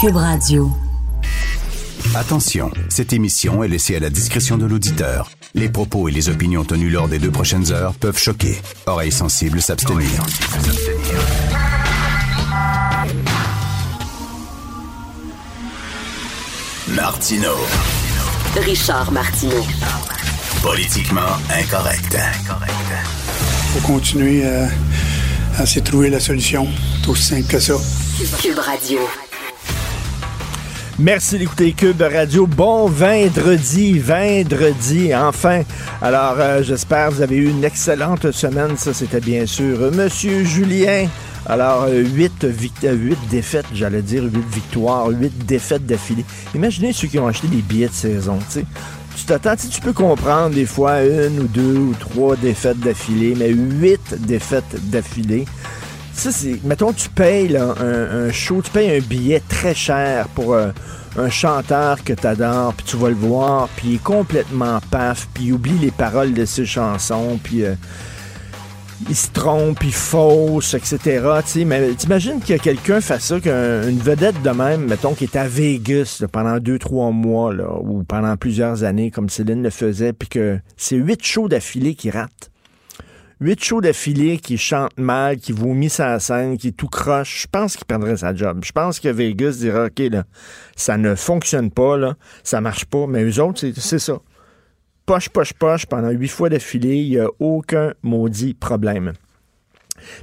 Cube Radio. Attention, cette émission est laissée à la discrétion de l'auditeur. Les propos et les opinions tenues lors des deux prochaines heures peuvent choquer. Oreilles sensibles s'abstenir. Martino. Richard Martineau. Politiquement incorrect. faut continuer à, à essayer de trouver la solution. C'est aussi simple que ça. Cube Radio. Merci d'écouter Cube Radio. Bon vendredi, vendredi, enfin. Alors, euh, j'espère que vous avez eu une excellente semaine. Ça, c'était bien sûr euh, Monsieur Julien. Alors, 8, 8 défaites, j'allais dire 8 victoires, 8 défaites d'affilée. Imaginez ceux qui ont acheté des billets de saison, tu sais. Tu t'attends, tu peux comprendre des fois une ou deux ou trois défaites d'affilée, mais 8 défaites d'affilée. Ça, c'est. Mettons, tu payes là, un, un, show, tu payes un billet très cher pour euh, un chanteur que tu adores, puis tu vas le voir, puis il est complètement paf, puis il oublie les paroles de ses chansons, puis. Euh, il se trompe, il fausse, etc. T'sais, mais t'imagines a quelqu'un fasse ça, qu'une vedette de même, mettons, qui est à Vegas là, pendant deux, trois mois, là, ou pendant plusieurs années, comme Céline le faisait, puis que c'est huit shows d'affilée qui rate. Huit shows d'affilée qui chante mal, qui vomit sa scène, qui tout croche, je pense qu'il perdrait sa job. Je pense que Vegas dirait, OK, là, ça ne fonctionne pas, là, ça marche pas, mais eux autres, c'est ça. Poche, poche, poche, pendant huit fois d'affilée, il n'y a aucun maudit problème.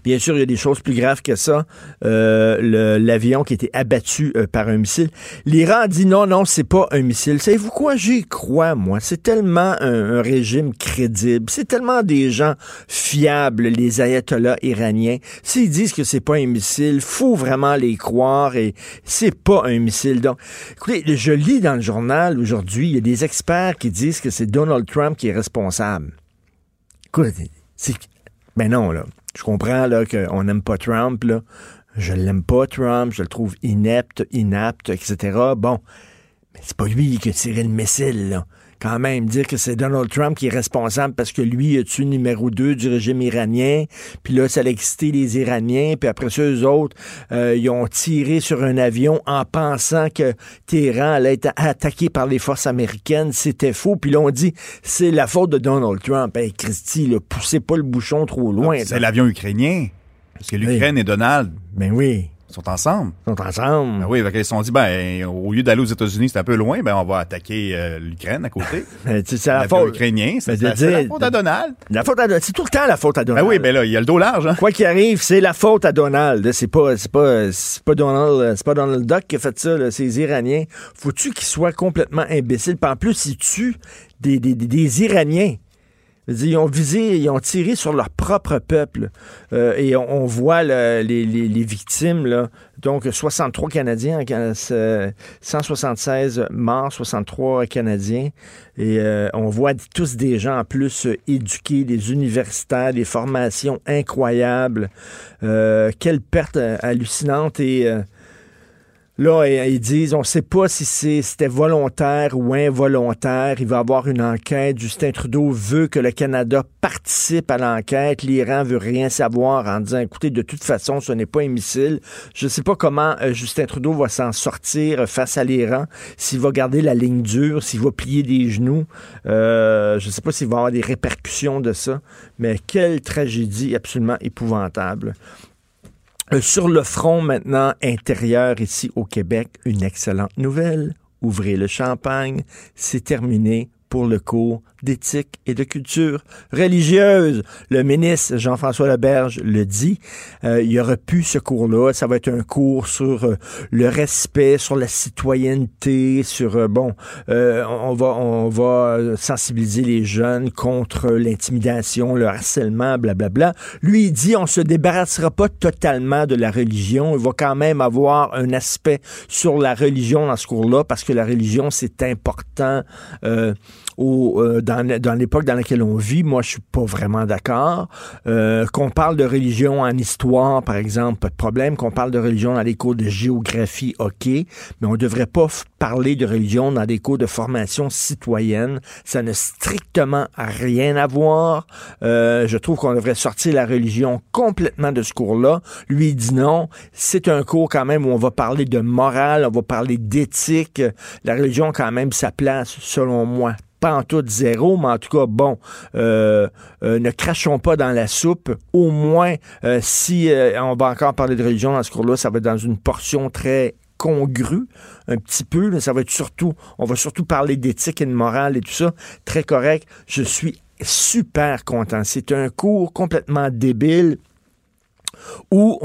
Bien sûr, il y a des choses plus graves que ça. Euh, L'avion qui a été abattu euh, par un missile. L'Iran dit non, non, c'est pas un missile. Savez-vous quoi? J'y crois, moi. C'est tellement un, un, régime crédible. C'est tellement des gens fiables, les ayatollahs iraniens. S'ils disent que c'est pas un missile, faut vraiment les croire et c'est pas un missile. Donc, écoutez, je lis dans le journal aujourd'hui, il y a des experts qui disent que c'est Donald Trump qui est responsable. Écoutez, c'est... Ben non, là. Je comprends là qu'on n'aime pas Trump, là. Je l'aime pas, Trump, je le trouve inepte, inapte, etc. Bon, mais c'est pas lui qui a tiré le missile, là. Quand même, dire que c'est Donald Trump qui est responsable parce que lui a tué numéro 2 du régime iranien, puis là, ça a excité les Iraniens, puis après ça, eux autres, euh, ils ont tiré sur un avion en pensant que Téhéran allait être attaqué par les forces américaines. C'était faux, puis là, on dit, c'est la faute de Donald Trump. Hey, Christy, là, poussez pas le bouchon trop loin. C'est l'avion ukrainien. Parce que l'Ukraine oui. et Donald. Ben oui. Ils sont ensemble. Ils sont ensemble. Ben oui, ils se sont dit, ben, au lieu d'aller aux États-Unis, c'est un peu loin, ben, on va attaquer euh, l'Ukraine à côté. c'est la faute. ukrainien, c'est la, la, faute à Donald. La faute à C'est tout le temps la faute à Donald. Ben oui, ben là, il y a le dos large, hein. Quoi qu'il arrive, c'est la faute à Donald. C'est pas, c'est pas, c'est pas Donald, c'est pas Donald Duck qui a fait ça, c'est les Iraniens. Faut-tu qu'ils soient complètement imbéciles? Puis en plus, ils tuent des, des, des, des Iraniens. Ils ont visé, ils ont tiré sur leur propre peuple. Euh, et on, voit les, victimes, là, donc 63 Canadiens, 176 morts, 63 Canadiens. Et euh, on voit tous des gens en plus éduqués, des universitaires, des formations incroyables. Euh, quelle perte hallucinante et... Là, ils disent, on ne sait pas si c'était volontaire ou involontaire. Il va y avoir une enquête. Justin Trudeau veut que le Canada participe à l'enquête. L'Iran veut rien savoir en disant, écoutez, de toute façon, ce n'est pas un missile. Je ne sais pas comment euh, Justin Trudeau va s'en sortir face à l'Iran, s'il va garder la ligne dure, s'il va plier des genoux. Euh, je ne sais pas s'il va avoir des répercussions de ça. Mais quelle tragédie absolument épouvantable. Euh, sur le front maintenant intérieur ici au Québec, une excellente nouvelle. Ouvrez le champagne, c'est terminé pour le cours d'éthique et de culture religieuse. Le ministre Jean-François Leberge le dit. Euh, il y aura plus ce cours-là. Ça va être un cours sur euh, le respect, sur la citoyenneté, sur euh, bon, on va on va sensibiliser les jeunes contre l'intimidation, le harcèlement, blablabla. Lui il dit on se débarrassera pas totalement de la religion. Il va quand même avoir un aspect sur la religion dans ce cours-là parce que la religion c'est important. Euh, dans, l'époque dans laquelle on vit, moi, je suis pas vraiment d'accord. Euh, qu'on parle de religion en histoire, par exemple, pas de problème. Qu'on parle de religion dans les cours de géographie, OK. Mais on devrait pas parler de religion dans des cours de formation citoyenne. Ça n'a strictement rien à voir. Euh, je trouve qu'on devrait sortir la religion complètement de ce cours-là. Lui, il dit non. C'est un cours quand même où on va parler de morale, on va parler d'éthique. La religion, quand même, sa place, selon moi, pas en tout zéro, mais en tout cas, bon, euh, euh, ne crachons pas dans la soupe. Au moins, euh, si on va encore parler de religion dans ce cours-là, ça va être dans une portion très congrue, un petit peu. ça va être surtout, on va surtout parler d'éthique et de morale et tout ça. Très correct. Je suis super content. C'est un cours complètement débile où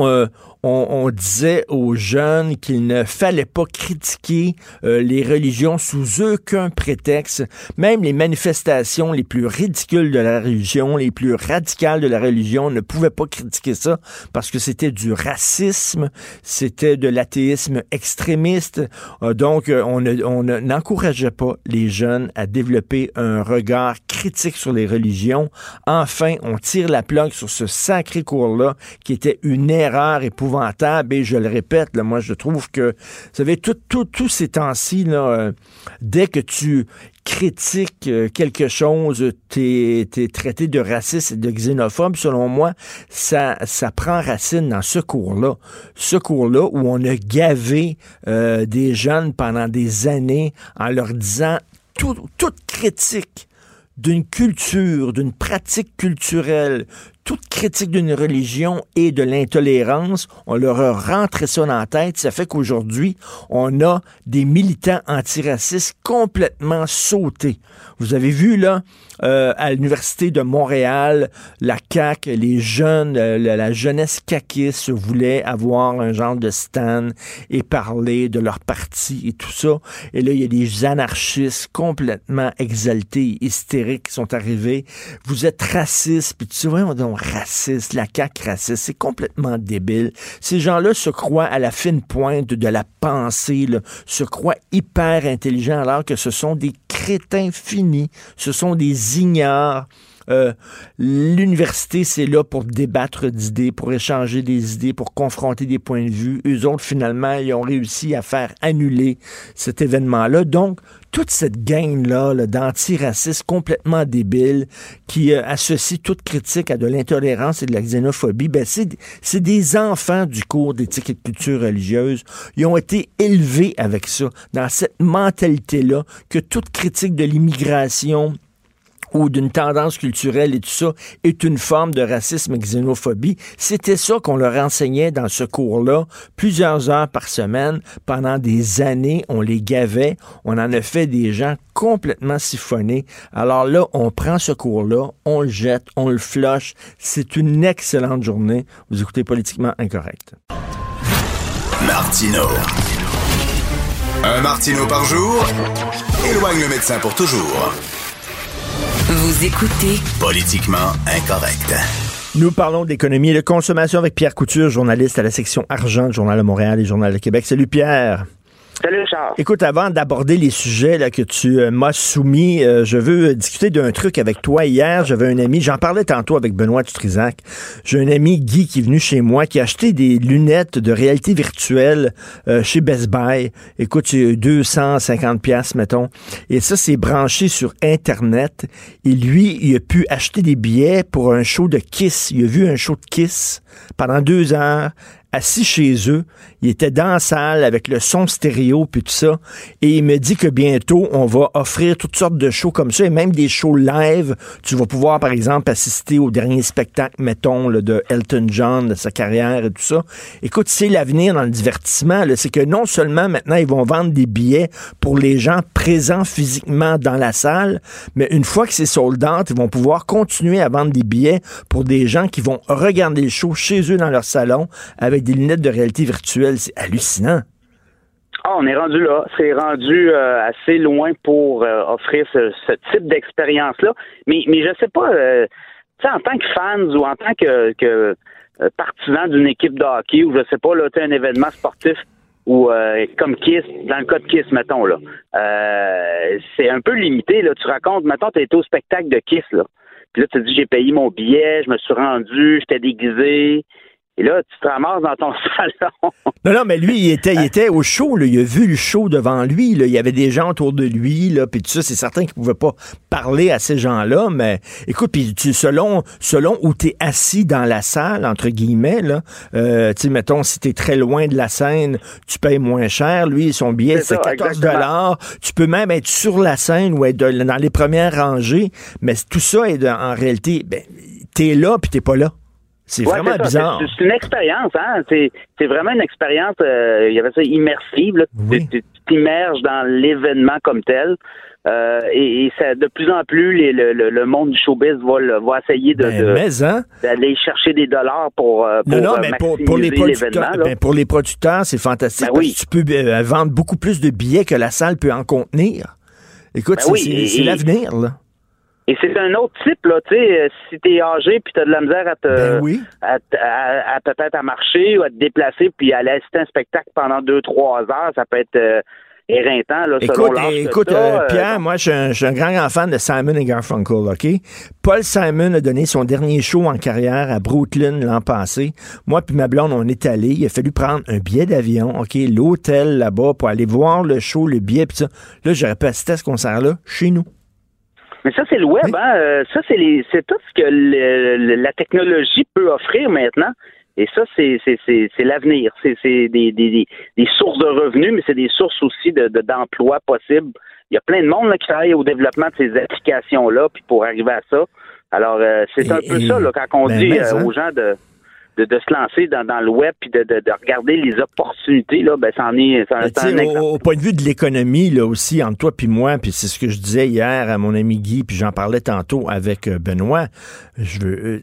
on, disait aux jeunes qu'il ne fallait pas critiquer euh, les religions sous aucun prétexte, même les manifestations les plus ridicules de la religion, les plus radicales de la religion, ne pouvaient pas critiquer ça parce que c'était du racisme, c'était de l'athéisme extrémiste. Euh, donc, euh, on n'encourageait pas les jeunes à développer un regard critique sur les religions. Enfin, on tire la plaque sur ce sacré cours-là qui était une erreur épouvantable et je le répète, moi je trouve que, vous savez, tous ces temps-ci, euh, dès que tu critiques euh, quelque chose, t'es es traité de raciste et de xénophobe, selon moi, ça, ça prend racine dans ce cours-là. Ce cours-là où on a gavé euh, des jeunes pendant des années en leur disant toute critique d'une culture, d'une pratique culturelle, toute critique d'une religion et de l'intolérance, on leur a rentré ça dans la tête. Ça fait qu'aujourd'hui, on a des militants antiracistes complètement sautés. Vous avez vu, là, euh, à l'Université de Montréal, la CAQ, les jeunes, euh, la, jeunesse caquiste voulait avoir un genre de stand et parler de leur parti et tout ça. Et là, il y a des anarchistes complètement exaltés, hystériques qui sont arrivés. Vous êtes racistes, puis tu vois, donc raciste, la CAQ raciste, c'est complètement débile. Ces gens-là se croient à la fine pointe de la pensée, se croient hyper intelligents alors que ce sont des crétins finis, ce sont des ignares. Euh, l'université, c'est là pour débattre d'idées, pour échanger des idées, pour confronter des points de vue. Eux autres, finalement, ils ont réussi à faire annuler cet événement-là. Donc, toute cette gang-là -là, d'antiracistes complètement débiles qui euh, associe toute critique à de l'intolérance et de la xénophobie, ben c'est des enfants du cours d'éthique et de culture religieuse. Ils ont été élevés avec ça, dans cette mentalité-là, que toute critique de l'immigration, ou d'une tendance culturelle et tout ça est une forme de racisme et xénophobie. C'était ça qu'on leur enseignait dans ce cours-là, plusieurs heures par semaine, pendant des années. On les gavait, on en a fait des gens complètement siphonnés. Alors là, on prend ce cours-là, on le jette, on le flush. C'est une excellente journée. Vous écoutez Politiquement Incorrect. Martino. Un Martino par jour éloigne le médecin pour toujours. Vous écoutez Politiquement incorrect. Nous parlons d'économie et de consommation avec Pierre Couture, journaliste à la section argent du Journal de Montréal et Journal de Québec. Salut Pierre. Salut Charles. Écoute, avant d'aborder les sujets là, que tu euh, m'as soumis, euh, je veux discuter d'un truc avec toi. Hier, j'avais un ami, j'en parlais tantôt avec Benoît Dutrisac. J'ai un ami, Guy, qui est venu chez moi, qui a acheté des lunettes de réalité virtuelle euh, chez Best Buy. Écoute, c'est 250 pièces mettons. Et ça, c'est branché sur Internet. Et lui, il a pu acheter des billets pour un show de Kiss. Il a vu un show de Kiss pendant deux heures assis chez eux. Il était dans la salle avec le son stéréo puis tout ça. Et il me dit que bientôt, on va offrir toutes sortes de shows comme ça et même des shows live. Tu vas pouvoir, par exemple, assister au dernier spectacle, mettons, là, de Elton John, de sa carrière et tout ça. Écoute, c'est l'avenir dans le divertissement. C'est que non seulement maintenant, ils vont vendre des billets pour les gens présents physiquement dans la salle, mais une fois que c'est sold out, ils vont pouvoir continuer à vendre des billets pour des gens qui vont regarder le show chez eux dans leur salon avec des lunettes de réalité virtuelle. C'est hallucinant. Ah, on est rendu là. C'est rendu euh, assez loin pour euh, offrir ce, type d'expérience-là. Mais, mais je sais pas, euh, en tant que fans ou en tant que, que partisan d'une équipe de hockey ou je sais pas, là, tu un événement sportif ou comme Kiss, dans le cas de Kiss, mettons, là, c'est un peu limité, là. Tu racontes, mettons, tu été au spectacle de Kiss, là. Puis là, tu te dis, j'ai payé mon billet, je me suis rendu, j'étais déguisé. Et là, tu te ramasses dans ton salon. Non, non, mais lui, il était, il était au show, là. il a vu le show devant lui, là. il y avait des gens autour de lui, là, puis tout ça, c'est certain qu'il pouvait pas parler à ces gens-là, mais écoute, puis tu, selon, selon où tu es assis dans la salle, entre guillemets, là, euh, tu sais, mettons, si tu es très loin de la scène, tu payes moins cher, lui, son billet, C'est c'est ça, 14 exactement. dollars, tu peux même être sur la scène ou être dans les premières rangées, mais tout ça est en réalité, ben, t'es là puis t'es pas là. C'est Ouais, vraiment bizarre. C'est- une expérience, hein. C'est vraiment une expérience, euh, il y avait ça immersive. Là. Oui. Tu- t'immerges dans l'événement comme tel. Euh, et, et ça, de plus en plus, les- le, le- le monde du showbiz va, essayer de- Ben, de- hein? d'aller chercher des dollars pour, euh, pour Non, non, mais pour, pour les producteurs, ben, pour les producteurs, c'est fantastique. Ben oui. parce que tu peux euh, vendre beaucoup plus de billets que la salle peut en contenir. Écoute, oui, c'est l'avenir, là. Et c'est un autre type, là, tu sais, euh, si t'es âgé puis t'as de la misère à te, Ben oui. à, à- à peut-être à marcher ou à te déplacer puis à aller assister à un spectacle pendant deux, trois heures, ça peut être euh, éreintant, là, Écoute, écoute euh, euh, Pierre, moi, je suis un, grand fan de Simon et Garfunkel, OK? Paul Simon a donné son dernier show en carrière à Brooklyn l'an passé. Moi puis ma blonde, on est allés. Il a fallu prendre un billet d'avion, OK? L'hôtel là-bas pour aller voir le show, le billet, puis ça. Là, j'aurais pu assister à ce concert-là chez nous. Mais ça, c'est le web, hein? euh, Ça, c'est les c'est tout ce que le- la technologie peut offrir maintenant. Et ça, c'est c'est- c'est- c'est l'avenir. C'est c'est des, des, des, sources de revenus, mais c'est des sources aussi de de- d'emplois possibles. Il y a plein de monde là, qui travaille au développement de ces applications-là, puis pour arriver à ça. Alors, euh, c'est un peu et- ça, là, quand on ben, dit mais, euh, hein? aux gens de, de, de se lancer dans, dans le web puis de, de, de regarder les opportunités, là, ben, c'en est, un sais, exemple. au, au point de vue de l'économie, là aussi, entre toi puis moi, puis c'est ce que je disais hier à mon ami Guy, puis j'en parlais tantôt avec euh, Benoît. Je veux euh,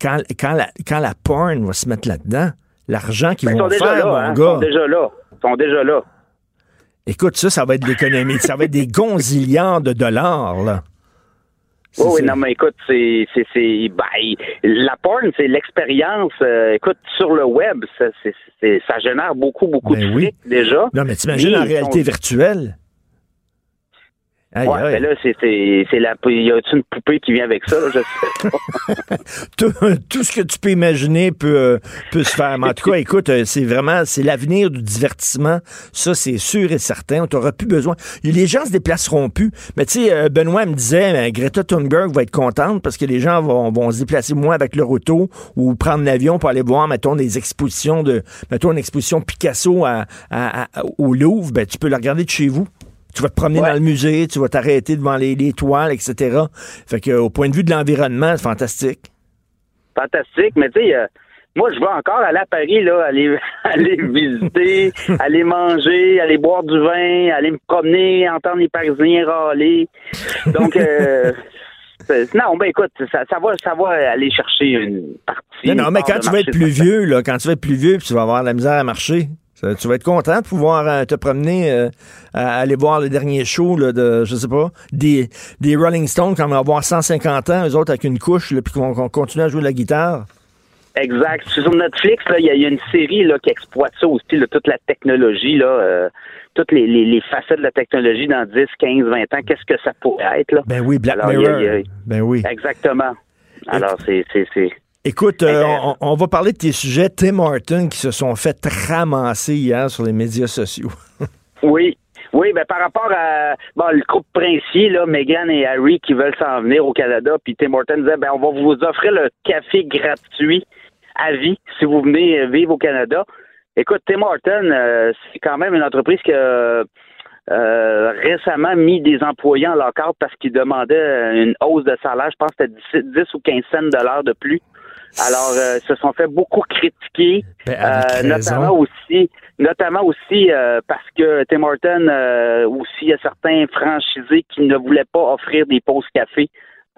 quand, quand la quand la porn va se mettre là-dedans, l'argent qu'ils Ben, ils vont faire, là, mon hein, Ils gars. sont déjà là. Ils sont déjà là. Écoute, ça, ça va être de l'économie. ça va être des gonzilliards de dollars, là. C'est- Oui, non, mais écoute, c'est, c'est, c'est, ben, la porn, c'est l'expérience. euh, écoute, sur le web, ça, c'est, c'est- ça génère beaucoup, beaucoup Ben de oui. déjà. Non, mais t'imagines en réalité virtuelle? Aïe, Ouais, aïe. ben là, c'est, c'est, la, y a une poupée qui vient avec ça, là, je sais pas. tout, tout ce que tu peux imaginer peut, euh, peut se faire. Mais en tout cas, écoute, euh, c'est vraiment, c'est l'avenir du divertissement. Ça, c'est sûr et certain. On t'aura plus besoin. Les gens se déplaceront plus. Mais tu sais, euh, Benoît me disait, Greta Thunberg va être contente parce que les gens vont, vont se déplacer moins avec leur auto ou prendre l'avion pour aller voir, mettons, des expositions de, mettons, une exposition Picasso à, à- à- au Louvre. Ben, tu peux la regarder de chez vous. Tu vas te promener Ouais. dans le musée, tu vas t'arrêter devant les, les toiles, etc. Fait que, au point de vue de l'environnement, c'est fantastique. Fantastique, mais tu sais, euh, moi, je veux encore aller à Paris, là, aller, aller visiter, aller manger, aller boire du vin, aller me promener, entendre les Parisiens râler. Donc, euh, non, ben écoute, ça, ça va, ça va aller chercher une partie. Non, non, mais quand tu vas être plus vieux, là, quand tu vas être plus vieux, puis tu vas avoir la misère à marcher, ça- tu vas être content de pouvoir euh, te promener, euh, à aller voir le dernier show là, de, je sais pas, des, des Rolling Stones quand on va avoir 150 ans, eux autres avec une couche, là, puis qu'on qu'on continue à jouer de la guitare. Exact. Sur Netflix, il y, a- il y a une série là, qui exploite ça aussi, là, toute la technologie, là, euh, toutes les, les, les facettes de la technologie dans 10, 15, 20 ans. Qu'est-ce que ça pourrait être? Là? Ben oui, Black Alors, il y a- Mirror. il y a- Ben oui. Exactement. Alors, c'est. Écoute, euh, Euh, on, on va parler de tes sujets Tim Horton qui se sont fait ramasser hier sur les médias sociaux. Oui. Oui, ben par rapport à bon, le couple princier, là, Meghan et Harry qui veulent s'en venir au Canada, puis Tim Hortons disait ben on va vous offrir le café gratuit à vie si vous venez vivre au Canada. Écoute, Tim Horton, euh, c'est quand même une entreprise qui a euh, récemment mis des employés en lockout parce qu'ils demandaient une hausse de salaire. Je pense que c'était 10, 10 ou 15 cents de l'heure de plus. Alors, euh, ils se sont fait beaucoup critiquer, Ben, euh, notamment aussi, notamment aussi euh, parce que Tim Horton euh, aussi il y a certains franchisés qui ne voulaient pas offrir des pauses café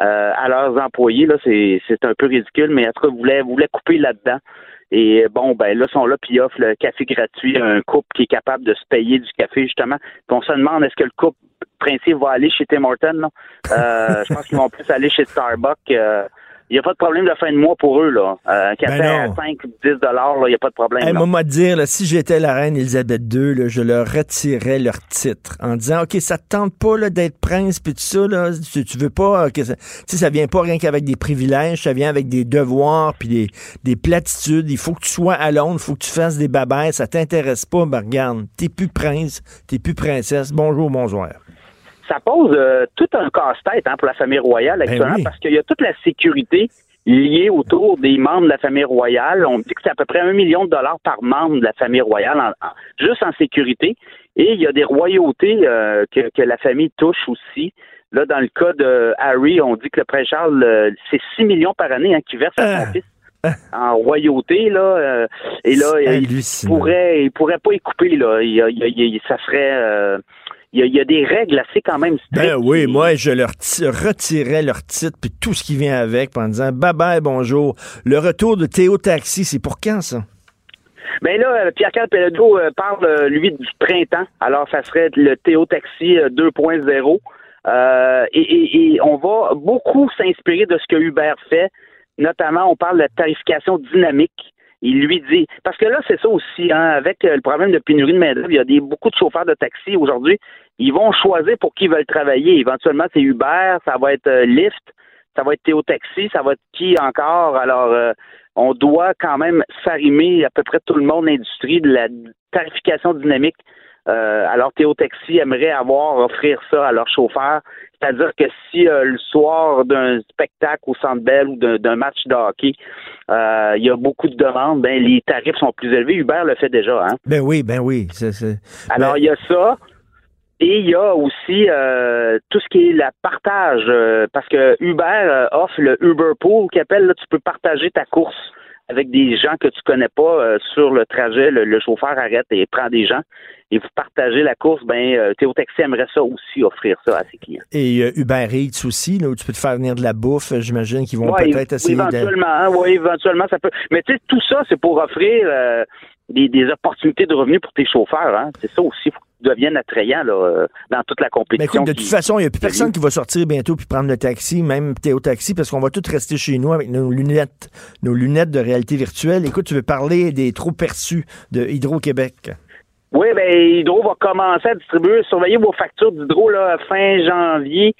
euh, à leurs employés. Là, c'est c'est un peu ridicule, mais en tout cas, voulaient voulaient couper là-dedans. Et bon, ben là, ils sont là, puis ils offrent le café gratuit à un couple qui est capable de se payer du café, justement. Puis on se demande est-ce que le couple principe va aller chez Tim Hortons, là? Euh, je pense qu'ils vont plus aller chez Starbucks. Il n'y a pas de problème de fin de mois pour eux, là. Euh, café Ben à 5 10 dollars, il n'y a pas de problème. Moi, te dire, là, si j'étais la reine Elisabeth II, là, je leur retirais leur titre en disant, OK, ça te tente pas là, d'être prince puis tout ça, là, tu, tu veux pas euh, que ça, tu ça vient pas rien qu'avec des privilèges, ça vient avec des devoirs puis des, des platitudes. Il faut que tu sois à Londres, il faut que tu fasses des babères, ça t'intéresse pas, ben regarde, t'es plus prince, t'es plus princesse. Bonjour, bonsoir. Ça pose euh, tout un casse-tête hein, pour la famille royale actuellement Ben oui. parce qu'il y a toute la sécurité liée autour des membres de la famille royale. On dit que c'est à peu près un million de dollars par membre de la famille royale, en- en- juste en sécurité. Et il y a des royautés euh, que, que la famille touche aussi. Là, dans le cas de Harry, on dit que le prince Charles, euh, c'est 6 millions par année hein, qu'il verse à Ah. son fils en royauté. Là, euh, et là, il pourrait, il pourrait pas y couper. Là. Il, il il ça serait... euh, il y, a, il y a des règles assez quand même strictes. Ben oui, moi, je leur ti- retirais leur titre puis tout ce qui vient avec en disant bye bye, bonjour. Le retour de Théo Taxi, c'est pour quand ça? Ben là, euh, Pierre-Carl euh, parle, euh, lui, du printemps. Alors, ça serait le Théo Taxi euh, 2.0. Euh, et, et- et on va beaucoup s'inspirer de ce que Uber fait. Notamment, on parle de tarification dynamique. Il lui dit, parce que là, c'est ça aussi, hein, avec le problème de pénurie de main-d'œuvre, il y a des, beaucoup de chauffeurs de taxi aujourd'hui. Ils vont choisir pour qui ils veulent travailler. Éventuellement, c'est Uber, ça va être euh, Lyft, ça va être Théo Taxi, ça va être qui encore? Alors, euh, on doit quand même s'arrimer à peu près tout le monde de l'industrie de la tarification dynamique. Euh, alors, Théo Taxi aimerait avoir, offrir ça à leurs chauffeurs. C'est-à-dire que si euh, le soir d'un spectacle au Centre Bell ou d'un match de hockey, euh, il y a beaucoup de demandes, ben les tarifs sont plus élevés. Uber le fait déjà. Hein? Ben oui, ben oui. Alors, Ben- il y a ça. Et il y a aussi euh, tout ce qui est la partage, euh, parce que Uber euh, offre le Uber Pool, qui appelle, là, tu peux partager ta course avec des gens que tu connais pas euh, sur le trajet. Le, le chauffeur arrête et prend des gens et vous partagez la course. Ben, euh, Théo Taxi aimerait ça aussi, offrir ça à ses clients. Et euh, Uber Eats aussi, là, où tu peux te faire venir de la bouffe, euh, j'imagine qu'ils vont Ouais, peut-être essayer éventuellement, hein, ouais, éventuellement, ça peut. Mais tu sais, tout ça, c'est pour offrir euh, des, des opportunités de revenus pour tes chauffeurs. Hein. C'est ça aussi, faut qu'ils deviennent attrayants là, dans toute la Mais compétition. écoute, de toute façon, il n'y a plus personne qui va sortir bientôt puis prendre le taxi, même Théo Taxi, parce qu'on va tous rester chez nous avec nos lunettes, nos lunettes de réalité virtuelle. Écoute, tu veux parler des trop perçus de Hydro-Québec. Oui, ben Hydro va commencer à distribuer, surveiller vos factures d'Hydro là, fin janvier.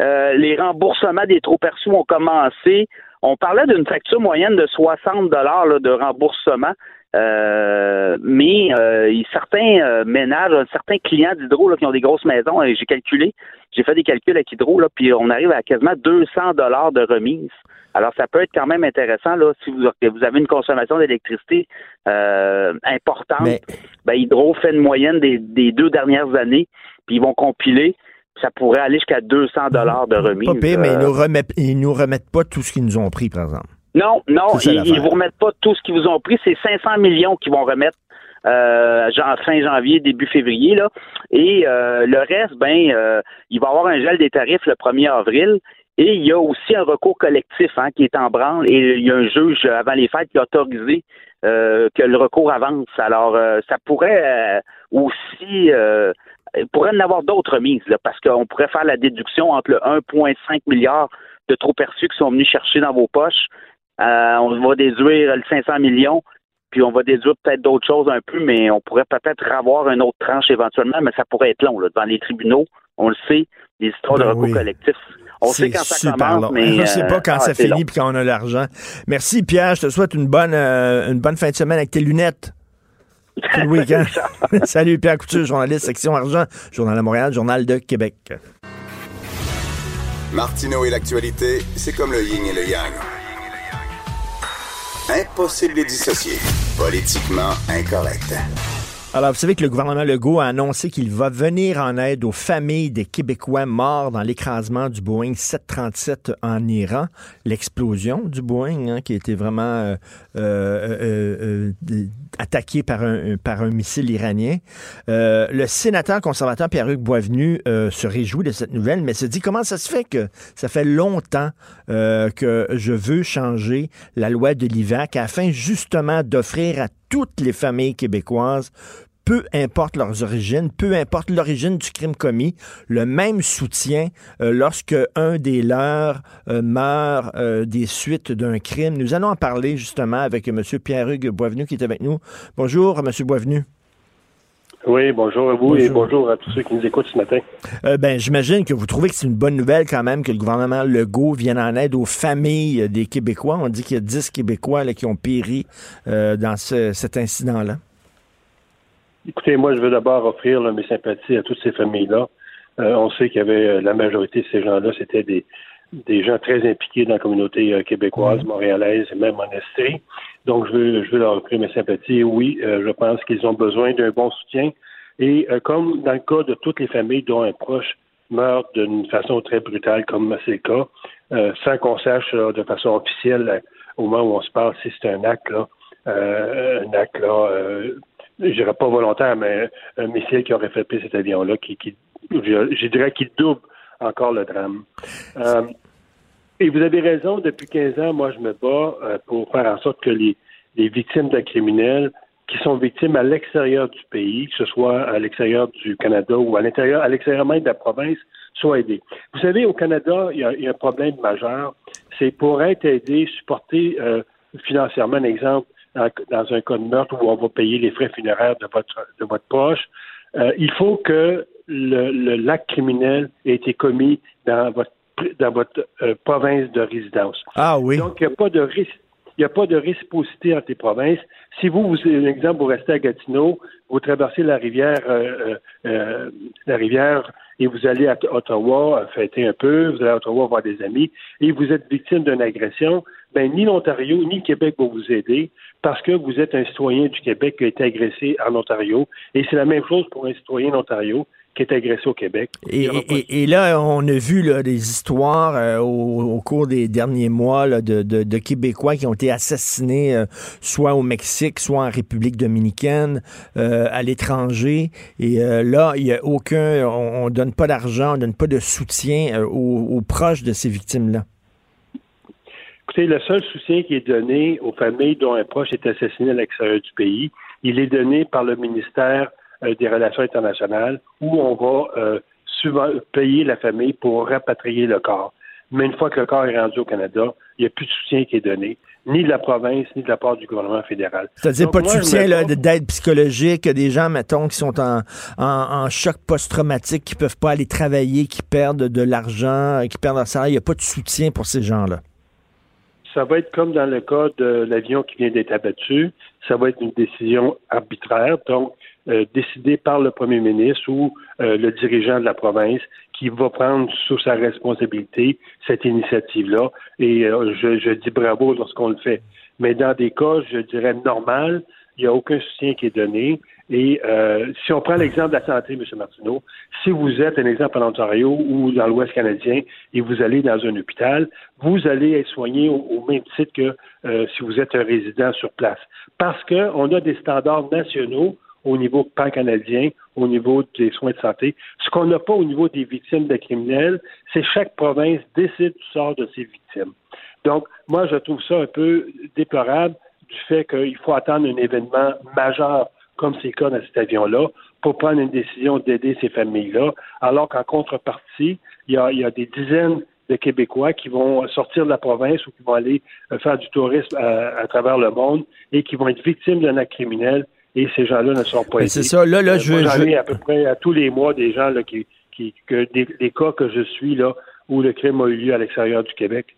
Euh, les remboursements des trop perçus ont commencé. On parlait d'une facture moyenne de 60 dollars de remboursement. Euh, mais euh, certains euh, ménages, certains clients d'Hydro là, qui ont des grosses maisons, et j'ai calculé, j'ai fait des calculs avec Hydro, là, puis on arrive à quasiment 200 dollars de remise. Alors, ça peut être quand même intéressant là, si vous, avez une consommation d'électricité euh, importante. Mais Ben, Hydro fait une moyenne des, des deux dernières années, puis ils vont compiler. Ça pourrait aller jusqu'à 200 dollars de remise. pas pire, mais ils euh, nous, remettent, ils nous remettent pas tout ce qu'ils nous ont pris, par exemple. Non, non, ça, ils, ils vous remettent pas tout ce qu'ils vous ont pris. C'est 500 millions qu'ils vont remettre euh, genre fin janvier, début février. là. Et euh, le reste, ben, euh, il va y avoir un gel des tarifs le 1er avril. Et il y a aussi un recours collectif hein, qui est en branle. Et il y a un juge avant les fêtes qui a autorisé euh, que le recours avance. Alors, euh, ça pourrait euh, aussi... Euh, il pourrait en avoir d'autres mises, là, parce qu'on pourrait faire la déduction entre le 1,5 milliard de trop perçus qui sont venus chercher dans vos poches euh, on va déduire le 500 millions, puis on va déduire peut-être d'autres choses un peu, mais on pourrait peut-être avoir une autre tranche éventuellement, mais ça pourrait être long. Là. Devant les tribunaux, on le sait, les histoires de Ben recours oui. collectifs. On sait quand ça super commence, long. mais... Je sais euh, pas quand ah, ça finit long. puis quand on a l'argent. Merci, Pierre. Je te souhaite une bonne, euh, une bonne fin de semaine avec tes lunettes. Tout le week-end. Salut, Pierre Couture, journaliste, section argent, Journal de Montréal, Journal de Québec. Martineau et l'actualité, c'est comme le yin et le yang. Impossible de dissocier. Politiquement incorrect. Alors, vous savez que le gouvernement Legault a annoncé qu'il va venir en aide aux familles des Québécois morts dans l'écrasement du Boeing 737 en Iran, l'explosion du Boeing, hein, qui a été vraiment euh, euh, euh, euh attaqué par un, par un missile iranien. Euh, le sénateur conservateur Pierre-Hugues Boisvenu se réjouit de cette nouvelle, mais se dit comment ça se fait que ça fait longtemps que je veux changer la loi de l'IVAC afin justement d'offrir à toutes les familles québécoises peu importe leurs origines, peu importe l'origine du crime commis, le même soutien euh, lorsque un des leurs euh, meurt euh, des suites d'un crime. Nous allons en parler justement avec M. Pierre-Hugues Boisvenu qui est avec nous. Bonjour, M. Boisvenu. Oui, bonjour à vous et bonjour à tous ceux qui nous écoutent ce matin. ben, j'imagine que vous trouvez que c'est une bonne nouvelle quand même que le gouvernement Legault vienne en aide aux familles des Québécois. On dit qu'il y a 10 Québécois là, qui ont péri dans cet incident-là. Écoutez, moi, je veux d'abord offrir mes sympathies à toutes ces familles-là. Euh, on sait qu'il y avait euh, la majorité de ces gens-là, c'était des, des gens très impliqués dans la communauté euh, québécoise, mm. montréalaise et même en Estrie. Donc, je veux, je veux leur offrir mes sympathies. Oui, je pense qu'ils ont besoin d'un bon soutien. Et comme dans le cas de toutes les familles dont un proche meurt d'une façon très brutale, comme c'est le cas, sans qu'on sache de façon officielle au moment où on se parle si c'est un acte là, un acte là je dirais pas volontaire, mais un missile qui aurait fait cet avion-là, qui, qui je, dirais qu'il double encore le drame. Euh, et vous avez raison, depuis 15 ans, moi, je me bats euh, pour faire en sorte que les, les victimes de criminels qui sont victimes à l'extérieur du pays, que ce soit à l'extérieur du Canada ou à l'intérieur, à l'extérieur même de la province, soient aidés. Vous savez, au Canada, il y a, il y a un problème majeur. C'est pour être aidé, supporter euh, financièrement, un exemple, dans un cas de meurtre où on va payer les frais funéraires de votre, de votre poche, euh, il faut que le, l'acte criminel ait été commis dans votre dans votre euh, province de résidence. Ah oui. Donc, il n'y a pas de risque. Il n'y a pas de réciprocité entre les provinces. Si vous, vous, un exemple, vous restez à Gatineau, vous traversez la rivière, euh, la rivière et vous allez à Ottawa fêter un peu, vous allez à Ottawa voir des amis, et vous êtes victime d'une agression, ben ni l'Ontario ni le Québec vont vous aider parce que vous êtes un citoyen du Québec qui a été agressé en Ontario. Et c'est la même chose pour un citoyen d'Ontario qui est agressé au Québec. Et, là, on a vu des histoires euh, au, cours des derniers mois de, Québécois qui ont été assassinés euh, soit au Mexique, soit en République dominicaine, euh, à l'étranger. Et là, il n'y a aucun, on ne donne pas d'argent, on ne donne pas de soutien aux proches de ces victimes-là. Écoutez, le seul soutien qui est donné aux familles dont un proche est assassiné à l'extérieur du pays, il est donné par le ministère des Relations internationales où on va euh, souvent payer la famille pour rapatrier le corps. Mais une fois que le corps est rendu au Canada, il n'y a plus de soutien qui est donné, ni de la province, ni de la part du gouvernement fédéral. C'est-à-dire pas de soutien d'aide psychologique, des gens, mettons, qui sont en, en, choc post-traumatique, qui peuvent pas aller travailler, qui perdent de l'argent, qui perdent leur salaire. Il n'y a pas de soutien pour ces gens-là ça va être comme dans le cas de l'avion qui vient d'être abattu, ça va être une décision arbitraire, donc euh, décidée par le premier ministre ou euh, le dirigeant de la province qui va prendre sous sa responsabilité cette initiative-là. Et euh, je, je, dis bravo lorsqu'on le fait. Mais dans des cas, je dirais normal, il n'y a aucun soutien qui est donné. Et euh, si on prend l'exemple de la santé, M. Martineau, si vous êtes un exemple en Ontario ou dans l'Ouest canadien et vous allez dans un hôpital, vous allez être soigné au, même titre que euh, si vous êtes un résident sur place. Parce qu'on a des standards nationaux au niveau pan-canadien, au niveau des soins de santé. Ce qu'on n'a pas au niveau des victimes de criminels, c'est chaque province décide du sort de ses victimes. Donc, moi, je trouve ça un peu déplorable du fait qu'il faut attendre un événement majeur comme c'est le cas dans cet avion-là, pour prendre une décision d'aider ces familles-là, alors qu'en contrepartie, il y, a, des dizaines de Québécois qui vont sortir de la province ou qui vont aller euh, faire du tourisme à, travers le monde et qui vont être victimes d'un acte criminel et ces gens-là ne sont pas aidés. C'est ça, là, là, euh, je veux... à peu près à tous les mois des gens là, qui, qui que des, des, cas que je suis là où le crime a eu lieu à l'extérieur du Québec.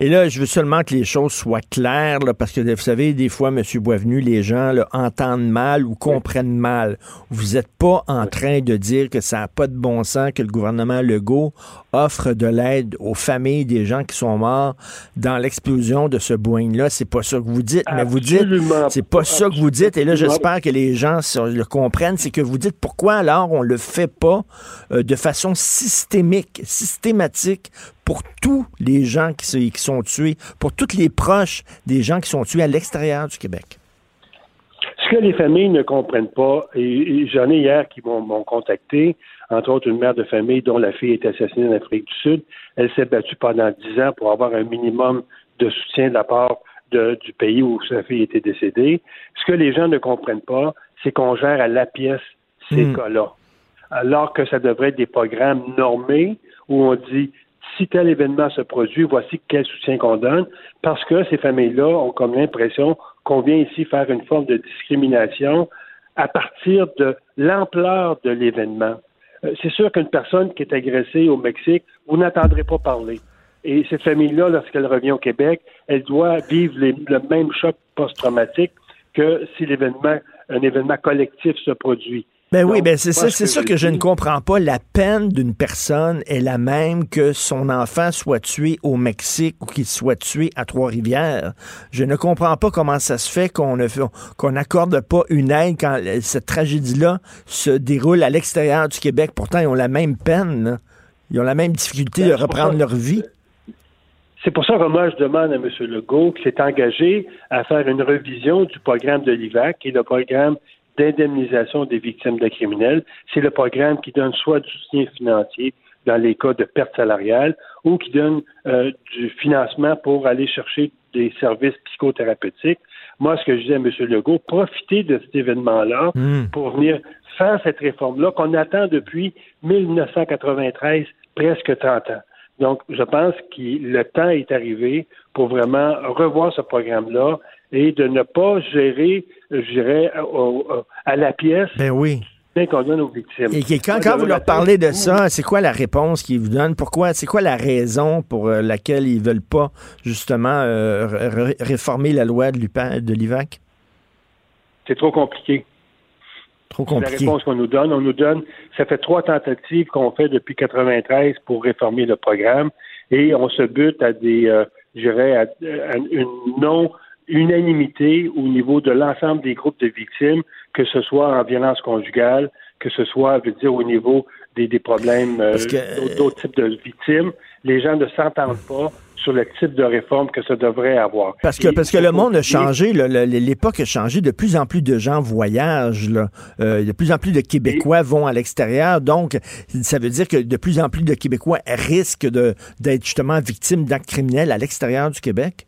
Et là, je veux seulement que les choses soient claires, là, parce que vous savez, des fois, M. Boisvenu, les gens là, entendent mal ou comprennent mal. Vous n'êtes pas en train de dire que ça n'a pas de bon sens que le gouvernement Legault offre de l'aide aux familles des gens qui sont morts dans l'explosion de ce Boeing-là. C'est pas ça que vous dites, mais vous dites, c'est pas ça que vous dites. Et là, j'espère que les gens le comprennent. C'est que vous dites pourquoi alors on le fait pas euh, de façon systémique, systématique pour tous les gens qui, sont tués, pour toutes les proches des gens qui sont tués à l'extérieur du Québec. Ce que les familles ne comprennent pas, et, j'en ai hier qui m'ont contacté, entre autres une mère de famille dont la fille est assassinée en Afrique du Sud. Elle s'est battue pendant dix ans pour avoir un minimum de soutien de la part de- du pays où sa fille était décédée. Ce que les gens ne comprennent pas, c'est qu'on gère à la pièce ces Mm. cas-là. Alors que ça devrait être des programmes normés où on dit si tel événement se produit, voici quel soutien qu'on donne, parce que ces familles-là ont comme l'impression qu'on vient ici faire une forme de discrimination à partir de l'ampleur de l'événement. Euh, C'est sûr qu'une personne qui est agressée au Mexique, vous n'entendrez pas parler. Et cette famille-là, lorsqu'elle revient au Québec, elle doit vivre le même choc post-traumatique que si l'événement, un événement collectif se produit. Ben oui, Donc, ben c'est ça, ce c'est ça que je ne comprends pas. La peine d'une personne est la même que son enfant soit tué au Mexique ou qu'il soit tué à Trois-Rivières. Je ne comprends pas comment ça se fait qu'on ne fait- qu'on n'accorde pas une aide quand euh, cette tragédie-là se déroule à l'extérieur du Québec. Pourtant, ils ont la même peine. là. Ils ont la même difficulté Ben, de reprendre ça- leur vie. C'est pour ça que moi, je demande à M. Legault qui s'est engagé à faire une revision du programme de l'IVAC, qui est le programme d'indemnisation des victimes de criminels. C'est le programme qui donne soit du soutien financier dans les cas de perte salariale ou qui donne euh, du financement pour aller chercher des services psychothérapeutiques. Moi, ce que je dis à M. Legault, profitez de cet événement-là Hmm. pour venir faire cette réforme-là qu'on attend depuis 1993, presque 30 ans. Donc, je pense que le temps est arrivé pour vraiment revoir ce programme-là et de ne pas gérer, je dirais, à la pièce Ben oui. qu'on donne aux victimes. Et quand, vous leur parlez de ça, c'est quoi la réponse qu'ils vous donnent? Pourquoi? C'est quoi la raison pour euh, laquelle ils veulent pas, justement, euh, ré- réformer la loi de l'IVAC? C'est trop compliqué. Trop C'est La compliqué. réponse qu'on nous donne, on nous donne, ça fait trois tentatives qu'on fait depuis 93 pour réformer le programme et on se bute à des, euh, je dirais, à, à une non unanimité au niveau de l'ensemble des groupes de victimes, que ce soit en violence conjugale, que ce soit, je veux dire, au niveau des, des problèmes euh, d'autres- types de victimes. Les gens ne s'entendent pas sur le type de réforme que ça devrait avoir. Parce que, Et parce que le monde a changé, l'époque a changé, de plus en plus de gens voyagent, là. Euh, de plus en plus de Québécois vont à l'extérieur, donc ça veut dire que de plus en plus de Québécois risquent de- d'être justement victimes d'actes criminels à l'extérieur du Québec?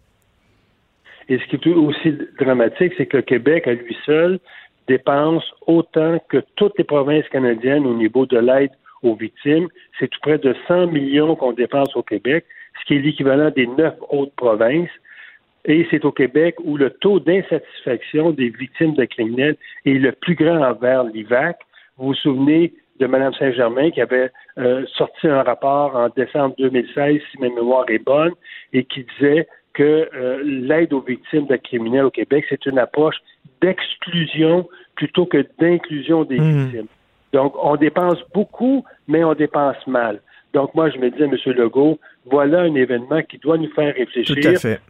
Et ce qui est aussi dramatique, c'est que le Québec, à lui seul, dépense autant que toutes les provinces canadiennes au niveau de l'aide aux victimes. C'est tout près de 100 millions qu'on dépense au Québec, ce qui est l'équivalent des neuf autres provinces. Et c'est au Québec où le taux d'insatisfaction des victimes de criminels est le plus grand envers l'IVAC. Vous vous souvenez de Mme Saint-Germain qui avait euh, sorti un rapport en décembre 2016, si ma mémoire est bonne, et qui disait que euh, l'aide aux victimes de criminels au Québec, c'est une approche d'exclusion plutôt que d'inclusion des Mhm. victimes. Donc, on dépense beaucoup, mais on dépense mal. Donc, moi, je me dis à M. Legault, voilà un événement qui doit nous faire réfléchir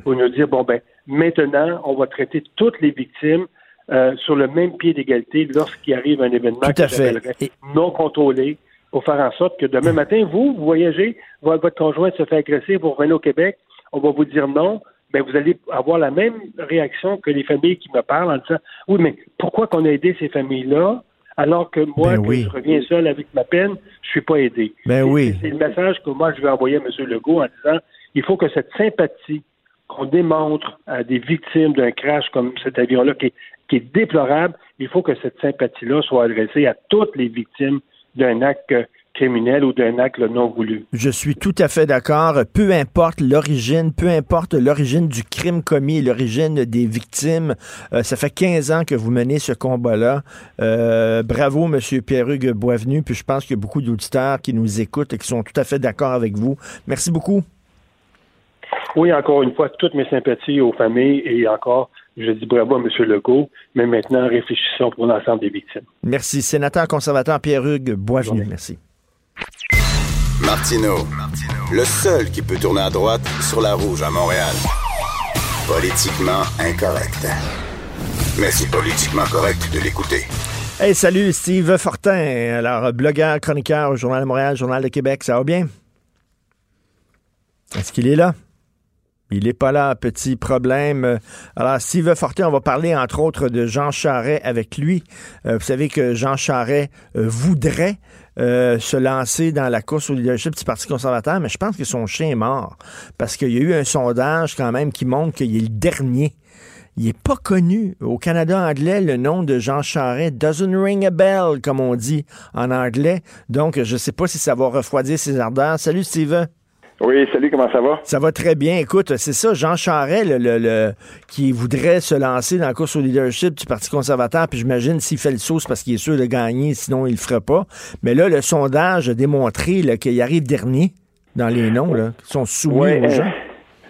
pour nous dire, bon, ben, maintenant, on va traiter toutes les victimes euh, sur le même pied d'égalité lorsqu'il arrive un événement j'appellerais Et- non contrôlé pour faire en sorte que demain matin, vous, vous voyagez, votre conjoint se fait agresser, vous revenez au Québec, on va vous dire non, ben vous allez avoir la même réaction que les familles qui me parlent en disant oui, mais pourquoi qu'on a aidé ces familles-là alors que moi, Ben que je reviens seul avec ma peine, je suis pas aidé? Ben oui. C'est le message que moi je vais envoyer à M. Legault en disant il faut que cette sympathie qu'on démontre à des victimes d'un crash comme cet avion-là qui est, qui est déplorable, il faut que cette sympathie-là soit adressée à toutes les victimes d'un acte criminel ou d'un acte non voulu. Je suis tout à fait d'accord. Peu importe l'origine, peu importe l'origine du crime commis et l'origine des victimes, euh, ça fait 15 ans que vous menez ce combat-là. Euh, bravo, Monsieur Pierre-Hugues Boisvenu. Puis je pense qu'il y a beaucoup d'auditeurs qui nous écoutent et qui sont tout à fait d'accord avec vous. Merci beaucoup. oui, encore une fois, toutes mes sympathies aux familles et encore, je dis bravo à M. Legault, mais maintenant, réfléchissons pour l'ensemble des victimes. Merci. Sénateur conservateur Pierre-Hugues Boisvenu. Merci. Martino, le seul qui peut tourner à droite sur la rouge à Montréal. Politiquement incorrect. Mais c'est politiquement correct de l'écouter. Hey, salut, Steve Fortin. Alors, blogueur, chroniqueur au Journal de Montréal, Journal de Québec, ça va bien? Est-ce qu'il est là? Il n'est pas là, petit problème. Alors, Steve Fortin, on va parler entre autres de Jean Charret avec lui. Euh, vous savez que Jean Charret euh, voudrait euh, se lancer dans la course au leadership du Parti conservateur, mais je pense que son chien est mort. Parce qu'il y a eu un sondage quand même qui montre qu'il est le dernier. Il n'est pas connu. Au Canada anglais, le nom de Jean Charret doesn't ring a bell, comme on dit en anglais. Donc, je ne sais pas si ça va refroidir ses ardeurs. Salut, Steve. Oui, salut, comment ça va? Ça va très bien. Écoute, c'est ça, Jean Charest, le, le, qui voudrait se lancer dans la course au leadership du Parti conservateur, puis j'imagine s'il fait le saut, c'est parce qu'il est sûr de gagner, sinon il le ferait pas. Mais là, le sondage a démontré qu'il arrive dernier dans les noms, là, qui sont soumis aux gens.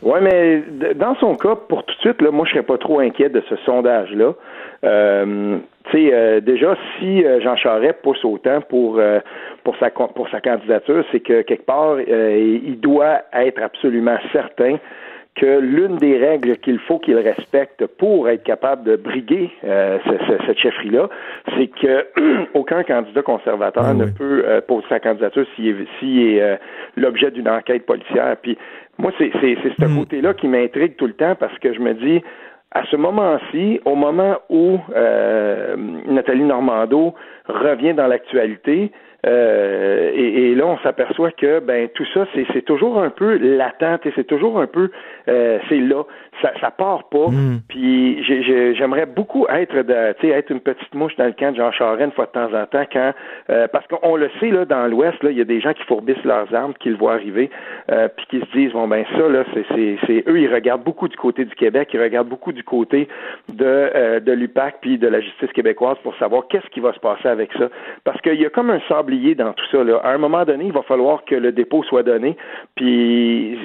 Oui, mais dans son cas, pour tout de suite, là, moi, je serais pas trop inquiet de ce sondage-là. Euh, tu sais, euh, déjà, si euh, Jean Charest pousse autant pour euh, pour sa pour sa candidature, c'est que quelque part, il doit être absolument certain que l'une des règles qu'il faut qu'il respecte pour être capable de briguer cette chefferie-là, c'est que aucun candidat conservateur ah ne peut poser sa candidature s'il est, est l'objet d'une enquête policière. Puis moi, c'est ce hmm. côté-là qui m'intrigue tout le temps parce que je me dis, à ce moment-ci, au moment où euh, Nathalie Normando revient dans l'actualité, euh, et, là, on s'aperçoit que ben tout ça, c'est toujours un peu latent et c'est toujours un peu, euh, c'est là, ça, ça part pas. Mm. Puis j'aimerais beaucoup être de, être une petite mouche dans le camp de Jean Charest une fois de temps en temps, quand euh, parce qu'on le sait là dans l'Ouest, là, il y a des gens qui fourbissent leurs armes, qui le voient arriver, puis qui se disent bon ben ça là, c'est eux, ils regardent beaucoup du côté du Québec, ils regardent beaucoup du côté de de l'UPAC puis de la justice québécoise pour savoir qu'est-ce qui va se passer avec ça, parce qu'il y a comme un sable dans tout ça. Là. À un moment donné, il va falloir que le dépôt soit donné. Puis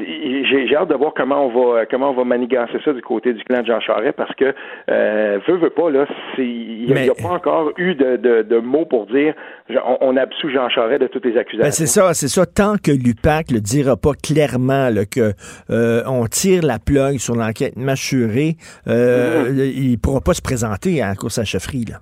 j'ai hâte de voir comment on va comment on va manigancer ça du côté du clan de Jean Charest parce que euh, veut, veut pas, là, il n'y a, pas encore eu de, de, mots pour dire on, on, absout Jean Charest de toutes les accusations. Ben c'est ça, c'est ça. Tant que l'UPAC ne dira pas clairement là, que euh, on tire la plug sur l'enquête mâchurée, euh, mm-hmm. il ne pourra pas se présenter à la course à chefferie. Là.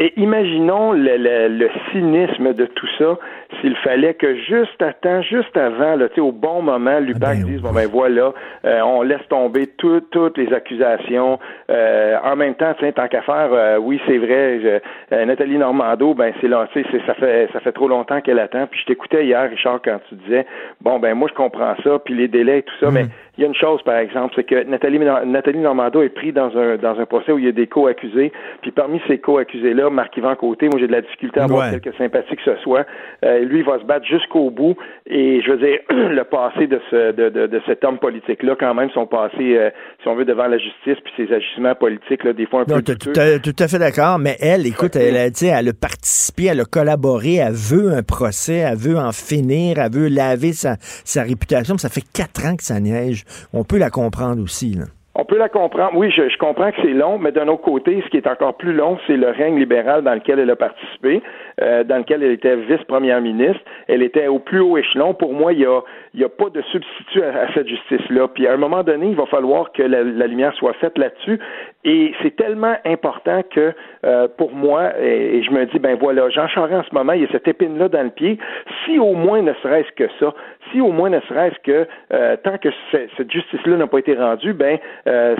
Et imaginons le, le, le, cynisme de tout ça s'il fallait que juste à temps, juste avant, là, au bon moment, l'UPAC ah ben dise bon ben voilà, euh, on laisse tomber toutes toutes les accusations. Euh, en même temps, tant qu'à faire, euh, oui c'est vrai, Nathalie Normando, ben c'est lancé, c'est ça fait ça fait trop longtemps qu'elle attend. Puis je t'écoutais hier, Richard, quand tu disais bon ben moi je comprends ça, puis les délais et tout ça, mm. mais il y a une chose, par exemple, c'est que Nathalie, Nathalie Normando est pris dans un dans un procès où il y a des co-accusés, puis parmi ces co-accusés-là, Marc-Yvan Côté, moi j'ai de la difficulté à avoir quelques sympathies que ce soit. Euh, lui, il va se battre jusqu'au bout, et je veux dire, le passé de ce de, de, de cet homme politique-là, quand même, son passé, euh, si on veut, devant la justice, puis ses agissements politiques, là, des fois un peu... Tout, tout, tout, à fait d'accord, mais elle, écoute, elle a, elle a participé, elle a collaboré, elle veut un procès, elle veut en finir, elle veut laver sa, sa réputation, ça fait quatre ans que ça neige on peut la comprendre aussi. Là. On peut la comprendre. Oui, je, je comprends que c'est long, mais d'un autre côté, ce qui est encore plus long, c'est le règne libéral dans lequel elle a participé, euh, dans lequel elle était vice-première ministre. Elle était au plus haut échelon. Pour moi, il y a, il y a pas de substitut à, cette justice-là. Puis à un moment donné, il va falloir que la, lumière soit faite là-dessus. Et c'est tellement important que euh, pour moi, et, je me dis, ben voilà, Jean Charest en ce moment, il y a cette épine-là dans le pied. Si au moins ne serait-ce que ça, si au moins ne serait-ce que euh, tant que cette justice-là n'a pas été rendue, ben euh,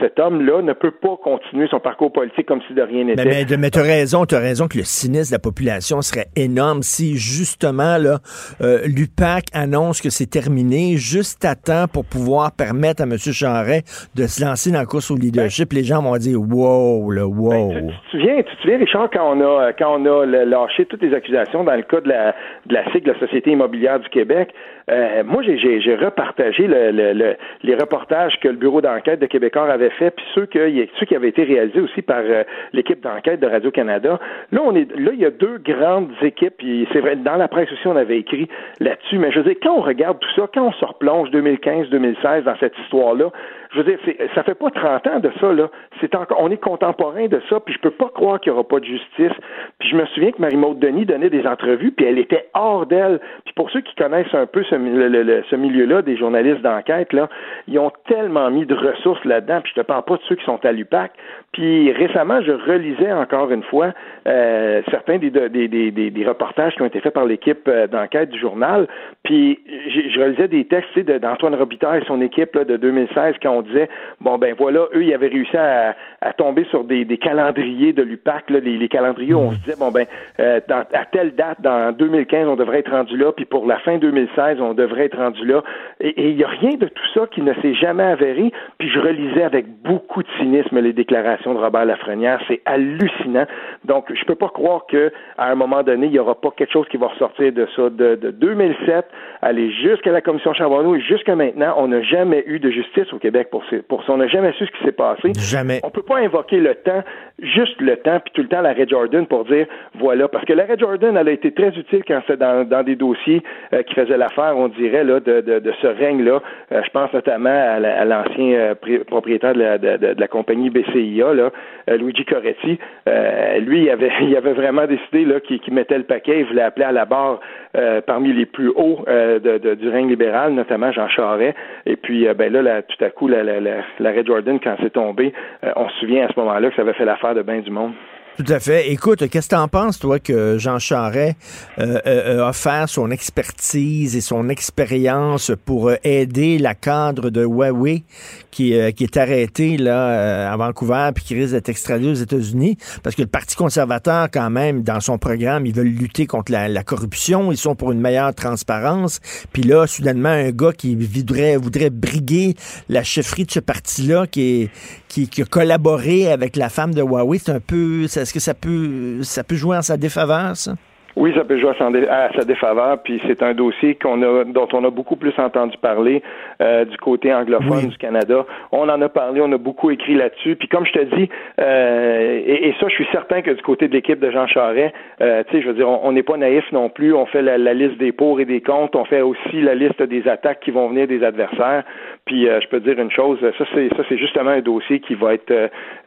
cet homme-là ne peut pas continuer son parcours politique comme si de rien n'était. Mais, mais, tu as raison, tu as raison que le cynisme de la population serait énorme si justement là euh, l'UPAC annonce que c'est terminé juste à temps pour pouvoir permettre à M. Charret de se lancer dans la course au leadership. Les gens vont dire wow, le wow. Ben, tu, te souviens, tu te souviens, Richard, quand on a quand on a lâché toutes les accusations dans le cas de la de la SIG, la Société immobilière du Québec. Euh, moi, j'ai repartagé le, les reportages que le bureau d'enquête de Québécois avait fait, puis ceux, que, ceux qui avaient été réalisés aussi par euh, l'équipe d'enquête de Radio-Canada. Là, on est, là, il y a deux grandes équipes, puis c'est vrai, dans la presse aussi, on avait écrit là-dessus, mais je veux dire, quand on regarde tout ça, quand on se replonge 2015-2016 dans cette histoire-là, je veux dire, ça fait pas 30 ans de ça, là. C'est encore, on est contemporain de ça, puis je peux pas croire qu'il y aura pas de justice. Puis je me souviens que Marie-Maude Denis donnait des entrevues, puis elle était hors d'elle. Puis pour ceux qui connaissent un peu ce, ce milieu-là, des journalistes d'enquête, là, ils ont tellement mis de ressources là-dedans, puis je te parle pas de ceux qui sont à l'UPAC. Puis récemment, je relisais encore une fois euh, certains des, des, des, des, reportages qui ont été faits par l'équipe euh, d'enquête du journal. Puis je, relisais des textes d'Antoine Robitaille et son équipe là, de 2016 quand disait bon ben voilà, eux, ils avaient réussi à, à tomber sur des, des calendriers de l'UPAC, là, les, les, calendriers on se disait bon ben euh, dans, à telle date, dans 2015, on devrait être rendu là, puis pour la fin 2016, on devrait être rendu là. Et il n'y a rien de tout ça qui ne s'est jamais avéré. Puis je relisais avec beaucoup de cynisme les déclarations de Robert Lafrenière. C'est hallucinant. Donc, je peux pas croire que à un moment donné, il y aura pas quelque chose qui va ressortir de ça. De, 2007, aller jusqu'à la commission Charbonneau et jusqu'à maintenant, on n'a jamais eu de justice au Québec pour, pour ça. On n'a jamais su ce qui s'est passé. Jamais. On peut pas invoquer le temps, juste le temps, puis tout le temps l'arrêt Jordan pour dire voilà. Parce que l'arrêt Jordan, elle a été très utile quand c'est dans, dans des dossiers euh, qui faisaient l'affaire, on dirait, là, de, de, ce règne-là. Euh, je pense notamment à l'ancien euh, propriétaire de la, de la compagnie BCIA, là, euh, Luigi Coretti, euh, lui, il avait, il avait vraiment décidé là, qu'il, mettait le paquet, il voulait appeler à la barre euh, parmi les plus hauts de, du règne libéral, notamment Jean Charest. Et puis, ben là, tout à coup, la, la, la, Red Jordan, quand c'est tombé, on se souvient à ce moment-là que ça avait fait l'affaire de bien du monde. Tout à fait. Écoute, qu'est-ce que tu en penses, toi, que Jean Charest euh, euh, a offert son expertise et son expérience pour euh, aider la cadre de Huawei qui, qui est arrêtée là, à Vancouver puis qui risque d'être extradé aux États-Unis? Parce que le Parti conservateur, quand même, dans son programme, ils veulent lutter contre la, corruption, ils sont pour une meilleure transparence. Puis là, soudainement, un gars qui voudrait, voudrait briguer la chefferie de ce parti-là, qui, qui, qui, a collaboré avec la femme de Huawei, c'est un peu... Est-ce que ça peut, ça peut jouer en sa défaveur, ça? Oui, ça peut jouer à sa défaveur, puis c'est un dossier qu'on a, dont on a beaucoup plus entendu parler euh, du côté anglophone du Canada. On en a parlé, on a beaucoup écrit là-dessus. Puis comme je te dis, euh, et, ça, je suis certain que du côté de l'équipe de Jean Charest, euh, tu sais, je veux dire, on n'est pas naïf non plus. On fait la, liste des pour et des contre. On fait aussi la liste des attaques qui vont venir des adversaires. Puis je peux dire une chose, ça c'est ça c'est justement un dossier qui va être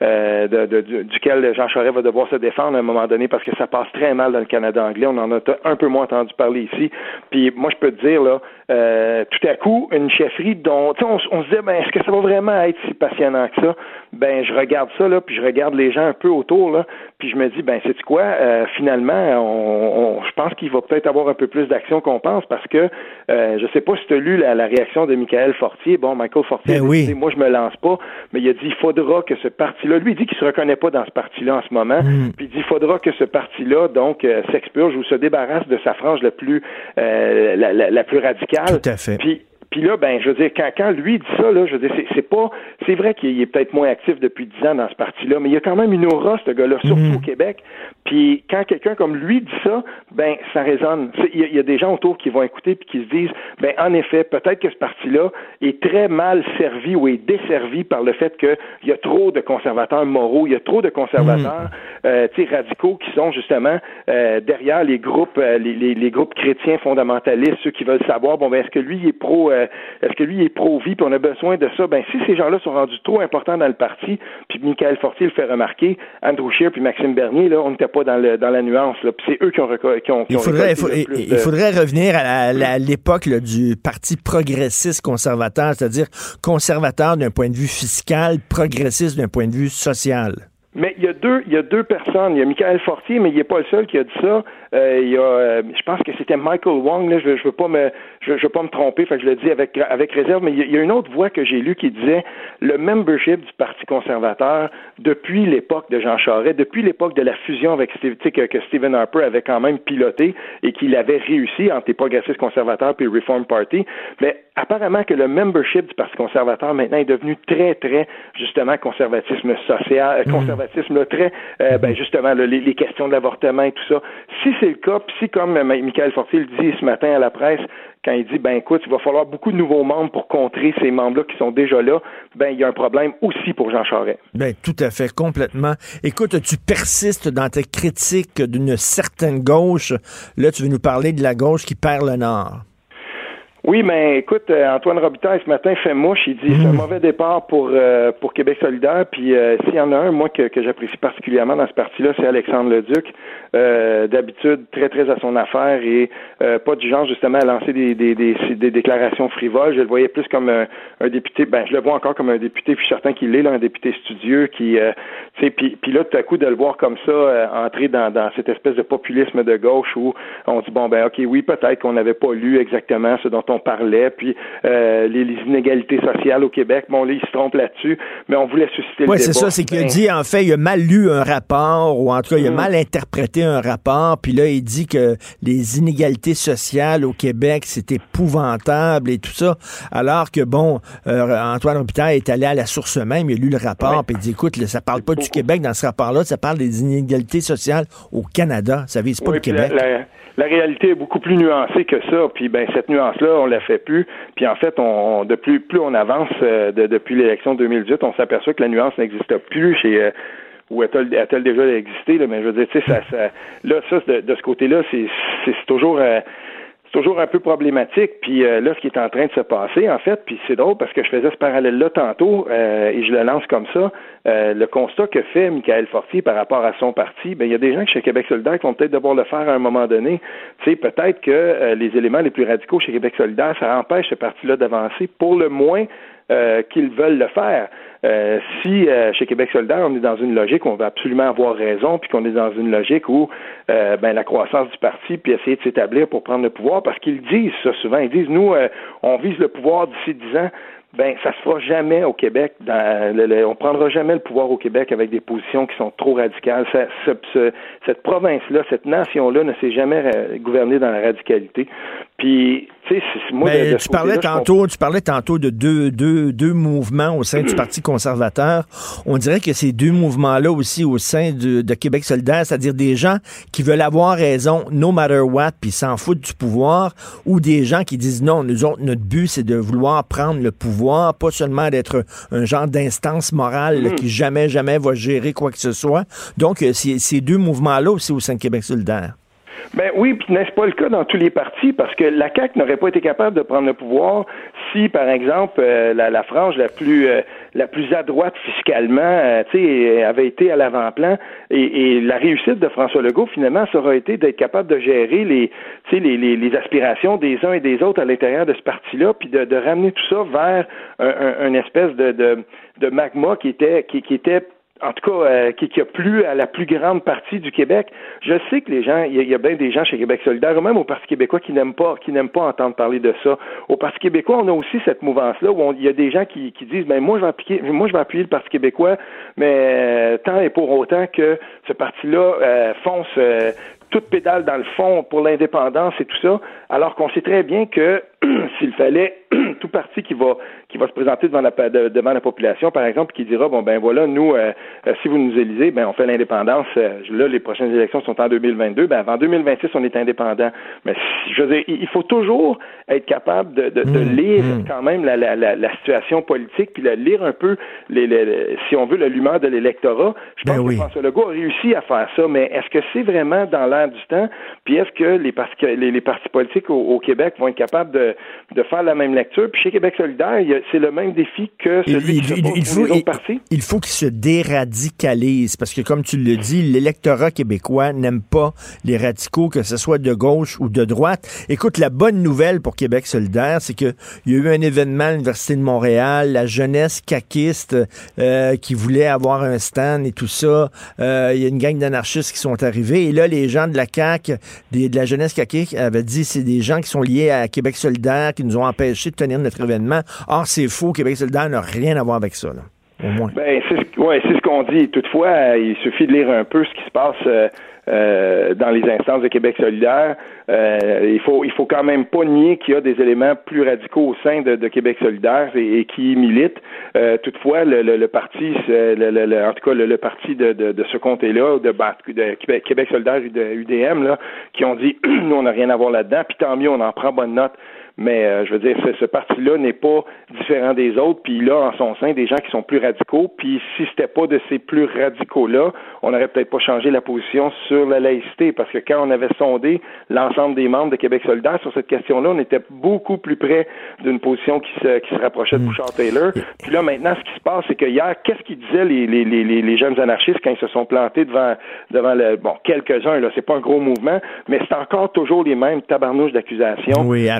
de, duquel Jean Charest va devoir se défendre à un moment donné parce que ça passe très mal dans le Canada anglais on en a un peu moins entendu parler ici. Puis moi, je peux te dire, là, euh, tout à coup, une chefferie dont on, on se disait, ben, est-ce que ça va vraiment être si passionnant que ça? Ben, je regarde ça, là, puis je regarde les gens un peu autour, là, puis je me dis, ben, c'est quoi? Euh, finalement, on, je pense qu'il va peut-être avoir un peu plus d'action qu'on pense parce que euh, je sais pas si tu as lu la, réaction de Michael Fortier. Bon, Michael Fortier, ben oui. moi, je me lance pas, mais il a dit, il faudra que ce parti-là, lui, il dit qu'il se reconnaît pas dans ce parti-là en ce moment, mm. puis il dit, il faudra que ce parti-là, donc, euh, s'expurge ou se débarrasse de sa frange la plus, la, la, la, plus radicale. Tout à fait. Puis, puis là, ben, je veux dire, quand, quand lui dit ça, là, je veux dire, c'est pas, c'est vrai qu'il est peut-être moins actif depuis dix ans dans ce parti-là, mais il y a quand même une aura, ce gars-là, surtout mhm. au Québec. Puis quand quelqu'un comme lui dit ça, ben, ça résonne. Il y, a des gens autour qui vont écouter puis qui se disent, ben, en effet, peut-être que ce parti-là est très mal servi ou est desservi par le fait qu'il y a trop de conservateurs moraux, il y a trop de conservateurs, mhm. euh, radicaux qui sont justement euh, derrière les groupes, euh, les, les, les, groupes chrétiens fondamentalistes, ceux qui veulent savoir, bon, ben, est-ce que lui est pro euh, est-ce que lui est pro-vie, puis on a besoin de ça? Ben, si ces gens-là sont rendus trop importants dans le parti, puis Michael Fortier le fait remarquer, Andrew Scheer puis Maxime Bernier, là, on n'était pas dans, le, dans la nuance, là, puis c'est eux qui ont, qui ont, il, faudrait, il, faudrait revenir à l'époque du parti progressiste conservateur, c'est-à-dire conservateur d'un point de vue fiscal, progressiste d'un point de vue social. Mais il y a deux, il y a deux personnes. Il y a Michael Fortier, mais il n'est pas le seul qui a dit ça. Euh, il y a, euh, je pense que c'était Michael Wong. Là, je, je veux pas me, je, veux pas me tromper. Fait que je le dis avec avec réserve. Mais il y, a, une autre voix que j'ai lue qui disait le membership du Parti conservateur depuis l'époque de Jean Charest, depuis l'époque de la fusion avec Steve, que, que Stephen Harper avait quand même piloté et qu'il avait réussi entre les progressistes conservateurs puis Reform Party. Mais apparemment que le membership du Parti conservateur maintenant est devenu très très justement conservatisme social, euh, conservatisme conservatisme là, très, euh, ben justement là, les, les questions de l'avortement et tout ça. Si c'est le cas, puis si comme euh, Michael Fortier le dit ce matin à la presse, quand il dit ben écoute, il va falloir beaucoup de nouveaux membres pour contrer ces membres-là qui sont déjà là, ben il y a un problème aussi pour Jean Charest. Ben tout à fait, complètement. Écoute, tu persistes dans tes critiques d'une certaine gauche. Là, tu veux nous parler de la gauche qui perd le nord. Oui, mais écoute, euh, Antoine Robitaille ce matin fait mouche. Il dit c'est un mauvais départ pour euh, pour Québec solidaire. Puis euh, s'il y en a un, moi que, que j'apprécie particulièrement dans ce parti-là, c'est Alexandre Leduc. D'habitude très très à son affaire et pas du genre justement à lancer des, des, des, des, déclarations frivoles. Je le voyais plus comme un, un, député. Ben je le vois encore comme un député. Puis certain qu'il est là, un député studieux qui, tu sais, puis, puis là tout à coup de le voir comme ça entrer dans, dans cette espèce de populisme de gauche où on dit bon ben ok oui peut-être qu'on n'avait pas lu exactement ce dont on parlait, puis euh, les, inégalités sociales au Québec. Bon, là, il se trompe là-dessus, mais on voulait susciter le Oui, c'est ça, c'est qu'il a dit, en fait, il a mal lu un rapport, ou en tout cas, il a mm. mal interprété un rapport, puis là, il dit que les inégalités sociales au Québec, c'est épouvantable et tout ça, alors que, bon, euh, Antoine Robitaille est allé à la source même, il a lu le rapport, puis il dit, écoute, ça parle pas du Québec dans ce rapport-là, ça parle des inégalités sociales au Canada, ça vise pas le Québec la réalité est beaucoup plus nuancée que ça. Puis ben cette nuance-là, on la fait plus. Puis en fait, on, de plus, plus on avance euh, depuis l'élection 2018, on s'aperçoit que la nuance n'existe plus chez euh, ou a-t-elle, déjà existé mais je veux dire, tu sais, ça, là, ça de, ce côté-là, c'est, toujours euh, toujours un peu problématique. Puis euh, là, ce qui est en train de se passer, en fait, puis c'est drôle parce que je faisais ce parallèle-là tantôt euh, et je le lance comme ça. Le constat que fait Michael Fortier par rapport à son parti, ben il y a des gens chez Québec solidaire qui vont peut-être devoir le faire à un moment donné. Tu sais, peut-être que les éléments les plus radicaux chez Québec solidaire, ça empêche ce parti-là d'avancer. Pour le moins, qu'ils veulent le faire. Euh, si euh, chez Québec solidaire, on est dans une logique où on veut absolument avoir raison, puis qu'on est dans une logique où ben, la croissance du parti, puis essayer de s'établir pour prendre le pouvoir, parce qu'ils disent ça souvent, ils disent, nous, on vise le pouvoir d'ici dix ans ben ça se fera jamais au Québec. Dans le, on prendra jamais le pouvoir au Québec avec des positions qui sont trop radicales. Cette province-là, cette nation-là ne s'est jamais gouvernée dans la radicalité. Puis, tu sais, moi, Mais tu parlais tantôt, tu parlais tantôt de deux, deux, deux mouvements au sein du Parti conservateur. On dirait que ces deux mouvements-là aussi au sein de, de Québec solidaire, c'est-à-dire des gens qui veulent avoir raison no matter what, puis s'en foutent du pouvoir, ou des gens qui disent non, nous autres, notre but, c'est de vouloir prendre le pouvoir, pas seulement d'être un genre d'instance morale mm. qui jamais, jamais va gérer quoi que ce soit. Donc, euh, ces deux mouvements-là aussi au sein de Québec solidaire. Ben oui, puis n'est-ce pas le cas dans tous les partis, parce que la CAQ n'aurait pas été capable de prendre le pouvoir si, par exemple, euh, la, la, frange la plus euh, la plus à droite fiscalement, euh, tu avait été à l'avant-plan, et, et, la réussite de François Legault, finalement, ça aurait été d'être capable de gérer les, les, les, les, aspirations des uns et des autres à l'intérieur de ce parti-là, puis de, de, ramener tout ça vers un, un, espèce de, de, de magma qui était qui, qui était en tout cas, euh, qui, qui, a plu à la plus grande partie du Québec. Je sais que les gens, il y, a bien des gens chez Québec solidaire, ou même au Parti québécois, qui n'aiment pas, qui n'aiment pas entendre parler de ça. Au Parti québécois, on a aussi cette mouvance-là où il y a des gens qui, qui disent, ben moi je vais appuyer, moi je vais appuyer le Parti québécois, mais euh, tant et pour autant que ce parti-là euh, fonce toute pédale dans le fond pour l'indépendance et tout ça, alors qu'on sait très bien que s'il fallait tout parti qui va qui va se présenter devant la devant la population, par exemple, qui dira bon ben voilà, nous euh, euh, si vous nous élisez, ben on fait l'indépendance. Euh, là, les prochaines élections sont en 2022. Ben avant 2026, on est indépendant. Mais je veux dire, il faut toujours être capable de, de, mmh, lire mmh. quand même la, la, la, situation politique, puis de lire un peu les, si on veut l'allumeur de l'électorat. Je pense ben que François Legault a réussi à faire ça, mais est-ce que c'est vraiment dans l'air du temps? Puis est-ce que les partis les, partis politiques au, Québec vont être capables de, de faire la même lecture Puis chez Québec solidaire, c'est le même défi que celui il, qui il, faut, Il faut qu'il se déradicalise parce que, comme tu le dis, l'électorat québécois n'aime pas les radicaux, que ce soit de gauche ou de droite. Écoute, la bonne nouvelle pour Québec solidaire, c'est qu'il y a eu un événement à l'Université de Montréal, la jeunesse caquiste euh, qui voulait avoir un stand et tout ça. Euh, il y a une gang d'anarchistes qui sont arrivés. Et là, les gens de la CAQ, de la jeunesse caquiste, avaient dit c'est des gens qui sont liés à Québec solidaire qui nous ont empêchés de tenir notre événement. Or, c'est faux. Québec solidaire n'a rien à voir avec ça. moins. Ben, c'est ce, qu'on dit. Toutefois, euh, il suffit de lire un peu ce qui se passe euh, euh, dans les instances de Québec solidaire. Il faut il faut quand même pas nier qu'il y a des éléments plus radicaux au sein de, Québec solidaire et, qui militent. Toutefois, le, parti, en tout cas le, parti de, ce comté-là, de, de Québec, Québec solidaire et de UDM, là, qui ont dit nous on n'a rien à voir là-dedans, puis tant mieux, on en prend bonne note. Mais euh, je veux dire, ce, ce parti-là n'est pas différent des autres, puis il a en son sein des gens qui sont plus radicaux. Puis si c'était pas de ces plus radicaux-là, on n'aurait peut-être pas changé la position sur la laïcité, parce que quand on avait sondé l'ensemble des membres de Québec solidaire sur cette question-là, on était beaucoup plus près d'une position qui se, qui se rapprochait de Bouchard-Taylor. Puis là, maintenant, ce qui se passe, c'est que hier, qu'est-ce qu'ils disaient les, les, les, les- jeunes anarchistes quand ils se sont plantés devant, devant le, bon, quelques-uns, là, c'est pas un gros mouvement, mais c'est encore toujours les mêmes tabarnouches d'accusations. Oui, à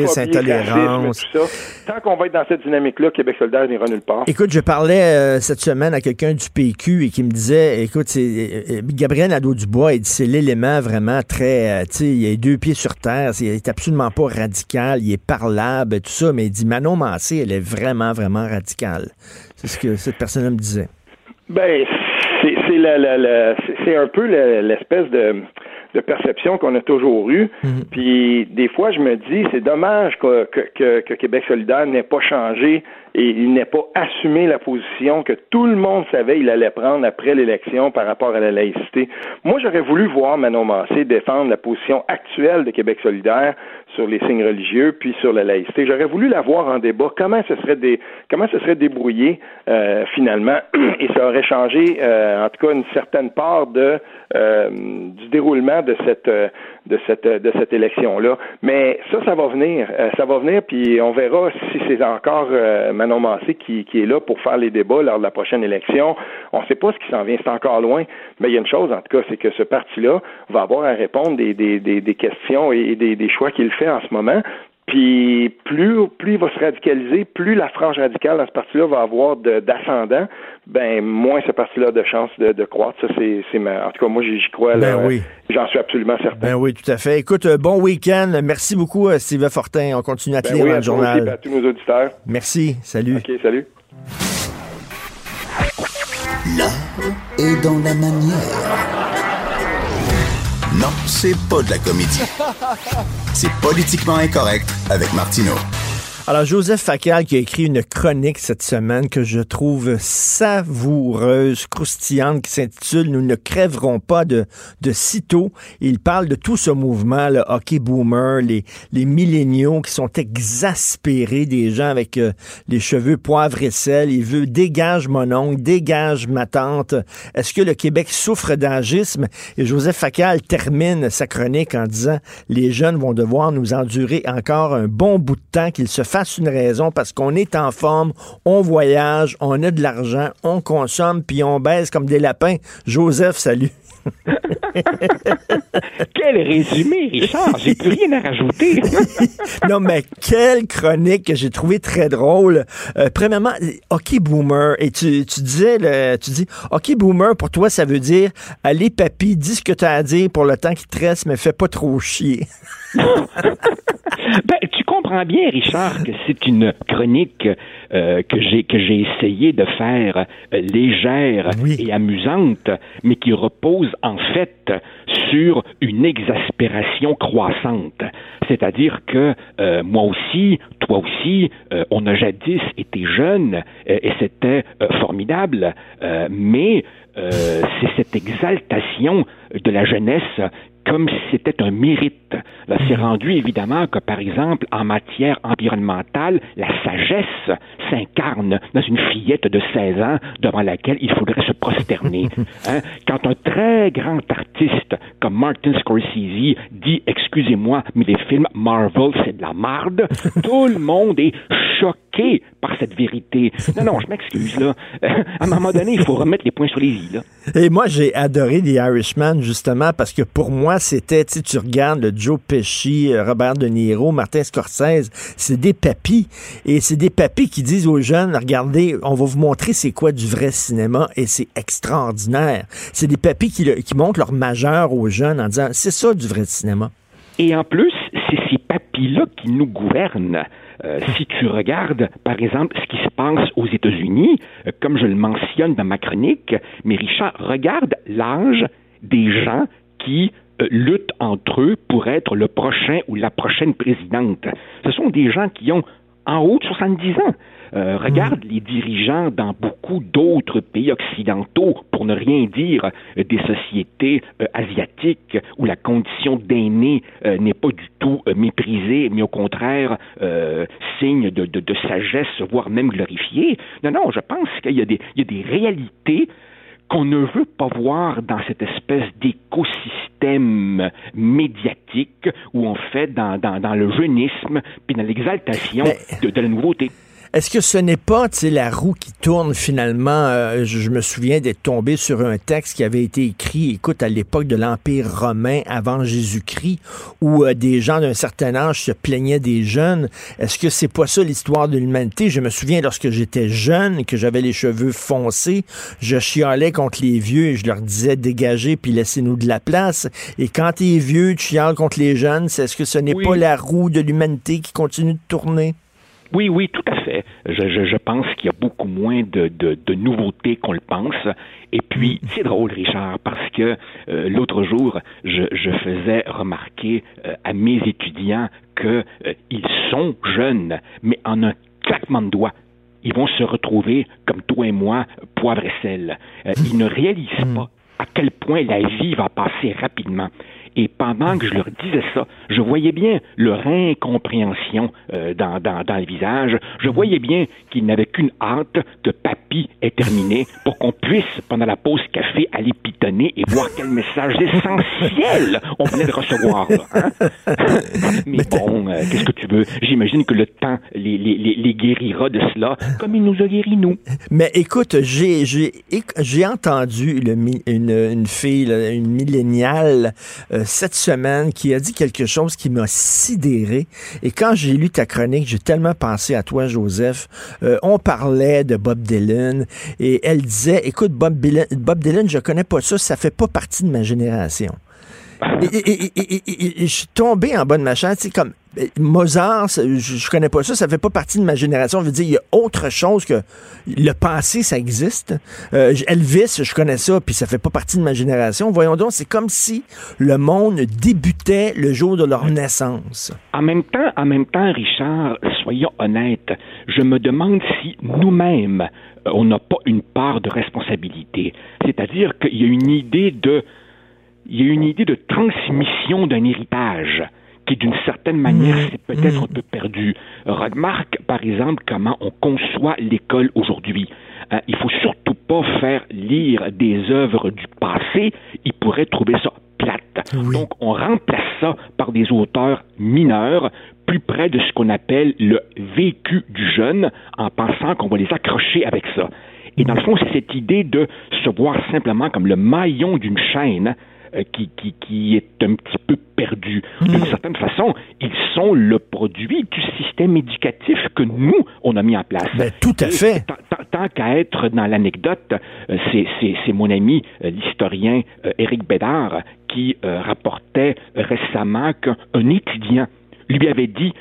racisme, intolérance. racisme. Tant qu'on va être dans cette dynamique-là, Québec solidaire n'ira nulle part. Écoute, je parlais euh, cette semaine à quelqu'un du PQ et qui me disait, écoute, c'est euh, euh, Gabriel Nadeau-Dubois, il dit c'est l'élément vraiment très, euh, tu sais, il a les deux pieds sur terre, il est absolument pas radical, il est parlable, tout ça, mais il dit Manon Massé, elle est vraiment, vraiment radicale. C'est ce que cette personne me disait. Ben, c'est c'est la, la, la- c'est- c'est un peu l'espèce de, de perception qu'on a toujours eue. Puis des fois, je me dis, c'est dommage que, que, que- que Québec solidaire n'ait pas changé et il n'ait pas assumé la position que tout le monde savait il allait prendre après l'élection par rapport à la laïcité. Moi, j'aurais voulu voir Manon Massé défendre la position actuelle de Québec solidaire sur les signes religieux puis sur la laïcité. J'aurais voulu la voir en débat. Comment ce serait débrouillé euh, finalement? Et ça aurait changé euh, en tout cas une certaine part de euh, du déroulement de cette euh, de cette de cette élection là. Mais ça, ça va venir, Euh, ça va venir puis on verra si c'est encore euh, Manon Massé qui, qui est là pour faire les débats lors de la prochaine élection. On ne sait pas ce qui s'en vient, c'est encore loin. Mais il y a une chose en tout cas, c'est que ce parti-là va avoir à répondre des des, des, des questions et des, des choix qu'il fait en ce moment. Puis plus, plus il va se radicaliser, plus la frange radicale dans ce parti-là va avoir d'ascendant, ben moins ce parti-là a de chances de, de croître. Ça, c'est, ma- en tout cas, moi j'y crois. là. Ben oui. J'en suis absolument certain. Ben oui, tout à fait. Écoute, euh, bon week-end. Merci beaucoup, euh, Steve Fortin. On continue à te Ben lire oui, dans à le toi aussi, journal. puis à tous nos auditeurs. Merci. Salut. OK, salut. L'art est dans la manière. Non, c'est pas de la comédie. C'est politiquement incorrect avec Martineau. Alors, Joseph Facal qui a écrit une chronique cette semaine que je trouve savoureuse, croustillante, qui s'intitule Nous ne crèverons pas de, de sitôt. Il parle de tout ce mouvement, le hockey boomer, les, les milléniaux qui sont exaspérés, des gens avec euh, les cheveux poivre et sel. Il veut dégage mon oncle, dégage ma tante. Est-ce que le Québec souffre d'agisme? Et Joseph Facal termine sa chronique en disant Les jeunes vont devoir nous endurer encore un bon bout de temps qu'ils se fassent une raison parce qu'on est en forme, on voyage, on a de l'argent, on consomme, puis on baise comme des lapins. Joseph, salut. Quel résumé, Richard! J'ai plus rien à rajouter. non, mais quelle chronique que j'ai trouvé très drôle. Euh, premièrement, OK Boomer, et tu, tu disais, le, tu dis, OK Boomer, pour toi, ça veut dire, allez papy, dis ce que tu as à dire pour le temps qui te reste, mais fais pas trop chier. Ben, comprends bien, Richard, que c'est une chronique euh, que j'ai que j'ai essayé de faire euh, légère et amusante, mais qui repose en fait sur une exaspération croissante. C'est-à-dire que euh, moi aussi, toi aussi, on a jadis été jeunes et c'était formidable, mais euh, c'est cette exaltation de la jeunesse comme si c'était un mérite. Là, c'est rendu évidemment que, par exemple, en matière environnementale, la sagesse s'incarne dans une fillette de 16 ans devant laquelle il faudrait se prosterner. Hein? Quand un très grand artiste comme Martin Scorsese dit, excusez-moi, mais les films Marvel, c'est de la marde, tout le monde est choqué par cette vérité. Non, non, je m'excuse, là. À un moment donné, il faut remettre les points sur les i, là. Et moi, j'ai adoré The Irishman, justement, parce que pour moi, c'était, tu tu regardes le Joe Pesci, euh, Robert De Niro, Martin Scorsese, c'est des papis. Et c'est des papis qui disent aux jeunes, regardez, on va vous montrer c'est quoi du vrai cinéma, et c'est extraordinaire. C'est des papis qui, qui montrent leur majeur aux jeunes en disant, c'est ça du vrai cinéma. Et en plus, c'est ces papis-là qui nous gouvernent. Euh, si tu regardes, par exemple, ce qui se passe aux États-Unis, euh, comme je le mentionne dans ma chronique, mais Richard, regarde l'âge des gens qui luttent entre eux pour être le prochain ou la prochaine présidente. Ce sont des gens qui ont en haut de 70 ans. Euh, regarde les dirigeants dans beaucoup d'autres pays occidentaux, pour ne rien dire euh, des sociétés euh, asiatiques où la condition d'aîné n'est pas du tout méprisée, mais au contraire signe de, sagesse, voire même glorifiée. Non, non, je pense qu'il y a des réalités qu'on ne veut pas voir dans cette espèce d'écosystème médiatique où on fait dans, dans, dans le jeunisme puis dans l'exaltation de, de la nouveauté. Est-ce que ce n'est pas la roue qui tourne finalement? Euh, je, me souviens d'être tombé sur un texte qui avait été écrit, écoute, à l'époque de l'Empire romain avant Jésus-Christ, où euh, des gens d'un certain âge se plaignaient des jeunes. Est-ce que c'est pas ça l'histoire de l'humanité? Je me souviens lorsque j'étais jeune, que j'avais les cheveux foncés, je chialais contre les vieux et je leur disais dégagez puis laissez-nous de la place. Et quand tu es vieux, tu chiales contre les jeunes. Est-ce que ce n'est pas la roue de l'humanité qui continue de tourner? Oui, oui, tout à fait. Je, je, je pense qu'il y a beaucoup moins de, de, de nouveautés qu'on le pense. Et puis, mm. c'est drôle, Richard, parce que euh, l'autre jour, je, je, faisais remarquer euh, à mes étudiants qu'ils euh, sont jeunes, mais en un claquement de doigts, ils vont se retrouver, comme toi et moi, poivre et sel. ils ne réalisent mm. pas à quel point la vie va passer rapidement. Et pendant que je leur disais ça, je voyais bien leur incompréhension euh, dans, dans, dans, le visage. Je voyais bien qu'ils n'avaient qu'une hâte que papy ait terminé pour qu'on puisse, pendant la pause café, aller pitonner et voir quel message essentiel on venait de recevoir. Hein? Mais bon, euh, qu'est-ce que tu veux? J'imagine que le temps les, les, les, guérira de cela, comme il nous a guéris, nous. Mais écoute, j'ai, j'ai, j'ai entendu le, une, une fille, une milléniale, euh, cette semaine qui a dit quelque chose qui m'a sidéré. Et quand j'ai lu ta chronique, j'ai tellement pensé à toi, Joseph. Euh, on parlait de Bob Dylan et elle disait, écoute, Bob Dylan, Bob Dylan, je connais pas ça, ça fait pas partie de ma génération. Et, je suis tombé en bas de ma chaise, comme euh, Mozart, je, connais pas ça, ça fait pas partie de ma génération. Je veux dire, il y a autre chose que le passé, ça existe. Euh, Elvis, je connais ça, puis ça fait pas partie de ma génération. Voyons donc, c'est comme si le monde débutait le jour de leur naissance. En même temps, en même temps, Richard, soyons honnêtes, je me demande si nous-mêmes, euh, on n'a pas une part de responsabilité. C'est-à-dire qu'il y a une idée de il y a une idée de transmission d'un héritage qui, d'une certaine manière, mmh. s'est peut-être mmh. un peu perdu. Remarque, par exemple, comment on conçoit l'école aujourd'hui. Il euh, il faut surtout pas faire lire des œuvres du passé. Ils pourraient trouver ça plate. Donc, on remplace ça par des auteurs mineurs, plus près de ce qu'on appelle le vécu du jeune, en pensant qu'on va les accrocher avec ça. Et dans le fond, c'est cette idée de se voir simplement comme le maillon d'une chaîne qui, qui, qui, est un petit peu perdu. D'une hmm. certaine façon, ils sont le produit du système éducatif que nous, on a mis en place. Ben, tout à fait. Tant, qu'à être dans l'anecdote, euh, c'est mon ami, euh, l'historien Éric Bédard, qui rapportait récemment qu'un étudiant lui avait dit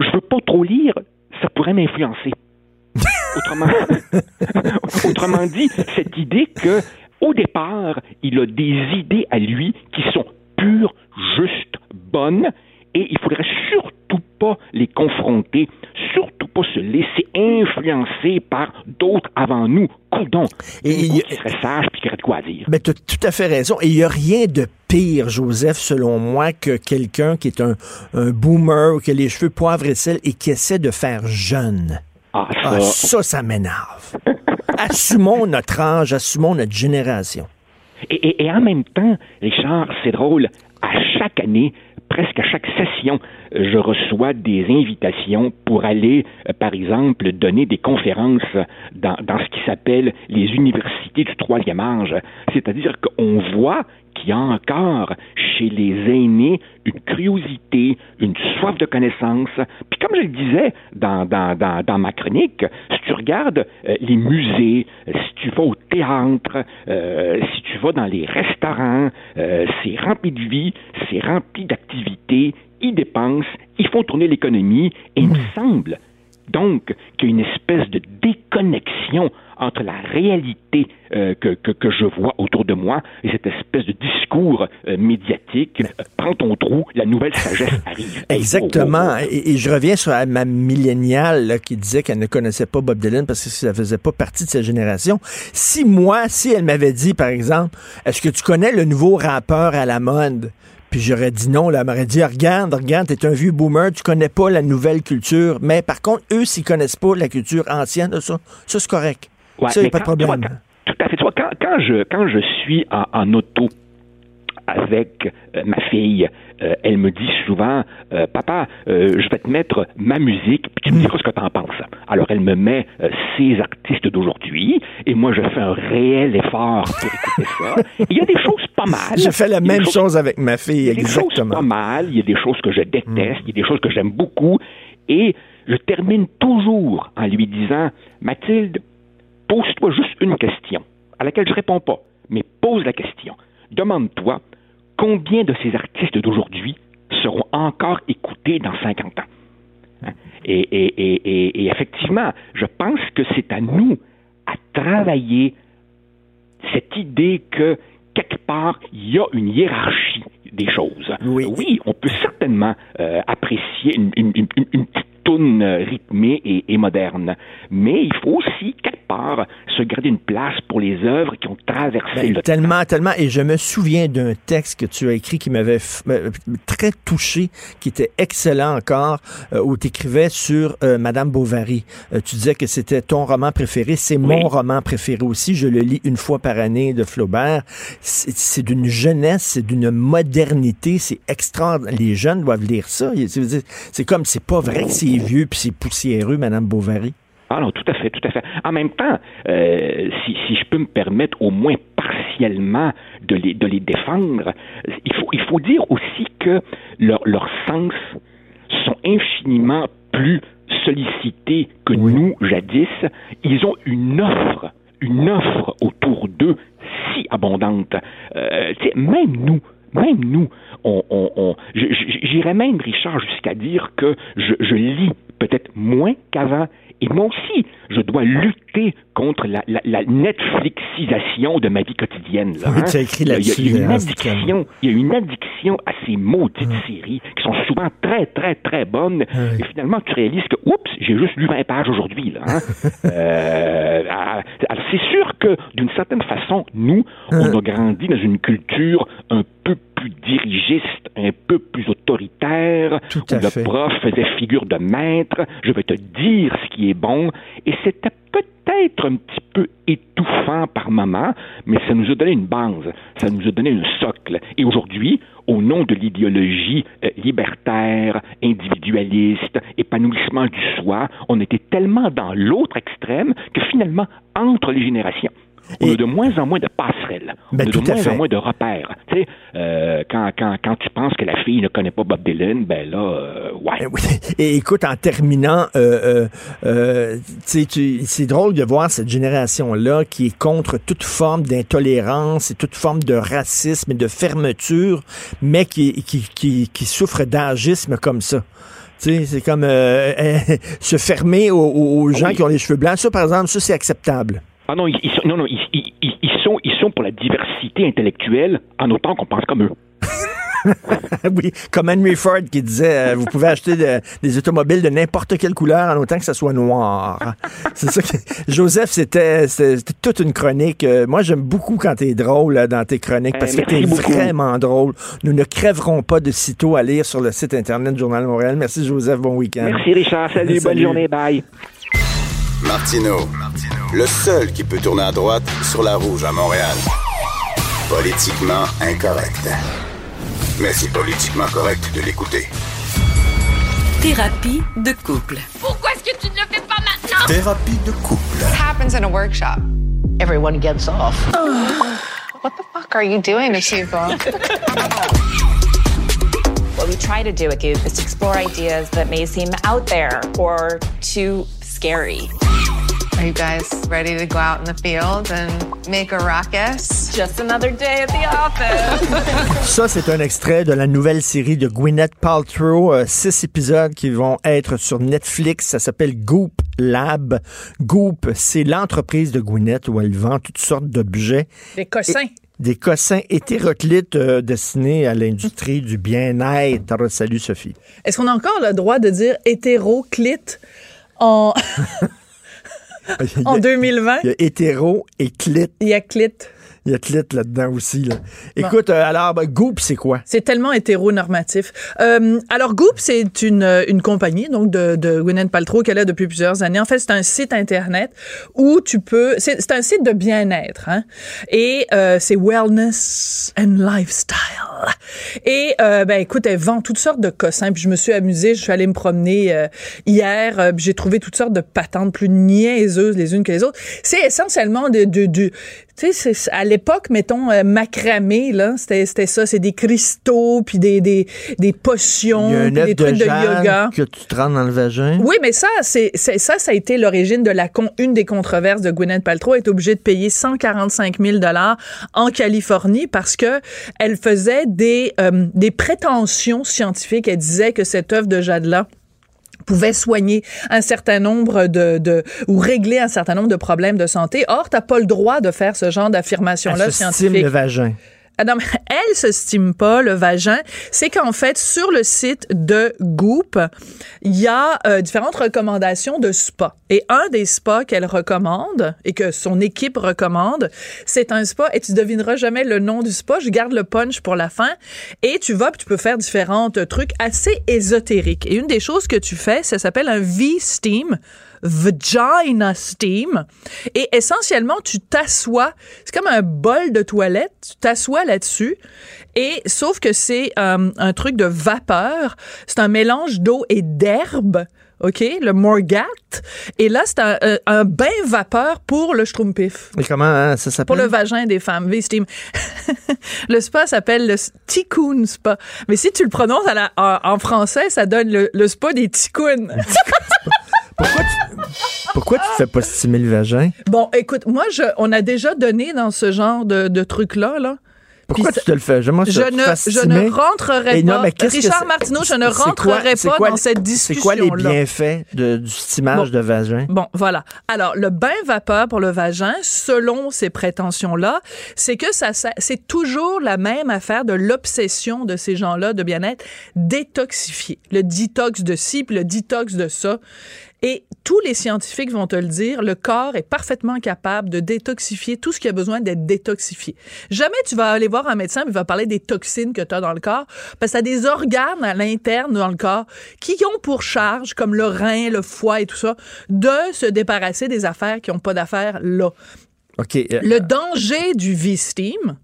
Je veux pas trop lire, ça pourrait m'influencer. Autrement, autrement dit, cette idée que au départ, il a des idées à lui qui sont pures, justes, bonnes, et il faudrait surtout pas les confronter, surtout pas se laisser influencer par d'autres avant nous. Coudon. Et il serait sage puis qu'il aurait de quoi dire. Mais tu as tout à fait raison. Et il n'y a rien de pire, Joseph, selon moi, que quelqu'un qui est un, boomer ou qui a les cheveux poivre et sel et qui essaie de faire jeune. Ah, ça, ah, ça, ça m'énerve. assumons notre âge, assumons notre génération. Et, en même temps, Richard, c'est drôle, à chaque année, presque à chaque session, je reçois des invitations pour aller, euh, par exemple, donner des conférences dans, dans ce qui s'appelle les universités du troisième âge. C'est-à-dire qu'on voit qu'il y a encore chez les aînés une curiosité, une soif de connaissance. Puis comme je le disais dans, dans, dans, dans ma chronique, si tu regardes euh, les musées, si tu vas au théâtre, euh, si tu vas dans les restaurants, c'est rempli de vie, c'est rempli d'activités, ils dépensent, ils font tourner l'économie, et il me semble donc qu'il y a une espèce de déconnexion entre la réalité euh, que, que, que, je vois autour de moi et cette espèce de discours euh, médiatique. Euh, prends ton trou, la nouvelle sagesse arrive. Exactement. Et, et, je reviens sur ma milléniale là, qui disait qu'elle ne connaissait pas Bob Dylan parce que ça faisait pas partie de sa génération. Si moi, si elle m'avait dit, par exemple, est-ce que tu connais le nouveau rappeur à la mode? Puis j'aurais dit non, là, elle m'aurait dit, regarde, regarde, t'es un vieux boomer, tu connais pas la nouvelle culture. Mais par contre, eux, s'ils connaissent pas la culture ancienne, ça, ça c'est correct. Ouais, ça, y a pas de problème. Vois, tout à fait. Tu vois, quand, quand, je, quand je suis en, en auto avec euh, ma fille, euh, elle me dit souvent, euh, papa, je vais te mettre ma musique, puis tu me diras ce que tu en penses? Alors elle me met ces artistes d'aujourd'hui, et moi je fais un réel effort pour écouter ça. Il y a des choses pas mal. Je fais la même chose, avec ma fille, il y a exactement. Des choses pas mal, il y a des choses que je déteste, il y a des choses que j'aime beaucoup, et je termine toujours en lui disant, Mathilde, pose-toi juste une question, à laquelle je réponds pas, mais pose la question. Demande-toi combien de ces artistes d'aujourd'hui seront encore écoutés dans 50 ans? Et, et, et, et, effectivement, je pense que c'est à nous à travailler cette idée que quelque part, il y a une hiérarchie des choses. Oui, oui on peut certainement euh, apprécier une, une, une, une petite toune rythmée et, et, moderne. Mais il faut aussi, quelque part, se garder une place pour les œuvres qui ont traversé ben, le tellement, temps. Tellement, Et je me souviens d'un texte que tu as écrit qui m'avait très touché, qui était excellent encore, euh, où tu écrivais sur euh, Madame Bovary. Euh, tu disais que c'était ton roman préféré. C'est oui. mon roman préféré aussi. Je le lis une fois par année de Flaubert. C'est d'une jeunesse, c'est d'une modernité. C'est extraordinaire. Les jeunes doivent lire ça. C'est comme, c'est pas vrai que c'est vieux puis c'est poussiéreux, Madame Bovary? Ah non, tout à fait, tout à fait. En même temps, euh, si, si, je peux me permettre au moins partiellement de les, de les défendre, il faut, il faut dire aussi que leurs leur sens sont infiniment plus sollicités que oui. nous, jadis. Ils ont une offre, une offre autour d'eux si abondante. Euh, même nous, même nous, on, on, on j'irais même, Richard, jusqu'à dire que je, je lis peut-être moins qu'avant. Et moi aussi, je dois lutter contre la, la, la Netflixisation de ma vie quotidienne. Là, oui, tu as écrit là-dessus. Il, y a une addiction, il y a une addiction à ces maudites mmh. séries qui sont souvent très, très, très bonnes. Mmh. Et finalement, tu réalises que, oups, j'ai juste lu 20 pages aujourd'hui. Hein? euh, c'est sûr que, d'une certaine façon, nous, on a grandi dans une culture un peu plus dirigiste, un peu plus autoritaire, Tout où le fait. prof faisait figure de maître, je vais te dire ce qui est bon, et c'était peut-être un petit peu étouffant par moment, mais ça nous a donné une base, ça nous a donné un socle. Et aujourd'hui, au nom de l'idéologie euh, libertaire, individualiste, épanouissement du soi, on était tellement dans l'autre extrême que finalement, entre les générations, on Et... a de moins en moins de passerelles. Ben, on a de moins fait. en moins de repères. Tu sais, euh, quand, quand, quand tu penses que la fille ne connaît pas Bob Dylan, ben là, euh, ouais. Et, oui. Et écoute, en terminant, euh, c'est drôle de voir cette génération-là qui est contre toute forme d'intolérance et toute forme de racisme et de fermeture, mais qui, qui, qui, qui souffre d'agisme comme ça. Tu sais, c'est comme euh, se fermer aux, aux gens oui. qui ont les cheveux blancs. Ça, par exemple, ça, c'est acceptable. Ah non, ils, ils sont, non, non, ils, ils, ils, sont, ils sont pour la diversité intellectuelle en autant qu'on pense comme eux. oui, comme Henry Ford qui disait, euh, vous pouvez acheter de, des automobiles de n'importe quelle couleur en autant que ça soit noir. C'est ça que Joseph, c'était toute une chronique. Euh, moi, j'aime beaucoup quand t'es drôle là, dans tes chroniques parce Euh, que t'es vraiment drôle. Nous ne crèverons pas de sitôt à lire sur le site internet du Journal de Montréal. Merci Joseph, bon week-end. Merci Richard, salut, salut. bonne journée, bye. Martino, le seul qui peut tourner à droite sur la rouge à Montréal. Politiquement incorrect. Mais c'est politiquement correct de l'écouter. Thérapie de couple. Pourquoi est-ce que tu ne le fais pas maintenant? Thérapie de couple. What happens in a workshop? Everyone gets off. what the fuck are you doing to people? what we try to do with you is to explore ideas that may seem out there or too scary. Are you guys ready to go out in the field and make a ruckus? Just another day at the office. Ça, c'est un extrait de la nouvelle série de Gwyneth Paltrow. euh, six épisodes qui vont être sur Netflix. Ça s'appelle Goop Lab. Goop, c'est l'entreprise de Gwyneth où elle vend toutes sortes d'objets. Des cossins. Et- des cossins hétéroclites euh, destinés à l'industrie du bien-être. Salut, Sophie. Est-ce qu'on a encore le droit de dire hétéroclite? En, en 2020? Il y a hétéro et clit. Il y a clit. Il y a clit là-dedans aussi. Là. Écoute, euh, alors, ben, Goop, c'est quoi? C'est tellement hétéronormatif. Euh, alors, Goop, c'est une, euh, une compagnie donc de, de Gwyneth Paltrow qu'elle a depuis plusieurs années. En fait, c'est un site Internet où tu peux... C'est c'est un site de bien-être. Hein? Et euh, c'est Wellness and Lifestyle. Et, euh, ben écoute, elle vend toutes sortes de cossins. Puis je me suis amusée. Je suis allée me promener euh, hier. j'ai trouvé toutes sortes de patentes plus niaiseuses les unes que les autres. C'est essentiellement de... de, de tu sais, c'est- à l'époque, mettons, euh, macramé, là, c'était c'était ça, c'est des cristaux, puis des, des, des potions, puis des de trucs de, Jeanne yoga. que tu te rends dans le vagin. Oui, mais ça, c'est ça, ça a été l'origine de la con, une des controverses de Gwyneth Paltrow. Est obligée de payer 145 000 dollars en Californie parce que elle faisait des euh, des prétentions scientifiques. Elle disait que cette œuvre de jade là pouvait soigner un certain nombre de, de ou régler un certain nombre de problèmes de santé. Or, t'as pas le droit de faire ce genre d'affirmation là Elle se stime scientifique. le vagin. Ah non, mais elle se stime pas le vagin. C'est qu'en fait, sur le site de Goop, il y a euh, différentes recommandations de spa. Et un des spas qu'elle recommande et que son équipe recommande, c'est un spa. Et tu devineras jamais le nom du spa. Je garde le punch pour la fin. Et tu vas, tu peux faire différents trucs assez ésotériques. Et une des choses que tu fais, ça s'appelle un V-Steam. Vagina Steam. Et essentiellement, tu t'assois. C'est comme un bol de toilette. Tu t'assois là-dessus. Et sauf que c'est euh, un truc de vapeur. C'est un mélange d'eau et d'herbe. OK? Le Morgat. Et là, c'est un, un- un bain vapeur pour le schtroumpif. Et comment hein, ça s'appelle? Pour le vagin des femmes, V-Steam. le spa s'appelle le Ticoon Spa. Mais si tu le prononces à la- en, en français, ça donne le, le spa des ticounes. Pourquoi tu te fais pas stimer le vagin? Bon, écoute, moi, je, on a déjà donné dans ce genre de, de truc-là, là. Pourquoi Puis tu te le fais? J'aimerais Je ne, je ne rentrerai non, pas. mais Richard Martineau, je ne quoi- rentrerai pas quoi dans cette C'est quoi les bienfaits de- du stimage Bon. de vagin? Bon, voilà. Alors, le bain vapeur pour le vagin, selon ces prétentions-là, c'est que ça, ça- c'est toujours la même affaire de l'obsession de ces gens-là de bien-être, détoxifier. Le détox de ci, puis le détox de ça. Et tous les scientifiques vont te le dire, le corps est parfaitement capable de détoxifier tout ce qui a besoin d'être détoxifié. Jamais tu vas aller voir un médecin et il va parler des toxines que tu as dans le corps, parce que tu as des organes à l'interne dans le corps qui ont pour charge, comme le rein, le foie et tout ça, de se débarrasser des affaires qui n'ont pas d'affaires là. Euh, Le danger du V-Steam,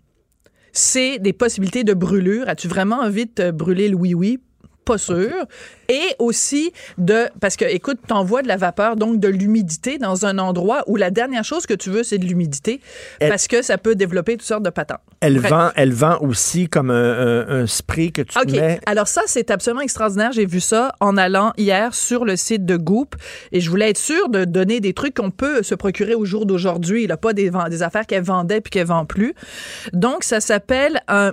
c'est des possibilités de brûlure. As-tu vraiment envie de te brûler le oui-oui? Pas sûr. Et aussi de, parce que, écoute, t'envoies de la vapeur, donc de l'humidité dans un endroit où la dernière chose que tu veux, c'est de l'humidité, parce que ça peut développer toutes sortes de patentes. Elle Bref. vend, elle vend aussi comme un, un- un spray que tu OK. mets. Alors ça, c'est absolument extraordinaire. J'ai vu ça en allant hier sur le site de Goop et je voulais être sûre de donner des trucs qu'on peut se procurer au jour d'aujourd'hui. Il a pas des, des affaires qu'elle vendait puis qu'elle vend plus. Donc, ça s'appelle un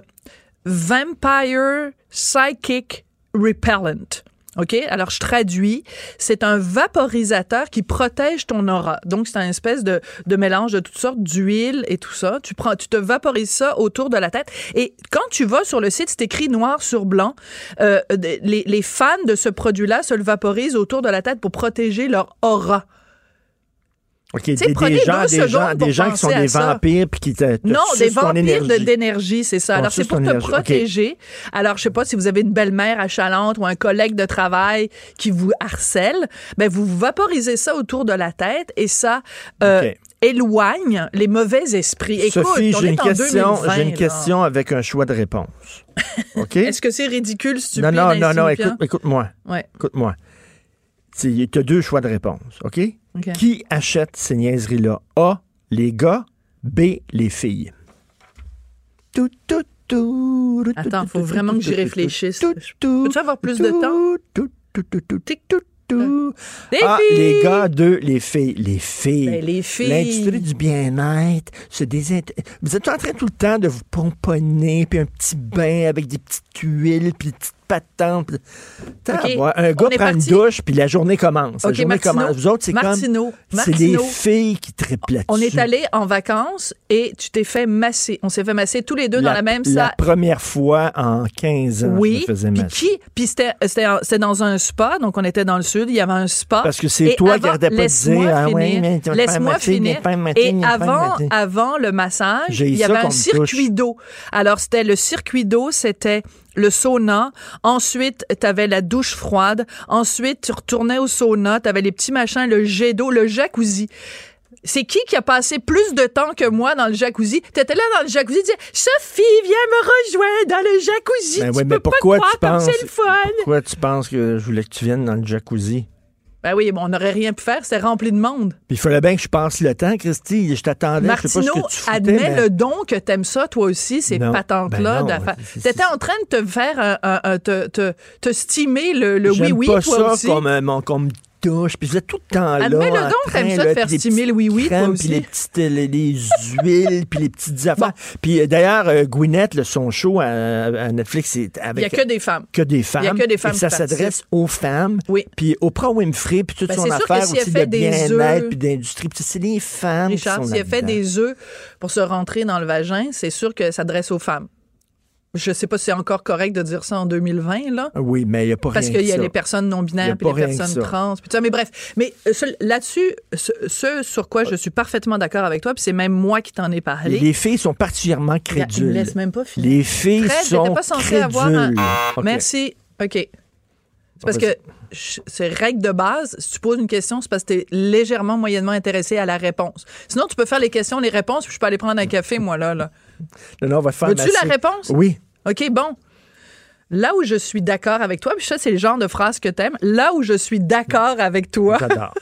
Vampire Psychic Repellent. OK? Alors, je traduis. C'est un vaporisateur qui protège ton aura. Donc, c'est un espèce de, mélange de toutes sortes d'huile et tout ça. Tu prends, tu te vaporises ça autour de la tête. Et quand tu vas sur le site, c'est écrit noir sur blanc. Euh, les, les fans de ce produit-là se le vaporisent autour de la tête pour protéger leur aura. OK, des, des gens, des gens, des gens qui sont des vampires puis qui te, te Non, des vampires de- énergie. d'énergie, c'est ça. Alors, c'est pour te énergie. Protéger. Alors, je sais pas si vous avez une belle-mère achalante ou un collègue de travail qui vous harcèle, ben, vous vaporisez ça autour de la tête et ça, euh, OK. éloigne les mauvais esprits. Écoute, Sophie, j'ai une question, 2020, j'ai une là. question avec un choix de réponse. OK? Est-ce que c'est ridicule, stupide, non, non, non, non, insignifiant? écoute, écoute-moi. Ouais. Écoute-moi. Tu as deux choix de réponse, OK? OK. Qui achète ces niaiseries-là? A, les gars. B, les filles. Tout, tout, tout, Attends, faut vraiment que j'y réfléchisse. tout, tout, Peux-tu avoir plus de temps? Les ah, les gars, deux, les filles. Les filles. Ben, les filles. L'industrie du bien-être se désint... Vous êtes en train tout le temps de vous pomponner, puis un petit bain avec des petites huiles, puis des petites patentes. puis- Tain, Ok, ouais, Un gars prend une parti. douche, puis la journée commence. la Ok, journée Martineau, commence. Vous autres, c'est comme... C'est les Martineau. filles qui triplent. On est allé en vacances et tu t'es fait masser. On s'est fait masser tous les deux dans la même La salle. première fois en 15 ans, je Oui. me faisais Puis masser. Puis c'était, dans un spa, donc on était dans le sud, il y avait un spa. Parce que c'est toi qui arrêtais pas de dire, ah mais faire Laisse-moi finir. pas Et pas avant, avant le massage, il y avait un circuit d'eau. Alors, c'était le circuit d'eau, c'était le sauna. Ensuite, tu avais la douche froide. Ensuite, tu retournais au sauna. Tu avais les petits machins, le jet d'eau, le jacuzzi. C'est qui qui a passé plus de temps que moi dans le jacuzzi? T'étais là dans le jacuzzi, tu disais, Sophie, viens me rejoindre dans le jacuzzi. Ben tu ouais, peux mais pourquoi pas tu croire comme c'est le fun. Pourquoi tu penses que je voulais que tu viennes dans le jacuzzi? Ben oui, bon, on n'aurait rien pu faire, c'était rempli de monde. Puis il fallait bien que je passe le temps, Christy. Je t'attendais, je sais pas ce Martineau, que tu foutais, admets mais- le don que t'aimes ça, toi aussi, ces patentes-là. ben T'étais en train de te faire un, un- un- te, te, te stimer le, le oui-oui, toi ça aussi. comme, euh, touche. Puis êtes tout le temps là. Admets-le donc, t'aimes ça de faire puis des stimer le oui-oui, petites toi aussi. Puis les petites euh, les, les huiles, puis les petites affaires. Puis euh, d'ailleurs, euh, Gwyneth, là, son show à, à Netflix, c'est avec... Il y a que des femmes. que des femmes. Il y a que des femmes Et ça s'adresse aux femmes. Oui. Puis Oprah Winfrey, puis toute Ben, son affaire si elle aussi de des bien-être, puis d'industrie. Puis c'est les femmes Richard, qui sont s'il a fait des œufs pour se rentrer dans le vagin, c'est sûr que ça s'adresse aux femmes. Je sais pas si c'est encore correct de dire ça en 2020, là. Oui, mais il n'y a pas Parce rien qu'il y a ça. les personnes non binaires, puis les personnes trans, puis ça. Mais bref, mais euh, là-dessus, ce, ce sur quoi je suis parfaitement d'accord avec toi, puis c'est même moi qui t'en ai parlé. Les filles sont particulièrement Il me crédules. laisse même pas finir. Les filles Fred, sont pas censé crédules. avoir un... OK. Merci. OK. C'est parce vas-y. que c'est règle de base. Si tu poses une question, c'est parce que tu es légèrement, moyennement intéressé à la réponse. Sinon, tu peux faire les questions, les réponses, puis je peux aller prendre un café, moi, là. là. Non, non, on va faire Veux-tu la réponse? Oui. OK, bon. Là où je suis d'accord avec toi, puis ça, c'est le genre de phrase que t'aimes. Là où je suis d'accord avec toi, J'adore.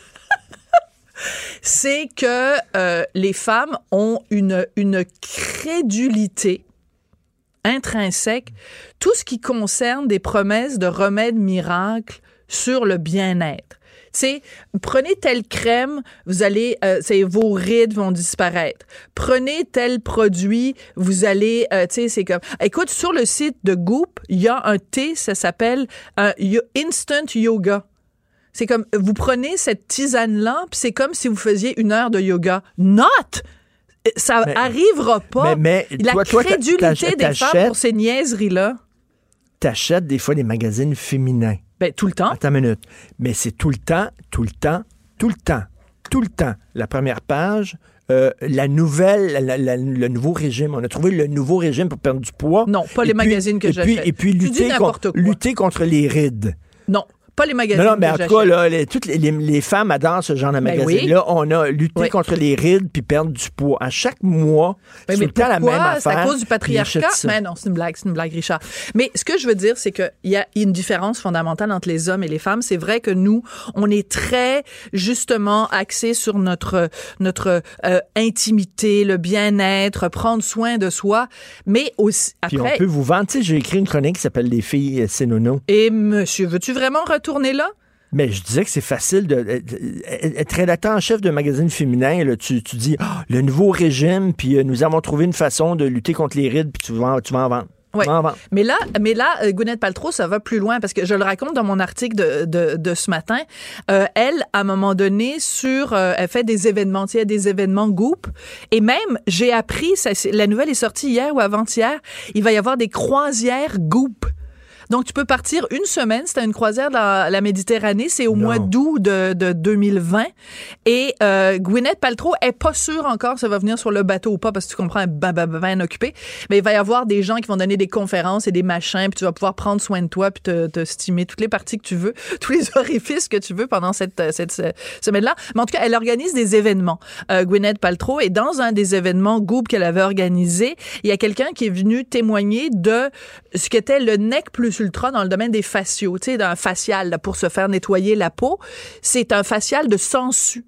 c'est que euh, les femmes ont une, une crédulité intrinsèque, tout ce qui concerne des promesses de remèdes miracles sur le bien-être. Sais, prenez telle crème, vous allez, euh, c'est vos rides vont disparaître. Prenez tel produit, vous allez, euh, tu sais, c'est comme. Écoute, sur le site de Goop, il y a un thé, ça s'appelle un yo- Instant Yoga. C'est comme, vous prenez cette tisane-là, puis c'est comme si vous faisiez une heure de yoga. Not! Ça Mais- arrivera pas. mais- mais La toi- crédulité des femmes pour ces niaiseries-là. T'achètes des fois des magazines féminins. Ben, tout le temps. Attends une minute. Mais c'est tout le temps, tout le temps, tout le temps, tout le temps. La première page, euh, la nouvelle, la- la- la- le nouveau régime. On a trouvé le nouveau régime pour perdre du poids. Non, pas les Et puis- magazines que et puis- j'achète. Et puis lutter, con- quoi. lutter contre les rides. Non, pas les magazines Non, non, mais en tout cas, là, les, toutes les, les- les femmes adorent ce genre de Ben magazine-là. On a lutté Oui. contre les rides puis perdre du poids. À chaque mois, Ben, c'est tout le temps la même affaire. C'est à cause du puis patriarcat? Mais non, c'est une blague, c'est une blague, Richard. Mais ce que je veux dire, c'est qu'il y a une différence fondamentale entre les hommes et les femmes. C'est vrai que nous, on est très, justement, axés sur notre, notre euh, intimité, le bien-être, prendre soin de soi. Mais aussi, Puis après, on peut vous vendre. Tu sais, j'ai écrit une chronique qui s'appelle Les filles, euh, c'est nono. et monsieur, veux-tu vraiment retourner là? Mais je disais que c'est facile de. Être rédacteur en chef d'un magazine féminin, là, tu, tu dis Ah, le nouveau régime, puis euh, nous avons trouvé une façon de lutter contre les rides, puis tu vas, tu vas en vendre. Vendre. Mais là, mais là, euh, Gwyneth Paltrow, ça va plus loin parce que je le raconte dans mon article de, de, de ce matin. Euh, elle, à un moment donné, sur, euh, elle fait des événements, il y a des événements Goop. Et même, j'ai appris, ça, la nouvelle est sortie hier ou avant-hier, il va y avoir des croisières Goop. Donc, tu peux partir une semaine. C'était une croisière dans la Méditerranée. C'est au mois d'août de, de 2020. Et euh, Gwyneth Paltrow est pas sûre encore si ça va venir sur le bateau ou pas, parce que tu comprends, elle est ben, ben, ben, occupée. Mais il va y avoir des gens qui vont donner des conférences et des machins, puis tu vas pouvoir prendre soin de toi, puis te, te stimer toutes les parties que tu veux, tous les orifices que tu veux pendant cette, cette, cette semaine-là. Mais en tout cas, elle organise des événements, euh, Gwyneth Paltrow. Et dans un des événements Goop qu'elle avait organisé, il y a quelqu'un qui est venu témoigner de ce qu'était le nec plus dans le domaine des faciaux, tu sais, d'un facial là, pour se faire nettoyer la peau. C'est un facial de sangsues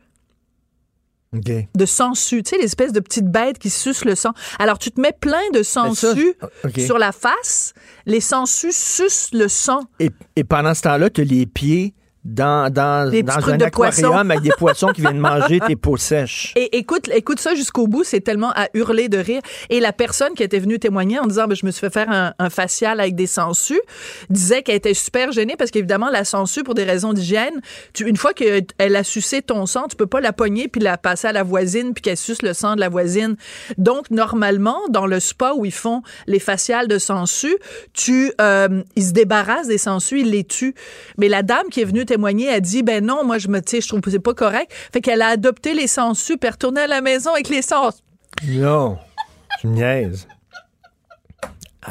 OK. de sangsues, tu sais, l'espèce de petite bête qui suce le sang. Alors, tu te mets plein de sangsues OK. sur la face, les sangsues sucent le sang. Et, et pendant ce temps-là, tu as les pieds dans, dans, Des dans un aquarium avec des poissons qui viennent manger tes peaux sèches. Et écoute, écoute ça jusqu'au bout, c'est tellement à hurler de rire. Et la personne qui était venue témoigner en disant, ben, je me suis fait faire un, un facial avec des sangsues, disait qu'elle était super gênée parce qu'évidemment, la sangsue, pour des raisons d'hygiène, une fois qu'elle a sucé ton sang, tu peux pas la pogner puis la passer à la voisine puis qu'elle suce le sang de la voisine. Donc, normalement, dans le spa où ils font les faciales de sangsues, tu, euh, ils se débarrassent des sangsues, ils les tuent. Mais la dame qui est venue témoigner a dit, ben non, moi, je me, je trouve que c'est pas correct. Fait qu'elle a adopté les elle est retournée à la maison avec les sangsues. Non, tu me niaises.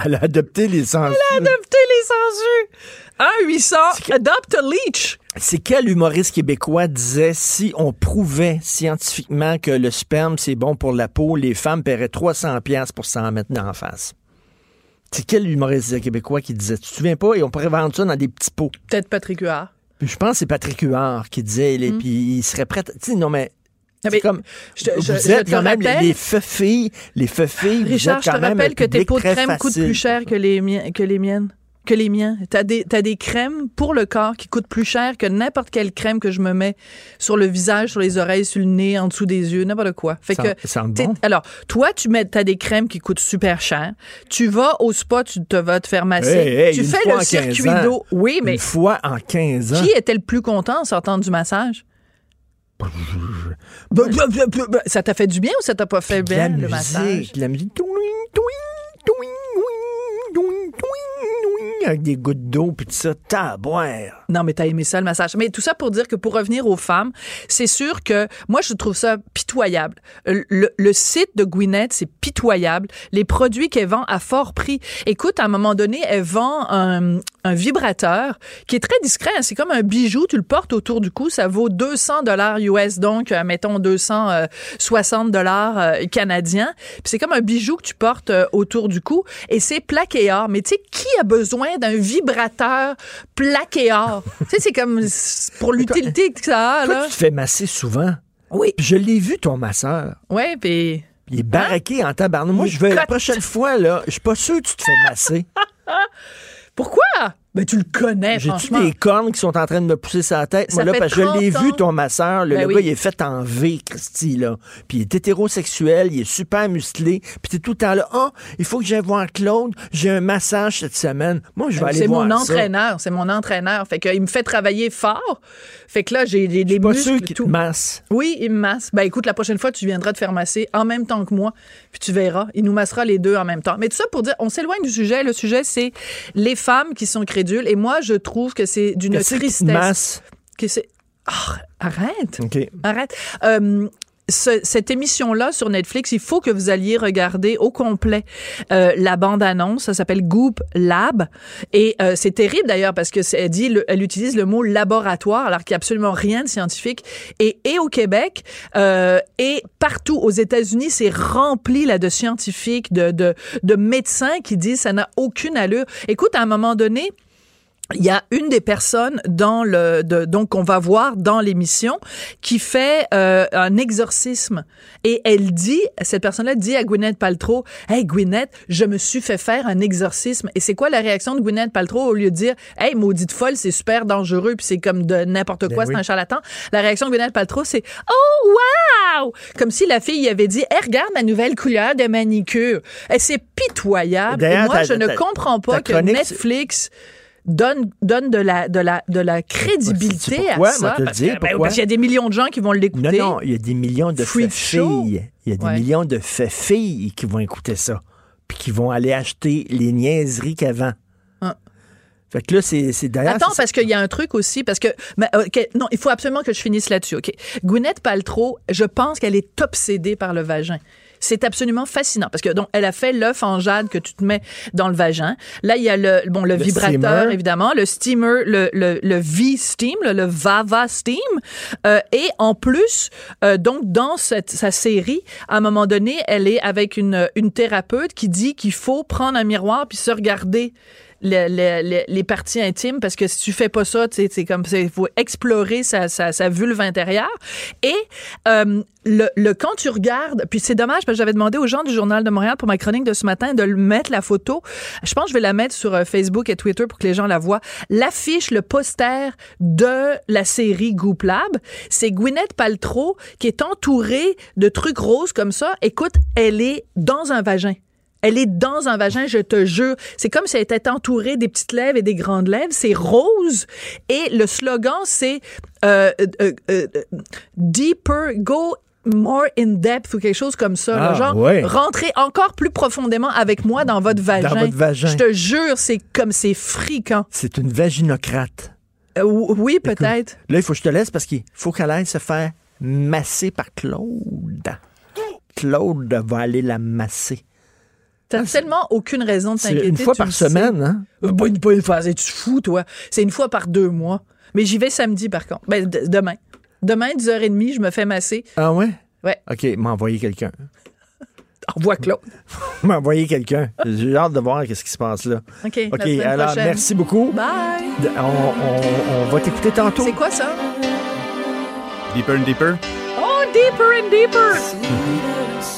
Elle a adopté les sangsues. Elle a adopté les sangsues. 1 800 adopt a leech. C'est quel humoriste québécois disait si on prouvait scientifiquement que le sperme c'est bon pour la peau, les femmes paieraient 300 pièces pour s'en mettre la face? C'est quel humoriste québécois qui disait Tu te souviens pas? Et on pourrait vendre ça dans des petits pots. Peut-être Patrick Huard. Puis je pense que c'est Patrick Huard qui disait et Mm. puis il serait prêt. Tu sais non mais c'est mais comme je vous je êtes te quand même les, rappelle- les feux filles, les feux filles, vous Richard, je te rappelle que tes pots de crème coûtent plus cher que les, miens, que les miennes. Que les miens. T'as des, t'as des crèmes pour le corps qui coûtent plus cher que n'importe quelle crème que je me mets sur le visage, sur les oreilles, sur le nez, en dessous des yeux, n'importe quoi. Fait Ça- que, ça bon? alors, toi, tu mets, t'as des crèmes qui coûtent super cher. Tu vas au spa, tu te vas te faire masser. Hey, hey, tu fais le circuit 15 ans. d'eau. Oui, mais Une fois en 15 ans. qui était le plus content en sortant du massage? Ça t'a fait du bien ou ça t'a pas fait bien, le musique, massage? de la musique. Avec des gouttes d'eau puis tout ça, taboire. Non, mais t'as aimé ça, le massage. Mais tout ça pour dire que pour revenir aux femmes, c'est sûr que moi, je trouve ça pitoyable. Le, site de Gwyneth, c'est pitoyable. Les produits qu'elle vend à fort prix. Écoute, à un moment donné, elle vend un, un vibrateur qui est très discret. hein. C'est comme un bijou. Tu le portes autour du cou. Ça vaut 200 dollars US, donc, euh, mettons, 260 dollars euh, canadiens. Puis c'est comme un bijou que tu portes euh, autour du cou. Et c'est plaqué or. Mais tu sais, qui a besoin d'un vibrateur plaqué or? tu sais, c'est comme pour l'utilité que ça a, Toi, là. tu te fais masser souvent. Oui. Je l'ai vu, ton masseur. Ouais, puis... Il est baraqué en tabarnak. Moi, je vais la prochaine fois, là, je suis pas sûr que tu te fais masser. Pourquoi? Ben, tu le connais, J'ai-tu des cornes qui sont en train de me pousser sa tête? Ça Moi, là, parce que je l'ai 30 vu, ton masseur. là, Ben le oui. gars, il est fait en V, Christy, là. Puis il est hétérosexuel, il est super musclé. Puis t'es tout le temps là, oh, il faut que j'aille voir Claude, j'ai un massage cette semaine. Moi, je vais aller Ben, C'est voir mon ça. entraîneur, c'est mon entraîneur. Fait qu'il me fait travailler fort. Fait que là, j'ai des Pas muscles sûr qu'il te masse. Oui, il me masse. Ben écoute, la prochaine fois, tu viendras te faire masser en même temps que moi, puis tu verras. Il nous massera les deux en même temps. Mais tout ça pour dire, on s'éloigne du sujet. Le sujet, c'est les femmes qui sont Et moi, je trouve que c'est d'une tristesse. masse? Que c'est... Ah, arrête. Arrête. Euh, ce- cette émission-là sur Netflix, il faut que vous alliez regarder au complet euh, la bande-annonce. Ça s'appelle Goop Lab. Et euh, c'est terrible d'ailleurs parce que c'est- elle dit, le- elle utilise le mot laboratoire alors qu'il n'y a absolument rien de scientifique. Et, et au Québec euh, et partout aux États-Unis, c'est rempli là de scientifiques, de, de, de médecins qui disent ça n'a aucune allure. Écoute, à un moment donné, il y a une des personnes dans le de, donc qu'on va voir dans l'émission qui fait euh, un exorcisme. Et elle dit cette personne-là dit à Gwyneth Paltrow hey Gwyneth je me suis fait faire un exorcisme et c'est quoi la réaction de Gwyneth Paltrow au lieu de dire hey maudite folle c'est super dangereux puis c'est comme de n'importe quoi Ben c'est oui. un charlatan la réaction de Gwyneth Paltrow c'est oh wow comme si la fille y avait dit hey regarde ma nouvelle couleur de manicure et c'est pitoyable. Et moi je ne comprends pas que Netflix donne donne de la de la de la crédibilité pourquoi? à ça te le parce dire, que- ben, parce qu'il y a des millions de gens qui vont Non, l'écouter. non, il y a des millions de Freak filles. Il y a des Ouais. millions de filles qui vont écouter ça. Puis qui vont aller acheter les niaiseries qu'avant. Ah. Fait que là, c'est c'est. Attends, c'est- parce qu'il y a un truc aussi, parce que, mais, ok, non, il faut absolument que je finisse là-dessus, ok. Gwyneth Paltrow, je pense qu'elle est obsédée par le vagin. C'est absolument fascinant parce que donc elle a fait l'œuf en jade que tu te mets dans le vagin. Là il y a le bon le, Le vibrateur steamer. évidemment, le steamer, le le, le V steam, le, le Vava steam Euh, et en plus euh, donc dans cette sa série à un moment donné elle est avec une une thérapeute qui dit qu'il faut prendre un miroir puis se regarder le- le- le- les parties intimes parce que si tu fais pas ça, c'est comme il faut explorer sa, sa, sa vulve intérieure. Et euh, le, le quand tu regardes, puis c'est dommage parce que j'avais demandé aux gens du journal de Montréal pour ma chronique de ce matin de mettre la photo. Je pense que je vais la mettre sur euh, Facebook et Twitter pour que les gens la voient. L'affiche, le poster de la série Goop Lab, c'est Gwyneth Paltrow qui est entourée de trucs roses comme ça. Écoute, elle est dans un vagin. Elle est dans un vagin, je te jure. C'est comme si elle était entourée des petites lèvres et des grandes lèvres. C'est rose. Et le slogan, c'est euh, euh, euh, Deeper, go more in depth ou quelque chose comme ça. là. Ah, genre, ouais. rentrez encore plus profondément avec moi dans votre vagin. votre vagin. Je te jure, c'est comme c'est fréquent. C'est une vaginocrate. Euh, oui, peut-être. Là, il faut que je te laisse parce qu'il faut qu'elle aille se faire masser par Claude. Claude va aller la masser. T'as tellement aucune raison de C'est t'inquiéter. une fois tu par le sais. semaine, hein? Euh, Pas une, pas une fois, c'est-tu fou, toi? C'est une fois par deux mois. Mais j'y vais samedi, par contre. Ben, demain. Demain, 10h30, je me fais masser. Ah ouais? Ouais. OK, m'a envoyé quelqu'un. Envoie Claude. m'a envoyé quelqu'un. J'ai hâte de voir qu'est-ce qui se passe là. OK, OK, alors prochaine. merci beaucoup. Bye! On- on va t'écouter tantôt. C'est quoi ça? Deeper and deeper. Oh, deeper and deeper!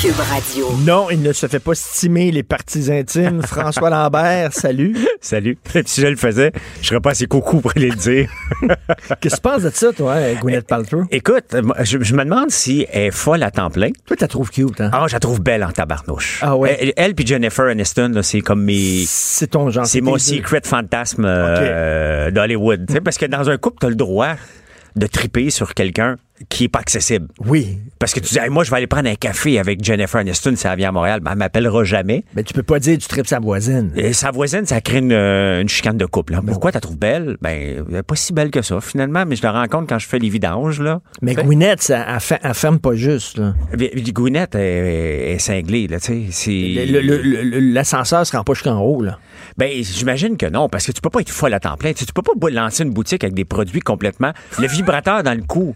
Cube Radio. Non, il ne se fait pas stimer les parties intimes. François Lambert, salut. Salut. si je le faisais, je serais pas assez coucou pour aller le dire. Qu'est-ce que tu penses de ça, toi, Gwyneth Paltrow? Écoute, je, je me demande si elle est folle à temps plein. Toi, tu la trouves cute, hein? Ah, je la trouve belle en tabarnouche. Ah ouais? Elle, elle puis Jennifer Aniston, là, c'est comme mes... C'est ton genre. C'est mon deux. secret fantasme euh, d'Hollywood. Tu sais, Parce que dans un couple, tu as le droit de triper sur quelqu'un qui est pas accessible. Oui. Parce que tu dis, Hey, moi, je vais aller prendre un café avec Jennifer Aniston si elle vient à Montréal. Ben, elle m'appellera jamais. Mais tu peux pas dire tu tripes sa voisine. Et sa voisine, ça crée une, euh, une chicane de couple. là. Pourquoi tu la trouves belle? Ben, elle est pas si belle que ça, finalement, mais je le rends compte quand je fais les vidanges, là. Mais sais? Gwyneth, ça, elle, fait- elle ferme pas juste. Là. Puis Gwyneth est, est cinglée, là, tu sais. L'ascenseur se rend pas jusqu'en haut. Là. Ben, j'imagine que non, parce que tu peux pas être folle à temps plein. Tu, tu peux pas lancer une boutique avec des produits complètement. Le vibrateur dans le cou.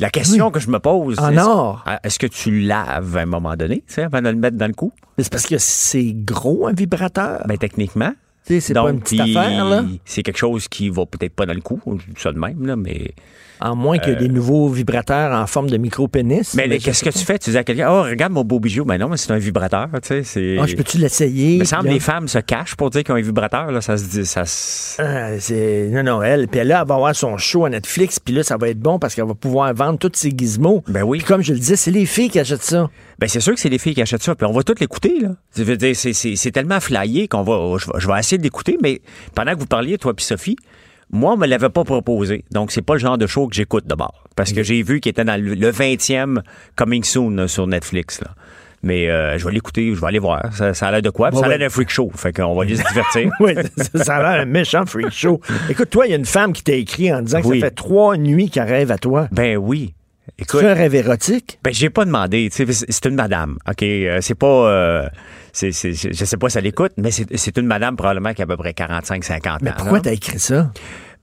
La question que je me pose. En est-ce- or. Est-ce que tu laves à un moment donné, tu sais, avant de le mettre dans le cou? C'est parce que c'est gros un vibrateur. Ben, techniquement. C'est pas une petite affaire, là. C'est quelque chose qui va peut-être pas dans le cou, ça de même, là, mais. En moins qu'il y ait des nouveaux vibrateurs en forme de micro-pénis. Mais qu'est-ce que tu fais? Tu dis à quelqu'un, oh, regarde mon beau bijou. Ben non, mais c'est un vibrateur, tu sais. Ah, je peux-tu l'essayer? Il me semble là- les femmes se cachent pour dire qu'ils ont un vibrateur, là. Ça se dit, ça se- Ah, c'est... Non, non, elle. Puis là, elle va avoir son show à Netflix. Puis là, ça va être bon parce qu'elle va pouvoir vendre tous ses gizmos. Ben oui. Puis comme je le disais, c'est les filles qui achètent ça. Ben c'est sûr que c'est les filles qui achètent ça, puis on va toutes l'écouter là. C'est, c'est, c'est tellement flyé qu'on va, je, vais- je vais essayer de l'écouter, mais pendant que vous parliez toi puis Sophie, moi on me l'avait pas proposé, donc c'est pas le genre de show que j'écoute d'abord, parce que j'ai vu qu'il était dans le, le 20e Coming Soon là, sur Netflix là. Mais euh, je vais l'écouter, je vais aller voir. Ça, ça a l'air de quoi? Puis Ouais, ça a l'air d'un freak show. Fait qu'on va juste se divertir. oui, ça, ça a l'air un méchant freak show. Écoute, toi, il y a une femme qui t'a écrit en disant que ça fait trois nuits qu'elle rêve à toi. Ben oui. Écoute, fais un rêve érotique? Ben, j'ai pas demandé. C'est c'est une madame. OK? Euh, C'est pas. euh, c'est, c'est- c'est- je sais pas si elle écoute, mais c'est, c'est une madame probablement qui a à peu près 45-50 ans. Mais pourquoi t'as écrit ça?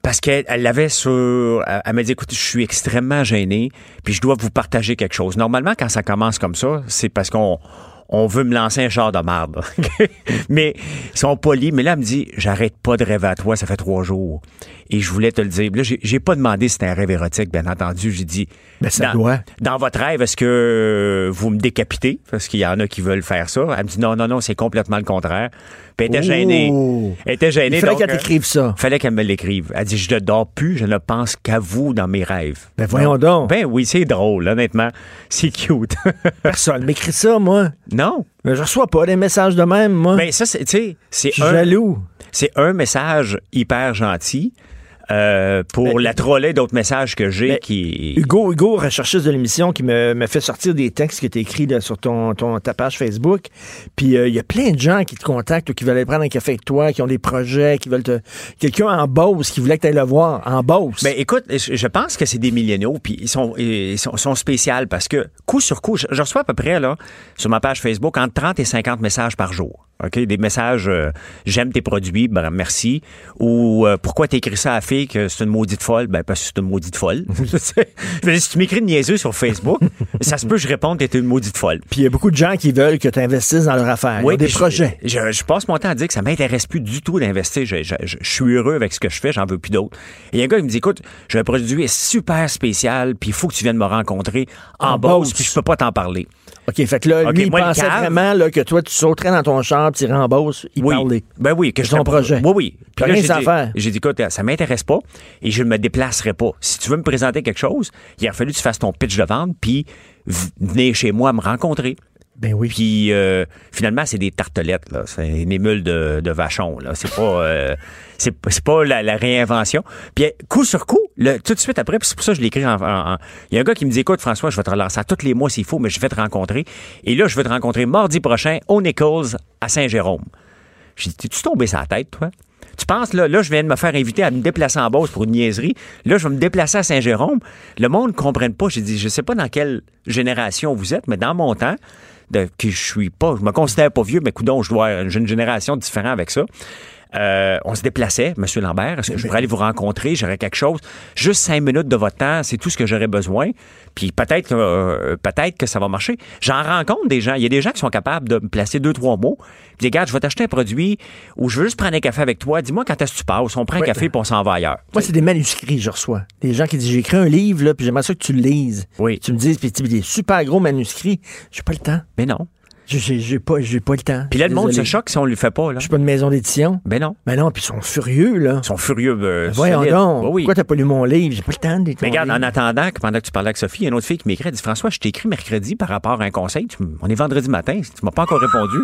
Parce qu'elle elle l'avait sur. Elle, elle m'a dit écoute, je suis extrêmement gêné, puis je dois vous partager quelque chose. Normalement, quand ça commence comme ça, c'est parce qu'on. On veut me lancer un char de marde. mais ils sont polis. Mais là, elle me dit J'arrête pas de rêver à toi, ça fait trois jours. Et je voulais te le dire. Là, j'ai, pas demandé si c'était un rêve érotique, bien entendu. J'ai dit Mais ça dans, doit. dans votre rêve, est-ce que vous me décapitez? Parce qu'il y en a qui veulent faire ça. Elle me dit non, non, non, c'est complètement le contraire. Puis elle était gênée. Oh. Elle était gênée. Il fallait qu'elle euh, t'écrive ça. Fallait qu'elle me l'écrive. Elle dit, je ne dors plus, je ne pense qu'à vous dans mes rêves. Ben voyons donc. Ben oui, c'est drôle, honnêtement. C'est cute. Personne m'écrit ça, moi. non. Mais je reçois pas des messages de même, moi. Ben ça, c'est, tu sais, c'est un, jaloux. c'est un message hyper gentil euh, pour Ben, la trollée d'autres messages que j'ai ben, qui... Hugo, Hugo, recherchiste de l'émission, qui me, me fait sortir des textes qui étaient écrits là, sur ton, ton, ta page Facebook. Puis euh, il y a plein de gens qui te contactent ou qui veulent aller prendre un café avec toi, qui ont des projets, qui veulent te. Quelqu'un en Beauce qui voulait que tu ailles le voir. En Beauce. Ben écoute, je je pense que c'est des milléniaux, puis ils sont, ils sont, sont spéciaux parce que coup sur coup, je, je reçois à peu près là sur ma page Facebook entre 30 et 50 messages par jour. OK? Des messages euh, j'aime tes produits, ben merci. Ou euh, pourquoi t'as écrit ça à la fille que c'est une maudite folle? Ben parce que c'est une maudite folle. Je veux dire, si tu m'écris une niaiseux sur Facebook, ça se peut que je réponde que t'es une maudite folle. Puis il y a beaucoup de gens qui veulent que tu investisses dans leur affaire. Ont des je- projets. Je, je passe mon temps à dire que ça m'intéresse plus du tout d'investir. Je, je- suis heureux avec ce que je fais, j'en veux plus d'autres. Et il y a un gars qui me dit écoute, j'ai un produit super spécial, puis il faut que tu viennes me rencontrer en, En Beauce. puis je peux pas t'en parler. OK, fait que là, lui, il moi, pensait cave- vraiment là, que toi, tu sauterais dans ton char, tu irais en Beauce, il Oui. parlait. Ben oui, que je ton projet. Oui, oui. T'as là, rien j'ai dit- faire. J'ai dit, écoute, ça m'intéresse pas et je ne me déplacerai pas. Si tu veux me présenter quelque chose, il a fallu que tu fasses ton pitch de vente, puis v- venir chez moi me rencontrer. Ben oui. Puis euh, finalement, c'est des tartelettes, là. C'est une émule de, de vachon, là. C'est pas, euh, c'est, pas la, réinvention. Puis coup sur coup, le- tout de suite après, puis c'est pour ça que je l'écris en- Il y a un gars qui me dit, écoute, François, je vais te relancer à tous les mois s'il faut, mais je vais te rencontrer. Et là, je vais te rencontrer mardi prochain au Nichols à Saint-Jérôme. J'ai dit, t'es-tu tombé sa tête, toi? Tu penses, là, là, je viens de me faire inviter à me déplacer en Beauce pour une niaiserie. Là, je vais me déplacer à Saint-Jérôme. Le monde ne comprenne pas. J'ai dit, je sais pas dans quelle génération vous êtes, mais dans mon temps, que je suis pas, je me considère pas vieux, mais coudon, je dois, j'ai une génération différente avec ça. Euh, on se déplaçait, Monsieur Lambert. Est-ce que je pourrais aller vous rencontrer? J'aurais quelque chose. Juste cinq minutes de votre temps, c'est tout ce que j'aurais besoin. Puis peut-être que euh, peut-être que ça va marcher. J'en rencontre des gens. Il y a des gens qui sont capables de me placer deux, trois mots. Puis regarde, je vais t'acheter un produit ou je veux juste prendre un café avec toi. Dis-moi quand est-ce que tu passes. On prend un café puis on s'en va ailleurs. Moi, c'est des manuscrits, je reçois. Des gens qui disent, j'ai écrit un livre, là, puis j'aimerais ça que tu le lises. Oui. Tu me dis, puis tu- des super gros manuscrits. J'ai pas le temps. Mais non. J'ai- pas, j'ai pas le temps. Puis là, le monde se choque si on le fait pas. Là. Je suis pas une maison d'édition. Ben non. Ben non, puis ils sont furieux, là. Ils sont furieux. euh, Voyons solides. donc. Oui, oui. Pourquoi t'as pas lu mon livre? J'ai pas le temps de Mais regarde, livre. en attendant, que pendant que tu parlais avec Sophie, il y a une autre fille qui m'écrit, elle dit François, je t'ai écrit mercredi par rapport à un conseil. Tu on est vendredi matin, tu m'as pas encore répondu.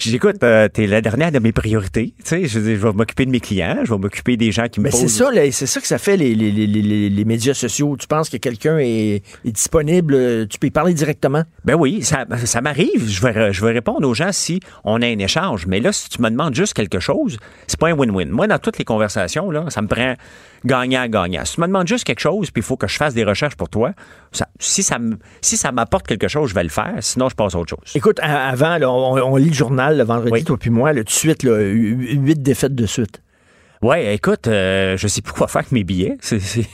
Je dis, écoute, euh, t'es la dernière de mes priorités. Tu sais, je, vais m'occuper de mes clients, je vais m'occuper des gens qui me Mais posent. c'est ça, c'est ça que ça fait les, les, les, les, les médias sociaux. Tu penses que quelqu'un est, est disponible, euh, tu peux y parler directement? Ben oui, ça, ça m'arrive. Je vais, je vais répondre aux gens si on a un échange. Mais là, si tu me demandes juste quelque chose, c'est pas un win-win. Moi, dans toutes les conversations, là, ça me prend gagnant-gagnant. Si tu me demandes juste quelque chose, puis il faut que je fasse des recherches pour toi, ça- si ça me- si ça m'apporte quelque chose, je vais le faire. Sinon, je passe à autre chose. Écoute, avant, là, on, on lit le journal le vendredi, toi puis moi, là, tout de suite, là, huit défaites de suite. Ouais, écoute, euh, je sais plus quoi faire avec mes billets. C'est- c'est-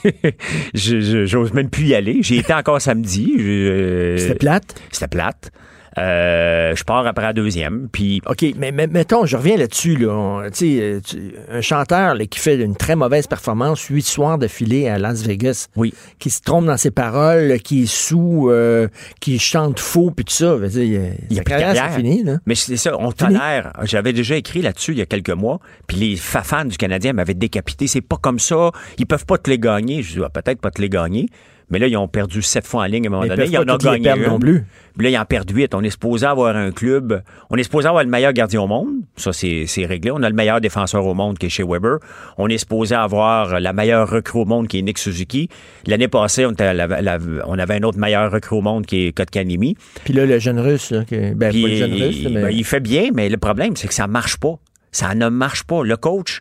je- je- J'ose même plus y aller. J'ai été encore samedi. Je- C'était plate? C'était plate. Euh, je pars après la deuxième. Puis OK, mais, mais mettons, je reviens là-dessus. Là, On- tu sais, euh, tu- un chanteur là, qui fait une très mauvaise performance huit soirs d'affilée à Las Vegas, oui. qui se trompe dans ses paroles, qui est sous, euh, qui chante faux, puis tout ça. dire, il y a carrière, carrière. fini. Là. Mais c'est ça, on tolère. J'avais déjà écrit là-dessus il y a quelques mois, puis les fa- fans du Canadien m'avaient décapité. C'est pas comme ça. Ils peuvent pas te les gagner. Je dis, ah, peut-être pas te les gagner. Mais là, ils ont perdu sept fois en ligne à un moment Mais ils donné. peuvent Ils en pas ont gagné une. non plus. Puis là, ils en perdent huit. On est supposé avoir un club. On est supposé avoir le meilleur gardien au monde. Ça, c'est c'est réglé. On a le meilleur défenseur au monde qui est chez Weber. On est supposé avoir la meilleure recrue au monde qui est Nick Suzuki. L'année passée, on, la- la- on avait un autre meilleur recrue au monde qui est Kotkaniemi. Puis là, le jeune russe, là, qui- ben, Puis pas le jeune russe, là, mais... ben, il fait bien, mais le problème, c'est que ça marche pas. Ça ne marche pas. Le coach,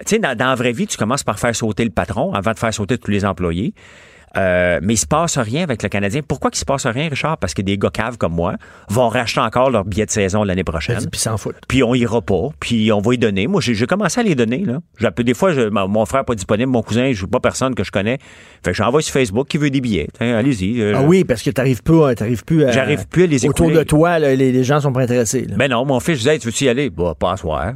tu sais, dans, dans la vraie vie, tu commences par faire sauter le patron avant de faire sauter tous les employés. Euh, mais il se passe rien avec le Canadien. Pourquoi qu'il se passe rien, Richard? Parce que des gars caves comme moi vont racheter encore leur billet de saison l'année prochaine. Puis s'en foutent. Puis on ira pas. Puis on va y donner. Moi, j'ai commencé à les donner. Là. Des fois, je- mon frère pas disponible, mon cousin, je veux pas personne que je connais. Fait que j'envoie sur Facebook qui veut des billets. Allez-y. euh, Ah oui, parce que t'arrives pas, t'arrives plus à... J'arrive plus à les Autour de toi, là, les, les gens sont pas intéressés. là. Ben non, mon fils, je disais, Hey, tu veux-tu y aller? Bah, pas à soir.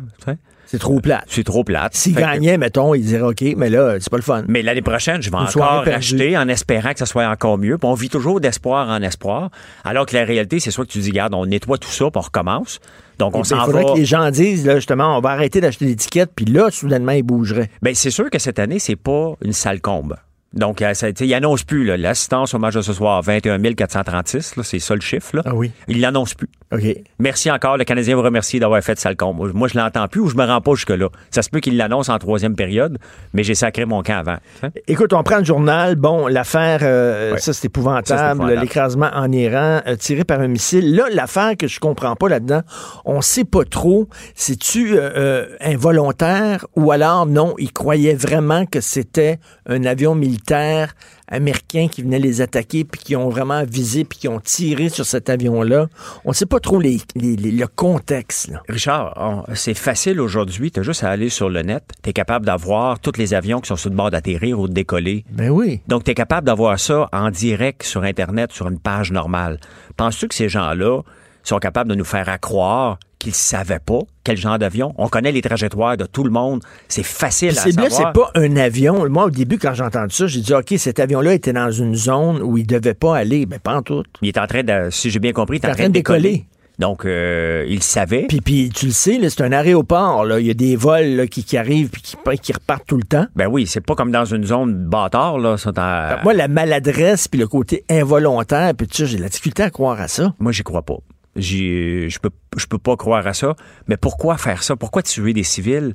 C'est trop plate. C'est trop plate. Que- gagnaient, mettons, ils diraient OK, mais là, c'est pas le fun. Mais l'année prochaine, je vais Une encore acheter en espérant que ça soit encore mieux. Puis on vit toujours d'espoir en espoir. Alors que la réalité, c'est soit que tu dis, garde, on nettoie tout ça, puis on recommence. Donc on Il s'en faudrait va. que les gens disent, là, justement, on va arrêter d'acheter l'étiquette, puis là, soudainement, ils bougeraient. Ben, c'est sûr que cette année, c'est pas une sale combe. Donc, euh, ça- il annonce plus l'assistance au match de ce soir, 21 436, là, c'est ça le chiffre. Là. Ah oui. Il l'annonce plus. OK. Merci encore. Le Canadien vous remercie d'avoir fait sale combe. Moi, je l'entends plus ou je me rends pas jusque-là? Ça se peut qu'il l'annonce en troisième période, mais j'ai sacré mon camp avant. Hein? Écoute, on prend le journal. Bon, l'affaire, euh, Ouais. ça, c'est Ça, épouvantable. épouvantable. L'écrasement en Iran, euh, tiré par un missile. Là, l'affaire que je comprends pas là-dedans, on sait pas trop. C'est-tu euh, euh, involontaire ou alors non, il croyait vraiment que c'était un avion militaire américains qui venaient les attaquer, puis qui ont vraiment visé, puis qui ont tiré sur cet avion-là. On sait pas trop les, les- les- le contexte. là. Richard, on- c'est facile aujourd'hui. Tu as juste à aller sur le net. Tu es capable d'avoir tous les avions qui sont sur le bord d'atterrir ou de décoller. Ben oui. Donc, tu es capable d'avoir ça en direct sur Internet, sur une page normale. Penses-tu que ces gens-là sont capables de nous faire à croire qu'ils savaient pas quel genre d'avion? On connaît les trajectoires de tout le monde. C'est facile à savoir. c'est pas un avion. Moi, au début, quand j'ai entendu ça, j'ai dit, OK, cet avion-là était dans une zone où il devait pas aller. Ben, pas en tout. Il est en train de, si j'ai bien compris, il est en train de décoller. Donc, euh, il savait. Puis, puis tu le sais, c'est un aéroport. Là. Il y a des vols là, qui, qui arrivent puis qui, qui repartent tout le temps. Ben oui, c'est pas comme dans une zone bâtard, là. t'en- Moi, la maladresse puis le côté involontaire, puis tout ça, j'ai la difficulté à croire à ça. Moi, j'y crois pas. Je peux, je peux pas croire à ça. Mais pourquoi faire ça? Pourquoi tuer des civils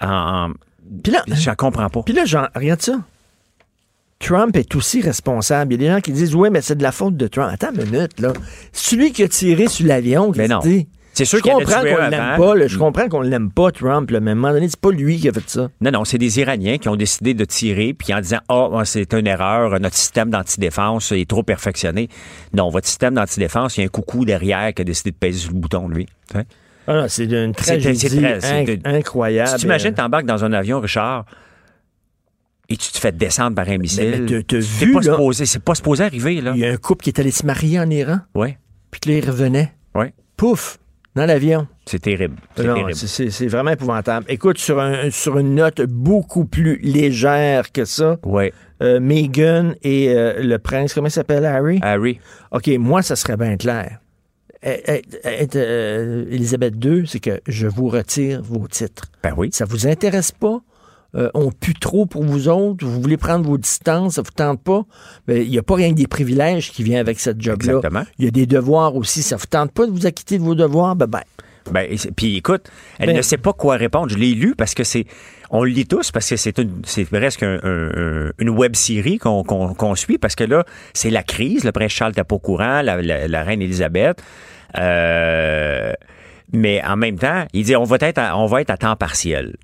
en. Puis là, je comprends pas. Puis là, genre, regarde ça. Trump est aussi responsable. Il y a des gens qui disent, oui, mais c'est de la faute de Trump. Attends une minute, là. Celui qui a tiré sur l'avion. qui Mais non. dit- C'est sûr Je qu'il comprends qu'on l'aime pas. là. Je comprends qu'on l'aime pas, Trump. là, mais à un moment donné, c'est pas lui qui a fait ça. Non, non, c'est des Iraniens qui ont décidé de tirer, puis en disant Ah, oh, c'est une erreur, notre système d'antidéfense est trop perfectionné. Non, votre système d'antidéfense, il y a un coucou derrière qui a décidé de peser sur le bouton, lui. Ah c'est une tragédie inc- incroyable. Si tu imagines, t'embarques dans un avion, Richard, et tu te fais descendre par un missile. c'est pas supposé, c'est pas supposé arriver, là. Il y a un couple qui est allé se marier en Iran, Ouais, puis là, il revenait. ouais. Pouf, dans l'avion. C'est terrible. C'est vraiment épouvantable. Écoute, sur, un, sur une note beaucoup plus légère que ça, Ouais. euh, Meghan et euh, le prince, comment il s'appelle, Harry? Harry. OK, moi, ça serait bien clair. Eh, eh, eh, euh, Élisabeth II, c'est que je vous retire vos titres. Ben oui. Ça vous intéresse pas? Euh, on pue trop pour vous autres? Vous voulez prendre vos distances? Ça vous tente pas? Il n'y a pas rien que des privilèges qui viennent avec cette job-là. Exactement. Il y a des devoirs aussi. Ça vous tente pas de vous acquitter de vos devoirs? Ben, ben, Ben, puis écoute, elle Ben- ne sait pas quoi répondre. Je l'ai lu parce que c'est, on le lit tous parce que c'est une, c'est presque un- un- un- une web série qu'on, suit parce que là, c'est la crise. Le prince Charles n'était pas au courant, la, la- la reine Élisabeth. Euh, mais en même temps, il dit on va être, à, on va être à temps partiel.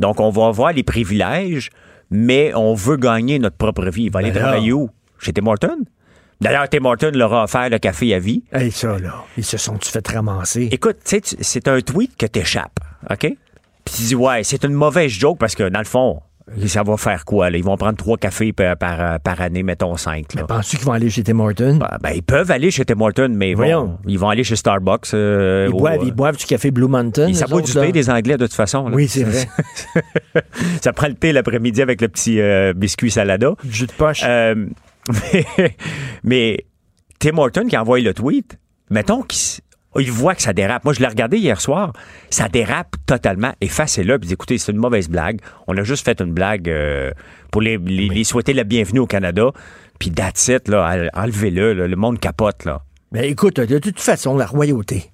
Donc on va avoir les privilèges, mais on veut gagner notre propre vie. Il va aller Ben travailler où? Chez Tim Horton. D'ailleurs, Tim Horton leur a offert le café à vie. hey, ça, là, ils se sont-tu fait ramasser? Écoute, tu sais, tu- c'est un tweet que t'échappes, OK? Puis tu dis, ouais, c'est une mauvaise joke parce que, dans le fond, ça va faire quoi? Là? Ils vont prendre trois cafés par, par, par année, mettons cinq. Là. Penses-tu qu'ils vont aller chez Tim Hortons? Ben, ben, ils peuvent aller chez Tim Hortons, mais bon, Voyons. ils vont aller chez Starbucks. euh, ils, au- boivent, ils boivent du café Blue Mountain. Ils- ça boit du thé des Anglais de toute façon. là. Oui, c'est vrai. ça prend le thé l'après-midi avec le petit euh, biscuit salada. Jus de poche. Euh, mais, mais Tim Horton qui envoie le tweet, mettons qu'il il voit que ça dérape. Moi, je l'ai regardé hier soir. Ça dérape totalement. Et face est là. Puis écoutez, c'est une mauvaise blague. On a juste fait une blague euh, pour les, les- les souhaiter la bienvenue au Canada. Puis that's it, là. Enlevez-le. là. Le monde capote, là. Ben écoute, de toute façon, la royauté,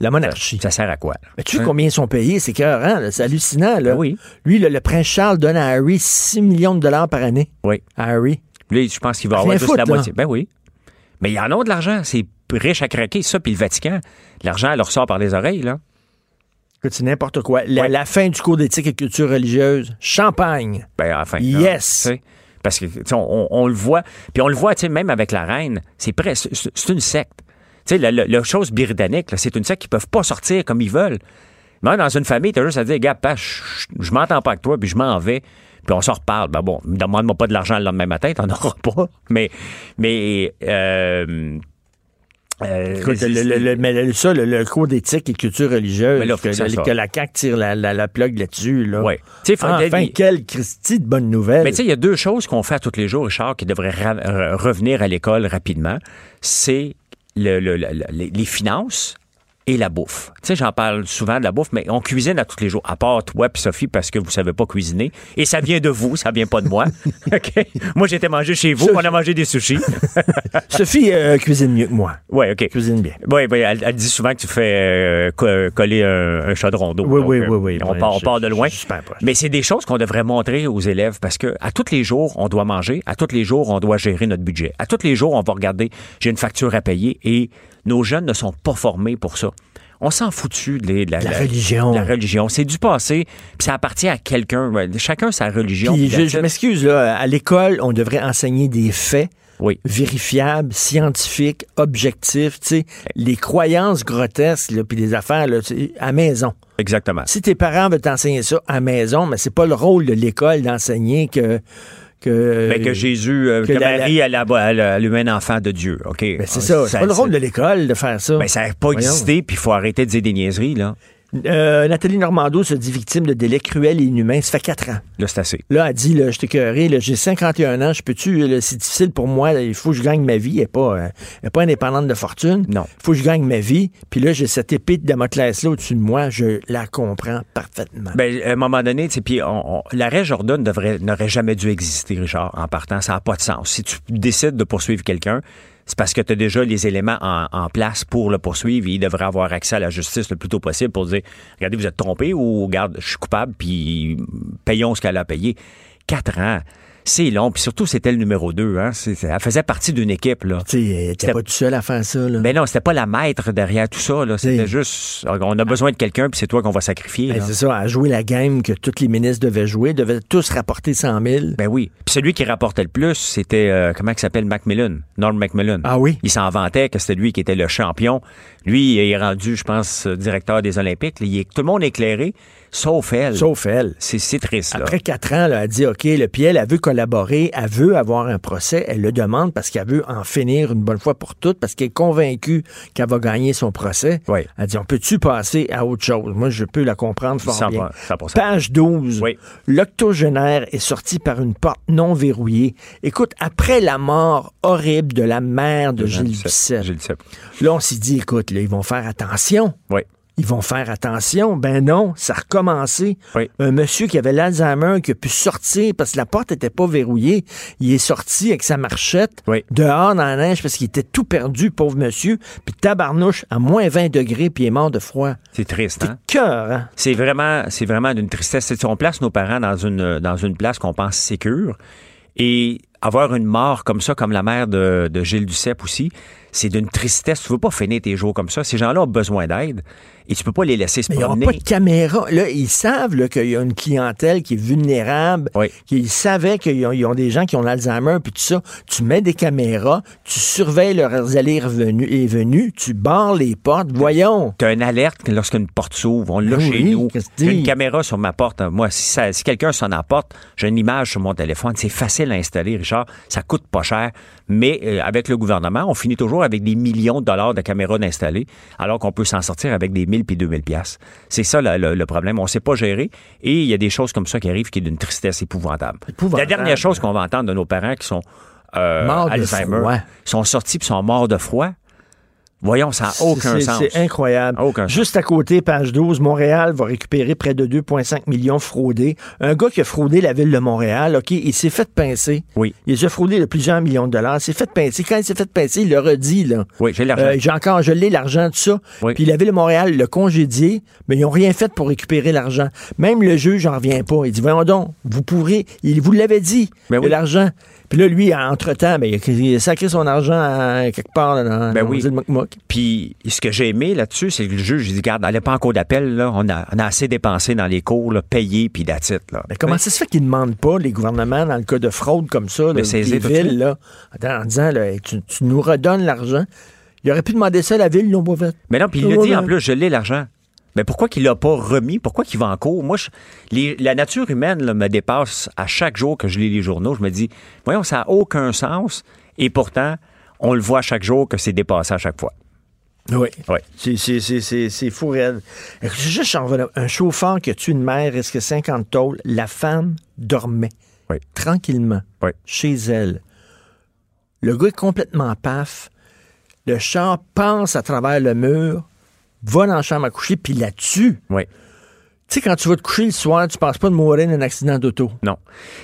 la monarchie. Ça sert à quoi? là? Mais tu sais Hein? combien ils sont payés? C'est écœurant, là. c'est hallucinant. Là. Ben oui. Lui, le, le prince Charles donne à Harry 6 millions de dollars par année. Oui. À Harry. Lui, je pense qu'il va avoir juste la moitié. Ben oui. Mais ils en ont de l'argent. C'est riche à craquer, ça. Puis le Vatican, l'argent leur sort par les oreilles, là. C'est n'importe quoi. La, Ouais. la fin du cours d'éthique et culture religieuse, champagne. Ben, enfin. Yes. là. Parce que, on, on le voit. Puis on le voit, tu sais, même avec la reine, c'est presque, c'est une secte. Tu sais, la, la- la chose britannique, là, c'est une secte qui peuvent pas sortir comme ils veulent. Même dans une famille, t'as juste à dire, gars, je- je m'entends pas avec toi, puis je m'en vais, puis on s'en reparle. Ben bon, demande-moi pas de l'argent le lendemain matin, t'en auras pas. Mais, mais, euh, euh, Écoute, le, le- le- mais ça, le, le cours d'éthique et culture religieuse, là, que, la CAQ tire la, la, la plug là-dessus. Là. Ouais. Tu sais, faut- enfin, il- quelle Christie de bonne nouvelle. Mais tu sais, il y a deux choses qu'on fait à tous les jours, Richard, qui devraient ra- re- revenir à l'école rapidement. C'est le- le- le- le- les les finances et la bouffe. Tu sais, j'en parle souvent de la bouffe, mais on cuisine à tous les jours, à part toi et Sophie, parce que vous savez pas cuisiner. Et ça vient de vous, ça vient pas de moi. OK? Moi, j'étais mangé chez vous, on a mangé des sushis. Sophie euh, cuisine mieux que moi. Oui, OK. Cuisine bien. Oui, oui, elle, elle dit souvent que tu fais euh, co- coller un, un chaudron d'eau. Oui, Donc, oui, euh, oui, oui. On, Ouais, part, on part de loin. Mais c'est des choses qu'on devrait montrer aux élèves parce que à tous les jours, on doit manger. À tous les jours, on doit gérer notre budget. À tous les jours, on va regarder, j'ai une facture à payer et nos jeunes ne sont pas formés pour ça. On s'en foutu de, de la, La religion. la religion. C'est du passé, puis ça appartient à quelqu'un. Chacun sa religion. Puis je, m'excuse, là, à l'école, on devrait enseigner des faits Oui. vérifiables, scientifiques, objectifs, tu sais, les croyances grotesques, puis les affaires, là, à maison. Exactement. Si tes parents veulent t'enseigner ça à maison, mais c'est pas le rôle de l'école d'enseigner que que, Ben, que Jésus, euh, que, que la- Marie, elle, a- elle, a- un enfant de Dieu. OK? Ben, c'est ça, c'est pas le rôle de l'école de faire ça. Ben, ça n'a pas Voyons. existé, puis il faut arrêter de dire des niaiseries, là. Euh, Nathalie Normando se dit victime de délais cruels et inhumains. Ça fait quatre ans. Là, c'est assez. Là, elle dit, là, je t'ai j'ai 51 ans, je peux-tu, c'est difficile pour moi, là, il faut que je gagne ma vie, elle n'est pas, euh, pas indépendante de fortune. Non. Il faut que je gagne ma vie. Puis là, j'ai cette épée de Damoclès-là au-dessus de moi, je la comprends parfaitement. Ben, à un moment donné, puis l'arrêt Jordan devrait- n'aurait jamais dû exister, Richard, en partant. Ça n'a pas de sens. Si tu décides de poursuivre quelqu'un, c'est parce que tu as déjà les éléments en, place pour le poursuivre et il devrait avoir accès à la justice le plus tôt possible pour dire regardez, vous êtes trompé ou regarde, je suis coupable, puis payons ce qu'elle a payé. Quatre ans. C'est long, puis surtout, c'était le numéro 2. Hein? Elle faisait partie d'une équipe. Là. C'était- pas tout seul à faire ça, là. Ben non, c'était pas la maître derrière tout ça. C'était juste, on a besoin de quelqu'un, puis c'est toi qu'on va sacrifier. Ben, c'est ça, à jouer la game que tous les ministres devaient jouer, devaient tous rapporter 100 000. Ben oui. Puis celui qui rapportait le plus, c'était, euh, comment il s'appelle, Macmillan, Norm Macmillan. Ah oui? Il s'en vantait que c'était lui qui était le champion. Lui, il est rendu, je pense, directeur des Olympiques. Il est- tout le monde est éclairé, sauf elle. Sauf elle. C'est, triste, là. Après quatre ans, là, elle dit OK, le puis elle, elle veut collaborer, elle veut avoir un procès, elle le demande parce qu'elle veut en finir une bonne fois pour toutes, parce qu'elle est convaincue qu'elle va gagner son procès. Oui. Elle dit On peut-tu passer à autre chose? Moi, je peux la comprendre fort 100%, bien. 100%. Page 12. Oui. L'octogénaire est sorti par une porte non verrouillée. Écoute, après la mort horrible de la mère de Gilles Duceppe, Gilles Duceppe. là, on s'est dit Écoute, là, ils vont faire attention. Oui. Ils vont faire attention. Ben non, ça a recommencé. Oui. Un monsieur qui avait l'Alzheimer, qui a pu sortir parce que la porte n'était pas verrouillée. Il est sorti avec sa marchette Oui. dehors dans la neige parce qu'il était tout perdu, pauvre monsieur. Puis tabarnouche à moins 20 degrés, puis il est mort de froid. C'est triste, hein? Cœur, hein? C'est vraiment, c'est vraiment d'une tristesse. C'est- On place nos parents dans une, dans une place qu'on pense sécure. Et avoir une mort comme ça, comme la mère de, de Gilles Duceppe aussi, c'est d'une tristesse. Tu veux pas finir tes jours comme ça. Ces gens-là ont besoin d'aide et tu peux pas les laisser se Mais il n'y aura promener. pas de caméra. Là, ils savent qu'il y a une clientèle qui est vulnérable. Oui. Qu'ils savaient qu'ils ont, ils ont des gens qui ont l'Alzheimer, puis tout ça. Tu mets des caméras, tu surveilles leurs allées et venues, tu barres les portes. Voyons. Tu as une alerte lorsqu'une porte s'ouvre. On l'a Ah chez nous. J'ai une caméra sur ma porte. Moi, si, ça- si quelqu'un sonne à la porte, j'ai une image sur mon téléphone. C'est facile à installer, Richard. Ça coûte pas cher. Mais euh, avec le gouvernement, on finit toujours avec des millions de dollars de caméras d'installer, alors qu'on peut s'en sortir avec des 1000 puis 2000 pièces. C'est ça le, le- le problème. On sait pas gérer. Et il y a des choses comme ça qui arrivent qui est d'une tristesse épouvantable. Épouvantable. La dernière chose qu'on va entendre de nos parents qui sont euh, Alzheimer, sont sortis puis sont morts de froid. Voyons, ça n'a aucun sens. C'est incroyable. Aucun sens. Juste à côté, page 12, Montréal va récupérer près de 2,5 millions fraudés. Un gars qui a fraudé la ville de Montréal, OK, il s'est fait pincer. Oui. Il s'est fraudé de plusieurs millions de dollars. Il s'est fait pincer. Quand il s'est fait pincer, il le redit, là. Oui, j'ai l'argent. Euh, j'ai encore, l'ai, l'argent, tout ça. Oui. Puis la ville de Montréal l'a congédié, mais ils n'ont rien fait pour récupérer l'argent. Même le juge n'en revient pas. Il dit, voyons donc, vous pourrez, il vous l'avait dit, Ben de oui. l'argent. Puis là, lui, entre-temps, ben, il, a, sacré son argent à- quelque part là, dans, Ben dans oui. le Mokmok. Puis ce que j'ai aimé là-dessus, c'est que le juge, il dit, regarde, n'allez pas en cours d'appel, là. On a, on a assez dépensé dans les cours, là, payé, puis d'attitude, là. Mais comment ça se fait qu'ils ne demandent pas, les gouvernements, dans le cas de fraude comme ça, de villes, là, en disant, là, tu, tu nous redonnes l'argent. Il aurait pu demander ça à la ville, pas fait. Mais non, puis il l'a dit en plus, je l'ai l'argent. Mais pourquoi qu'il l'a pas remis? Pourquoi qu'il va en cours? Moi, je- les- la nature humaine là, me dépasse à chaque jour que je lis les journaux. Je me dis, voyons, ça n'a aucun sens. Et pourtant, on le voit chaque jour que c'est dépassé à chaque fois. Oui. Oui. C'est, fou, raide. Juste un chauffeur qui a tué une mère risque 50 tôles. La femme dormait Oui. tranquillement Oui. chez elle. Le gars est complètement paf. Le char passe à travers le mur, va dans la chambre à coucher, puis la tue. Oui. Tu sais, quand tu vas te coucher le soir, tu penses pas de mourir d'un accident d'auto. Non.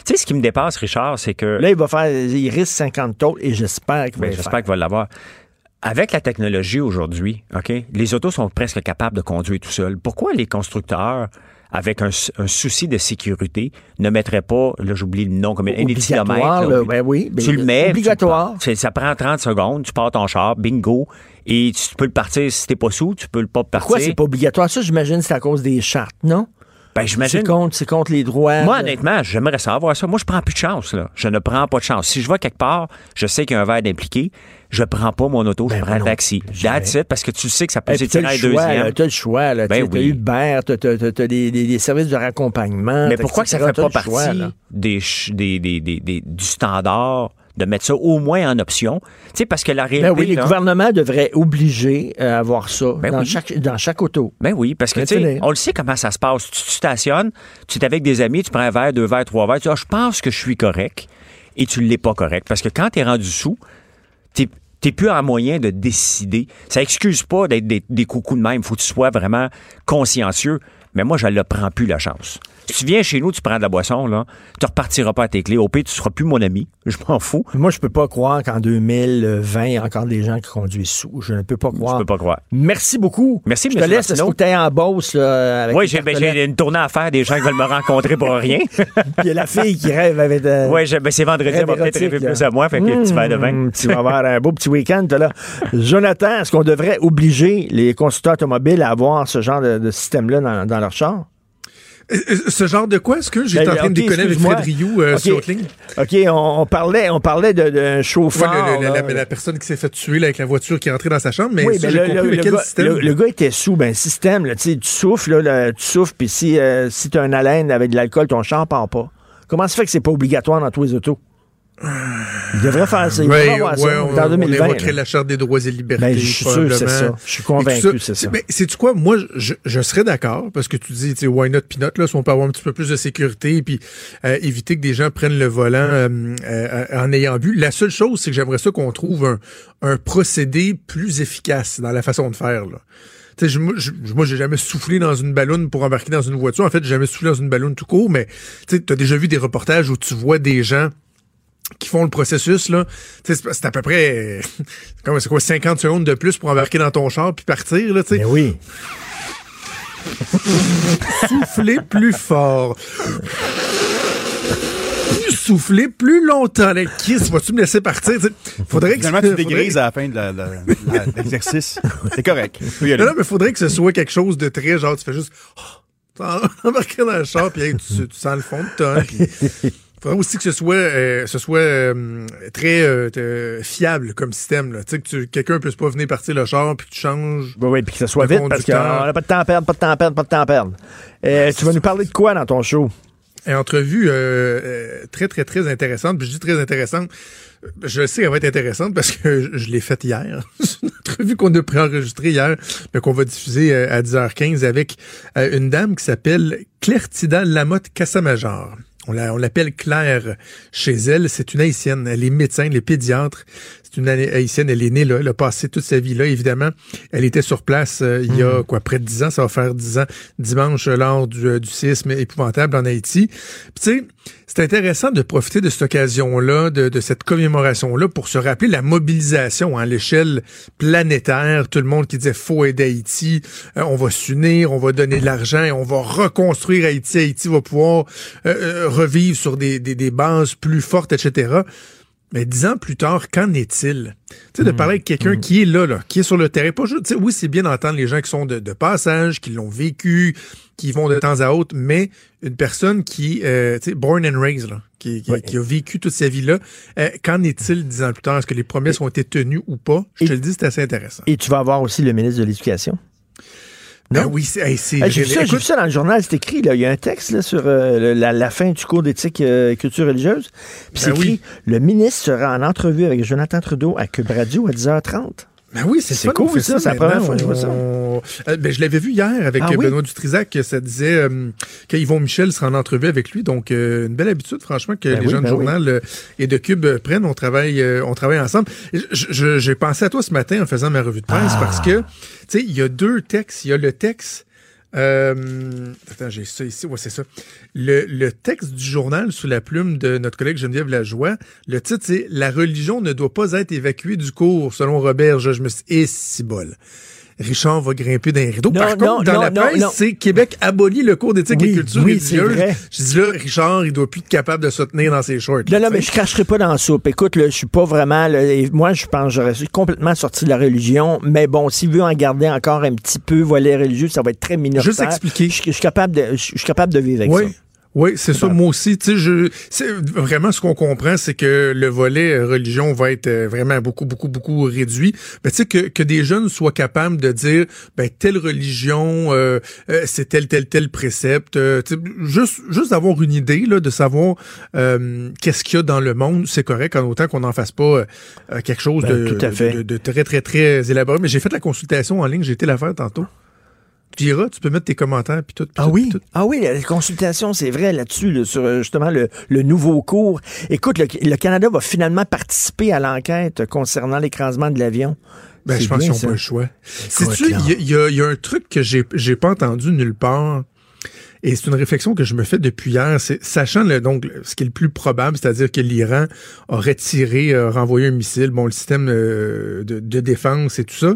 Tu sais, ce qui me dépasse, Richard, c'est que. Là, il va faire, il risque 50 tôles et j'espère qu'il va Ben, J'espère qu'il va l'avoir. Avec la technologie aujourd'hui, OK, les autos sont presque capables de conduire tout seuls. Pourquoi les constructeurs avec un, un souci de sécurité, ne mettrait pas, là j'oublie le nom, comme un ben oui, ben, tu le mets, obligatoire. tu ça prend 30 secondes, tu pars ton char, bingo, et tu peux le partir si t'es pas sous, tu peux le pas partir. Pourquoi c'est pas obligatoire? Ça, j'imagine, c'est à cause des chartes, non? Ben, j'imagine. C'est contre, les droits. Moi, honnêtement, j'aimerais savoir ça. Moi, je prends plus de chance, là. Je ne prends pas de chance. Si je vais quelque part, je sais qu'il y a un verre d'impliqué, je prends pas mon auto, je prends un taxi. That's it, parce que tu sais que ça peut s'étirer le à deuxième. là, t'as le choix, là. Ben Tu oui. Uber, t'as, t'as, t'as- t'as des, services de raccompagnement. Mais pourquoi que ça etc., fait pas le choix, partie des- des- du standard de mettre ça au moins en option? Tu sais, parce que la réalité. Ben oui, les là- gouvernements devraient obliger euh, à avoir ça Ben dans, oui. chaque, dans chaque auto. Ben oui, parce que tu sais, on le sait comment ça se passe. Tu, tu stationnes, tu es avec des amis, tu prends un verre, deux verres, trois verres, tu dis, ah, je pense que je suis correct, et tu l'es pas correct. Parce que quand tu es rendu sous, t'es t'es plus en moyen de décider. Ça excuse pas d'être des, des coucous de même. Faut que tu sois vraiment consciencieux. Mais moi, je ne le prends plus la chance. Tu viens chez nous, tu prends de la boisson, là, tu repartiras pas à tes clés. Au pire, tu seras plus mon ami. Je m'en fous. Moi, je peux pas croire qu'en 2020, il y a encore des gens qui conduisent sous. Je ne peux pas croire. Je peux pas croire. Merci beaucoup. Merci, Je te laisse, Martineau. que en bosse. Là, avec Oui, j'ai ben, j'ai une tournée à faire des gens qui veulent me rencontrer pour rien. Puis il y a la fille qui rêve avec. euh, Oui, ben, c'est vendredi, elle va peut-être érotique, rêver là. plus à moi, fait que petit verre de vin. Mmh, tu vas avoir un beau petit week-end. toi, Là. Jonathan, est-ce qu'on devrait obliger les constructeurs automobiles à avoir ce genre de, de système-là dans, dans leur char? Euh, euh, Ce genre de quoi? Est-ce que j'étais Ben, en train de déconner avec. Fred Rioux euh, sur ligne? OK, on, on parlait, on parlait d'un Ouais, chauffeur. le- le- là. la, la personne qui s'est fait tuer là, avec la voiture qui est entrée dans sa chambre, mais oui, ben j'ai le, compris, quel gars, système? le- gars était sous, ben système, là, tu souffles, là, tu souffles, puis si, euh, si tu as un haleine avec de l'alcool, ton char part pas. Comment ça fait que c'est pas obligatoire dans tous les autos? Il devrait faire ça. Il devrait avoir ça ouais, on, dans on 2020. évoquerait là. la Charte des droits et libertés. Ben, je suis sûr c'est ça. Je suis convaincu c'est ça. Mais sais-tu quoi? Moi, je, je serais d'accord parce que tu dis, tu sais, why not peanut, là, si on peut avoir un petit peu plus de sécurité et puis euh, éviter que des gens prennent le volant euh, euh, en ayant bu. La seule chose, c'est que j'aimerais ça qu'on trouve un, un procédé plus efficace dans la façon de faire, là. Je- moi, j'ai jamais soufflé dans une ballonne pour embarquer dans une voiture. En fait, j'ai jamais soufflé dans une ballonne tout court, mais tu as déjà vu des reportages où tu vois des gens qui font le processus, là, tu sais, c'est à peu près, comment c'est quoi, 50 secondes de plus pour embarquer dans ton char puis partir, là, tu sais? Ben oui. Souffler plus fort. Souffler plus longtemps. Là, Kiss, vas-tu me laisser partir? Faudrait que Finalement, tu faudrait- dégrises à la fin de l'exercice. C'est correct. Non, non, mais faudrait que ce soit quelque chose de très genre, tu fais juste oh, embarquer dans le char, puis hey, tu, tu sens le fond de tonne. puis faudrait aussi que ce soit, euh, ce soit euh, très euh, euh, fiable comme système. Là. Tu sais, que tu- quelqu'un puisse pas venir partir le char, puis que tu changes. Oui, oui, puis que ça soit vite parce qu'on n'a pas de temps à perdre, pas de temps à perdre, pas de temps à perdre. Euh, tu vas nous parler de quoi dans ton show? Une entrevue euh, très, très, très intéressante. Puis je dis très intéressante. Je sais qu'elle va être intéressante parce que je, l'ai faite hier. C'est une entrevue qu'on a préenregistrée hier, mais qu'on va diffuser à 10h15 avec une dame qui s'appelle Clertida Lamotte Cassamajor. On la- on l'appelle Claire chez elle. C'est une haïtienne. Elle est médecin, elle est pédiatre. C'est une haïtienne. Elle est née là. Elle a passé toute sa vie là, évidemment. Elle était sur place euh, il y a quoi, près de 10 ans. Ça va faire 10 ans dimanche lors du, euh, du séisme épouvantable en Haïti. Puis, tu sais, c'est intéressant de profiter de cette occasion-là, de, de cette commémoration-là, pour se rappeler la mobilisation à l'échelle planétaire. Tout le monde qui disait faut aider Haïti, euh, on va s'unir, on va donner de l'argent, on va reconstruire Haïti. Haïti va pouvoir euh, euh, revivre sur des, des, des bases plus fortes, etc. Mais dix ans plus tard, qu'en est-il? Tu sais, de parler avec quelqu'un qui est là, là, qui est sur le terrain. Pas juste, oui, c'est bien d'entendre les gens qui sont de, de passage, qui l'ont vécu, qui vont de temps à autre, mais une personne qui, euh, tu sais, born and raised, là, qui, qui, qui a vécu toute sa vie-là, euh, qu'en est-il dix ans plus tard? Est-ce que les promesses ont été tenues ou pas? Je te le dis, c'est assez intéressant. Et tu vas avoir aussi le ministre de l'Éducation. Ben oui, c'est hey, c'est Hey, j'ai, vu vu ça dans le journal, c'est écrit. Là. Il y a un texte là, sur euh, la, la fin du cours d'éthique euh, et culture religieuse. Puis c'est Ben écrit oui. Le ministre sera en entrevue avec Jonathan Trudeau à Cube Radio à 10h30. Ben oui, c'est cool, ça, c'est la première maintenant. fois que je vois ça. Euh, ben, je l'avais vu hier avec Ah euh, oui? Benoît Dutrisac, ça disait euh, que Yvon Michel sera en entrevue avec lui. Donc, euh, une belle habitude, franchement, que Ben les oui, gens ben oui. journal et de Cube prennent. On travaille, on travaille ensemble. J'ai pensé à toi ce matin en faisant ma revue de presse Ah. parce que, tu sais, il y a deux textes. Il y a le texte... Euh, attends, j'ai ça ici. Ouais, c'est ça. Le, texte du journal sous la plume de notre collègue Geneviève Lajoie, le titre, c'est « La religion ne doit pas être évacuée du cours, selon Robert. Je. Et si bol. Richard va grimper d'un rideau. Non, Par non, contre, dans non, la presse, c'est Québec abolit le cours d'éthique Oui, et culture oui, religieuse. Je dis là, Richard, il doit plus être capable de se tenir dans ses shorts. Non, là, non, mais je cracherai pas dans la soupe. Écoute, là, je suis pas vraiment. là, et moi, je pense que j'aurais complètement sorti de la religion. Mais bon, s'il veut en garder encore un petit peu volet religieux, ça va être très minoritaire. Juste expliquer. Je, je suis capable de, je, je suis capable de vivre avec Oui. ça. Oui, c'est ça. Moi aussi, tu sais, je, c'est vraiment ce qu'on comprend, c'est que le volet euh, religion va être euh, vraiment beaucoup, beaucoup, beaucoup réduit. Mais tu sais que, que des jeunes soient capables de dire, ben telle religion, euh, euh, c'est tel, tel, tel précepte. euh, juste, juste d'avoir une idée là, de savoir euh, qu'est-ce qu'il y a dans le monde, c'est correct, en autant qu'on n'en fasse pas quelque chose Ben, de, tout à fait. de, de très, très, très élaboré. Mais j'ai fait la consultation en ligne, j'ai été la faire tantôt. Tu iras, tu peux mettre tes commentaires puis tout. Ah tout, oui? tout. Ah oui, la consultation, c'est vrai là-dessus, là, sur euh, justement le, le nouveau cours. Écoute, le, le Canada va finalement participer à l'enquête concernant l'écrasement de l'avion. Ben, je pense qu'ils n'ont pas le choix. Sais-tu, il y, y a- il y a un truc que j'ai j'ai pas entendu nulle part? Et c'est une réflexion que je me fais depuis hier. C'est sachant le, donc ce qui est le plus probable, c'est-à-dire que l'Iran aurait tiré, euh, renvoyé un missile, bon le système euh, de, de défense et tout ça.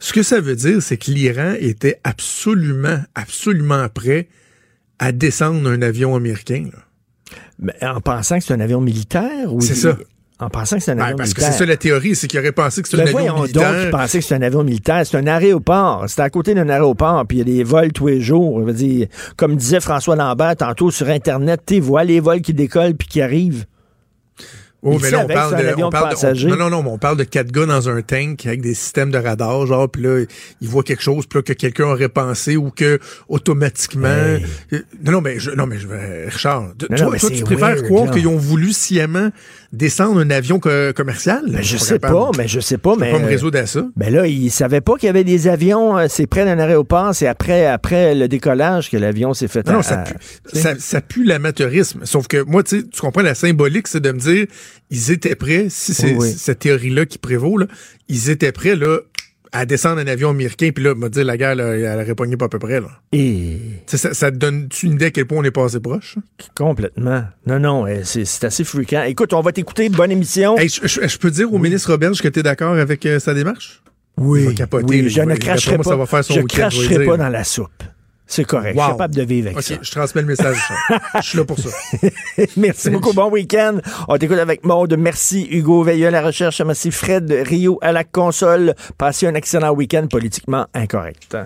Ce que ça veut dire, c'est que l'Iran était absolument, absolument prêt à descendre un avion américain. là. Mais en pensant que c'est un avion militaire? ou C'est ça. En pensant que c'est un Ben, avion parce que militaire. c'est ça la théorie, c'est qu'il aurait pensé que Ben un avion voyons militaire. donc, il pensait que c'était un avion militaire. C'est un aéroport. C'est à côté d'un aéroport, puis il y a des vols tous les jours. Je veux dire, comme disait François Lambert tantôt sur Internet, tu vois les vols qui décollent puis qui arrivent. Oh, mais là, on parle c'est de, on parle de- on- non, non, non, mais on parle de quatre gars dans un tank avec des systèmes de radar, genre, puis là, ils voient quelque chose, puis là, que quelqu'un aurait pensé ou que automatiquement. Euh, Non, non, mais je, non, mais je vais, Richard, Non, toi, non, mais toi, c'est tu préfères weird, croire qu'ils ont voulu sciemment descendre un avion co- commercial? Ben, je sais capable. pas, mais je sais pas, Je peux mais. pas me euh, résoudre à ça. Ben là, il savait pas qu'il y avait des avions. euh, C'est près d'un aéroport. C'est après, après le décollage que l'avion s'est fait. Non, à- non, ça pue, ça, ça pue l'amateurisme. Sauf que moi, tu comprends la symbolique, c'est de me dire, ils étaient prêts, si c'est oui. cette théorie-là qui prévaut, là, ils étaient prêts, là, à descendre un avion américain, puis là, me dire, la guerre, là, elle aurait pogné pas à peu près, là. Et Ça, ça te donne-tu une idée à quel point on est passé proche? complètement. Non, non, euh, c'est assez fréquent. Écoute, on va t'écouter. Bonne émission. Hey, je, peux dire au ministre Roberge que tu es d'accord avec euh, sa démarche? Oui, capoter, oui, je ne cracherai pas. ça va faire son je cracherai pas dans la soupe. C'est correct. Je suis Wow. capable de vivre avec OK, ça. je transmets le message. Je suis là pour ça. Merci beaucoup. Bon week-end. On t'écoute avec Maude. Merci Hugo Veilleux à la recherche. Merci Fred Rio à la console. Passez un excellent week-end politiquement incorrect.